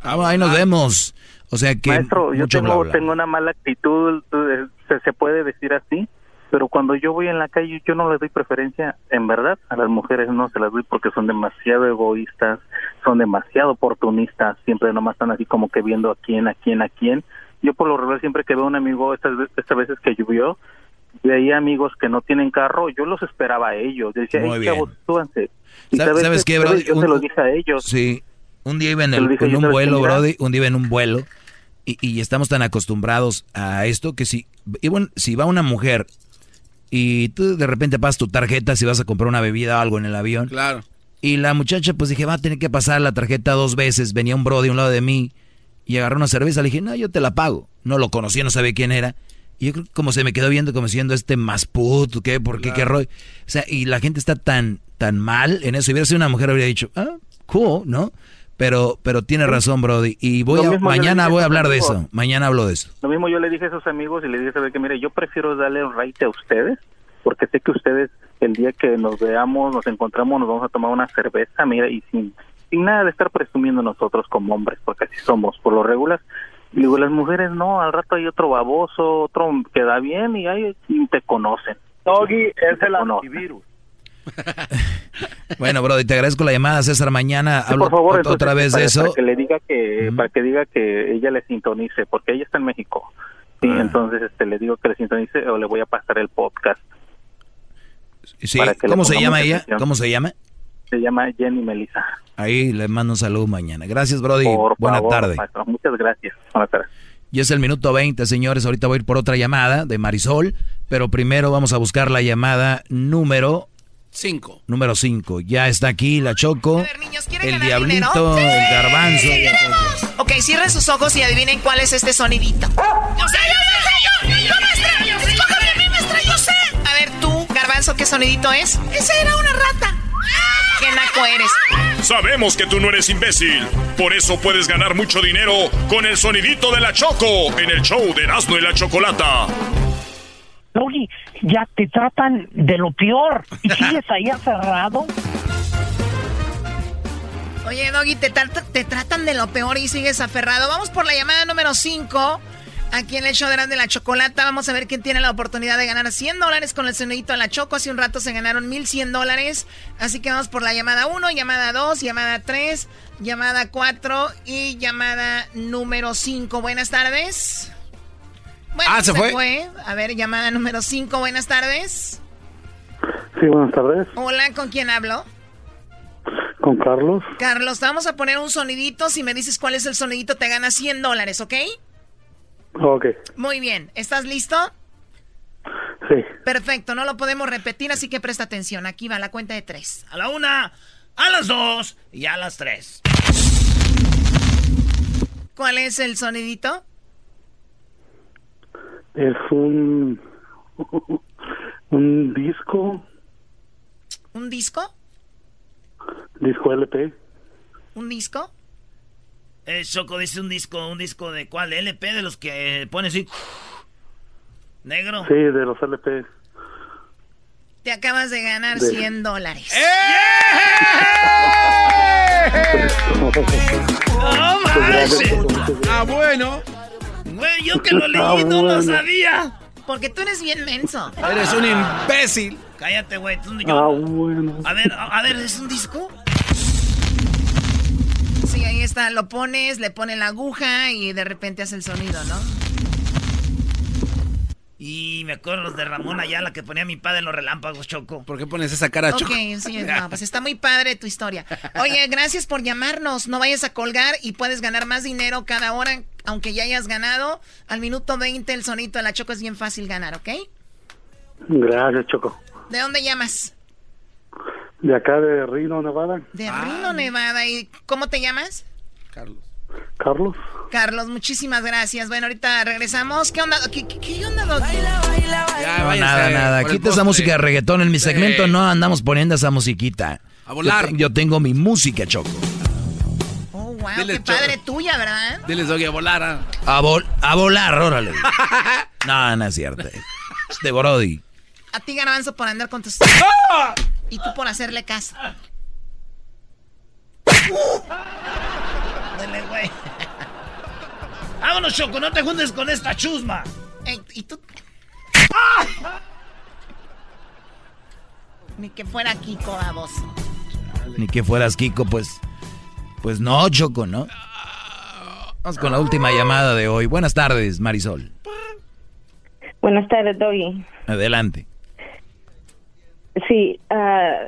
Speaker 4: Ah, ahí nos vemos. O sea que...
Speaker 34: Maestro, yo tengo,
Speaker 4: bla, bla.
Speaker 34: tengo una mala actitud, eh, se, se puede decir así, pero cuando yo voy en la calle yo no les doy preferencia, en verdad, a las mujeres no se las doy porque son demasiado egoístas, son demasiado oportunistas, siempre nomás están así como que viendo a quién, a quién, a quién. Yo por lo regular siempre que veo a un amigo, estas, ve- estas veces que llovió, veía amigos que no tienen carro, yo los esperaba a ellos, yo decía,
Speaker 4: Muy
Speaker 34: hey,
Speaker 4: bien.
Speaker 34: chavos, súbanse. Y
Speaker 4: ¿Sabes- sabes qué, Brody?
Speaker 34: Yo se
Speaker 4: Un-
Speaker 34: lo dije a ellos.
Speaker 4: Sí, un día iba en,
Speaker 34: Se
Speaker 4: el- en un
Speaker 34: ¿sabes
Speaker 4: vuelo? Brody, un día iba en un vuelo y, y estamos tan acostumbrados a esto que si, y bueno, si va una mujer y tú de repente pasas tu tarjeta si vas a comprar una bebida o algo en el avión.
Speaker 19: Claro.
Speaker 4: Y la muchacha pues dije, va a tener que pasar la tarjeta dos veces. Venía un Brody a un lado de mí y agarró una cerveza. Le dije, no, yo te la pago. No lo conocía, no sabía quién era. Y yo creo que como se me quedó viendo como siendo este más puto, ¿qué? ¿Por qué? ¿Qué rollo? O sea, y la gente está tan, tan mal en eso. Si hubiera sido una mujer, habría dicho, ah, cool, ¿no? Pero, pero tiene razón, Brody. Y voy a, mañana voy a hablar de eso. Mañana hablo de eso.
Speaker 34: Lo mismo yo le dije a esos amigos y le dije, ¿sabe qué? Mire, yo prefiero darle un raite a ustedes porque sé que ustedes el día que nos veamos, nos encontramos, nos vamos a tomar una cerveza, mira, y sin, sin nada de estar presumiendo nosotros como hombres, porque así somos por lo regular. Y digo, las mujeres no, al rato hay otro baboso, otro que da bien y ahí y te conocen.
Speaker 32: Doggy es el
Speaker 34: antivirus.
Speaker 4: Bueno, Brody, te agradezco la llamada, César. Mañana
Speaker 34: Sí,
Speaker 4: hablo
Speaker 34: por favor,
Speaker 4: ot- otra
Speaker 34: entonces,
Speaker 4: vez
Speaker 34: para,
Speaker 4: de eso.
Speaker 34: Para que le diga que, para que diga que ella le sintonice, porque ella está en México. Sí,
Speaker 4: Ah.
Speaker 34: entonces este, le digo que le sintonice o le voy a pasar el podcast.
Speaker 4: Sí, ¿Cómo se llama ella?
Speaker 34: atención.
Speaker 4: ¿Cómo se llama?
Speaker 34: Se llama Jenny Melissa.
Speaker 4: Ahí le mando un saludo mañana. Gracias, Brody.
Speaker 34: Por
Speaker 4: Buena
Speaker 34: favor,
Speaker 4: tarde.
Speaker 34: maestro. Muchas gracias. Buenas tardes.
Speaker 4: Y es el minuto 20, señores. Ahorita voy a ir por otra llamada de Marisol. Pero primero vamos a buscar la llamada número...
Speaker 19: Cinco.
Speaker 4: Número 5. Ya está aquí la Choco. el
Speaker 7: ganar
Speaker 4: diablito,
Speaker 7: dinero?
Speaker 4: el garbanzo.
Speaker 7: Ok, cierren sus ojos y adivinen cuál es este sonidito.
Speaker 35: ¡Yo sé, yo sé, yo! ¡Yo, a mí, maestra! ¡Yo sé!
Speaker 7: A ver, tú, garbanzo, ¿qué sonidito es?
Speaker 35: ¡Esa era una rata!
Speaker 7: ¿Qué naco eres?
Speaker 31: Sabemos que tú no eres imbécil. Por eso puedes ganar mucho dinero con el sonidito de la Choco en el show de Erasmo y la Chocolata.
Speaker 36: Doggy, ya te tratan de lo peor y sigues ahí aferrado.
Speaker 7: Oye, Doggy, te, tra- te tratan de lo peor y sigues aferrado. Vamos por la llamada número 5. Aquí en el show de la Chocolata vamos a ver quién tiene la oportunidad de ganar 100 dólares con el sonidito de la Choco. Hace un rato se ganaron 1100 dólares. Así que vamos por la llamada 1, llamada 2, llamada 3, llamada 4 y llamada número 5. Buenas tardes. Bueno,
Speaker 19: Ah, ¿se fue?
Speaker 7: A ver, llamada número 5. Buenas tardes.
Speaker 37: Sí, buenas tardes.
Speaker 7: Hola, ¿con quién hablo?
Speaker 37: Con Carlos.
Speaker 7: Carlos, te vamos a poner un sonidito. Si me dices cuál es el sonidito, te ganas 100 dólares, ¿ok?
Speaker 37: Ok.
Speaker 7: Muy bien. ¿Estás listo?
Speaker 37: Sí.
Speaker 7: Perfecto, no lo podemos repetir, así que presta atención. Aquí va la cuenta de tres.
Speaker 3: A la una, a las dos y a las tres.
Speaker 7: ¿Cuál es el sonidito?
Speaker 37: Es un. Un disco.
Speaker 7: ¿Un disco?
Speaker 37: Disco LP.
Speaker 7: ¿Un disco?
Speaker 3: Eh, Choco dice un disco, un disco de cuál, LP, de los que pone así. Negro.
Speaker 37: Sí, de los LP.
Speaker 7: Te acabas de ganar
Speaker 37: De-
Speaker 7: 100 dólares.
Speaker 3: ¡No manches!
Speaker 19: Ah, bueno.
Speaker 3: Güey, yo que lo leí no lo sabía.
Speaker 7: Porque tú eres bien menso.
Speaker 19: Eres un imbécil.
Speaker 3: Cállate, güey. tú- yo-
Speaker 37: Ah, bueno.
Speaker 3: A ver, a, a ver, ¿es un disco?
Speaker 7: Sí, ahí está. Lo pones, le pone la aguja y de repente hace el sonido, ¿no?
Speaker 3: Y me acuerdo los de Ramón Ayala que ponía mi padre en los relámpagos, Choco.
Speaker 19: ¿Por qué pones esa cara,
Speaker 7: Ok,
Speaker 19: Choco?
Speaker 7: sí, no, pues está muy padre tu historia. Oye, gracias por llamarnos. No vayas a colgar y puedes ganar más dinero cada hora, aunque ya hayas ganado. Al minuto 20 el sonito de la Choco es bien fácil ganar, ¿ok?
Speaker 37: Gracias, Choco.
Speaker 7: ¿De dónde llamas?
Speaker 37: De acá de Reno, Nevada.
Speaker 7: De Reno, Nevada. ¿Y cómo te llamas?
Speaker 37: Carlos.
Speaker 7: Carlos, muchísimas gracias. Bueno, ahorita regresamos. ¿Qué onda? ¿Qué, qué- qué onda, Doggy?
Speaker 4: No, nada, nada. Quita esa música de reggaetón. En mi segmento no andamos poniendo esa musiquita.
Speaker 19: A volar.
Speaker 4: Yo, te- yo tengo mi música, Choco.
Speaker 7: Oh, wow, qué padre tuya, ¿verdad?
Speaker 19: Diles, Doggy, a volar. ah.
Speaker 4: A, vol- a volar, órale. no, no es cierto. Este Brody.
Speaker 7: A ti, Garbanzo, por andar con tus... Y tú por hacerle caso.
Speaker 3: Dale, güey. Vámonos, Choco, no te juntes con esta chusma.
Speaker 7: Ey, ¿Y tú? Ni que fuera Kiko, baboso.
Speaker 4: Ni que fueras Kiko, pues. Pues no, Choco, ¿no? Vamos con la última llamada de hoy. Buenas tardes, Marisol.
Speaker 38: Buenas tardes, Doggy.
Speaker 4: Adelante.
Speaker 38: Sí, ah,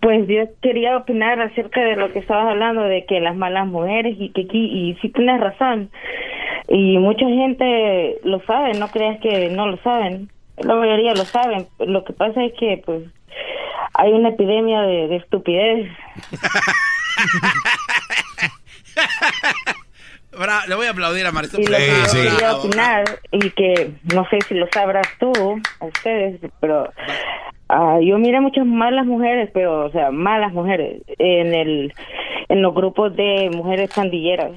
Speaker 38: pues yo quería opinar acerca de lo que estabas hablando, de que las malas mujeres y que aquí, y sí tienes razón. Y mucha gente lo sabe, no creas que no lo saben. La mayoría lo saben. Lo que pasa es que, pues, hay una epidemia de, de estupidez.
Speaker 19: Bra- le voy a aplaudir a Marisol.
Speaker 38: Y lo que yo
Speaker 19: Bravo,
Speaker 38: quería
Speaker 19: bravo.
Speaker 38: opinar, y que no sé si lo sabrás tú, a ustedes, pero ah, yo miré muchas malas mujeres, pero, o sea, malas mujeres, en el en los grupos de mujeres pandilleras.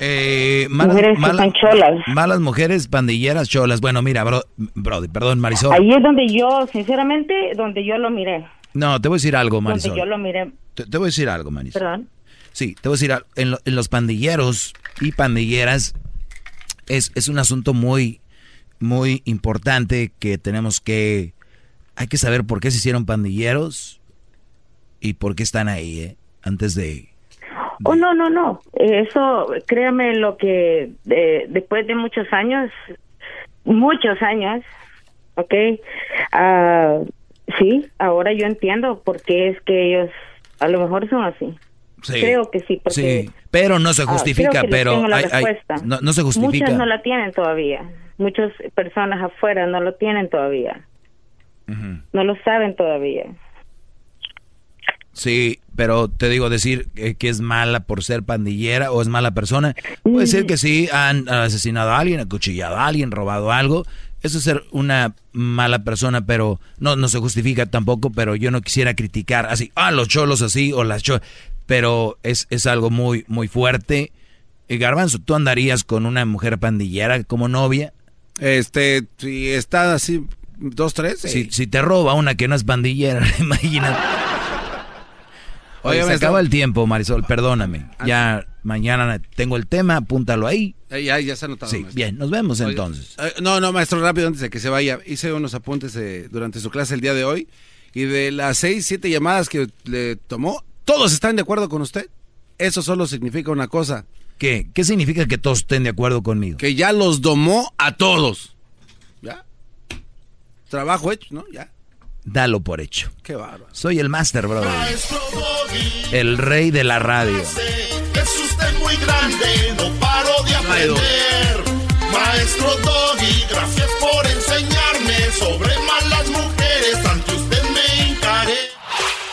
Speaker 4: Eh, malas,
Speaker 38: Mujeres que
Speaker 4: malas-
Speaker 38: son cholas.
Speaker 4: malas mujeres, pandilleras, cholas. Bueno, mira, bro, Brody, perdón, Marisol.
Speaker 38: Ahí es donde yo, sinceramente, donde yo lo miré.
Speaker 4: No, te voy a decir algo,
Speaker 38: Donde
Speaker 4: Marisol.
Speaker 38: yo lo miré.
Speaker 4: Te, te voy a decir algo, Marisol.
Speaker 38: Perdón.
Speaker 4: Sí, te voy a decir. En, lo- en los pandilleros y pandilleras es, es un asunto muy, muy importante que tenemos que... Hay que saber por qué se hicieron pandilleros y por qué están ahí, ¿eh? Antes de...
Speaker 38: Oh, no, no, no. Eso, créame, lo que después de muchos años, muchos años, ¿ok? Ah, sí, ahora yo entiendo por qué es que ellos a lo mejor son así.
Speaker 4: Sí.
Speaker 38: Creo que sí, porque...
Speaker 4: Sí, pero no se
Speaker 38: ah,
Speaker 4: justifica, pero hay- no, no se justifica.
Speaker 38: Muchas no la tienen todavía. Muchas personas afuera no lo tienen todavía. No lo saben todavía.
Speaker 4: Sí, pero te digo, decir que, que es mala por ser pandillera o es mala persona, puede ser que sí, han asesinado a alguien, acuchillado a alguien, robado algo. Eso es ser una mala persona, pero no, no se justifica tampoco, pero yo no quisiera criticar así, ah, los cholos así o las cholas, pero es, es algo muy, muy fuerte. Y Garbanzo, ¿tú andarías con una mujer pandillera como novia?
Speaker 19: Este, si está así, dos, tres.
Speaker 4: Si, si te roba una que no es pandillera, imagínate. Oye,
Speaker 19: Oye,
Speaker 4: se acaba el tiempo, Marisol, perdóname. Ya mañana tengo el tema, apúntalo ahí.
Speaker 19: Eh, ya, ya se ha notado.
Speaker 4: Sí,
Speaker 19: maestro.
Speaker 4: bien, nos vemos
Speaker 19: Oiga,
Speaker 4: entonces.
Speaker 19: eh, no, no, maestro, rápido, antes de que se vaya. Hice unos apuntes eh, durante su clase el día de hoy. Y de las seis, siete llamadas que le tomó, ¿todos están de acuerdo con usted? Eso solo significa una cosa.
Speaker 4: ¿Qué? ¿Qué significa que todos estén de acuerdo conmigo?
Speaker 19: Que ya los domó a todos. ¿Ya? trabajo hecho, ¿no? Ya.
Speaker 4: Dalo por hecho.
Speaker 19: Qué bárbaro.
Speaker 4: Soy el master, brother.
Speaker 10: Maestro Doggy.
Speaker 4: El rey de la radio.
Speaker 10: Es usted muy grande, no paro de aprender. Maestro Doggy, gracias por enseñarme sobre malas mujeres. Encaré.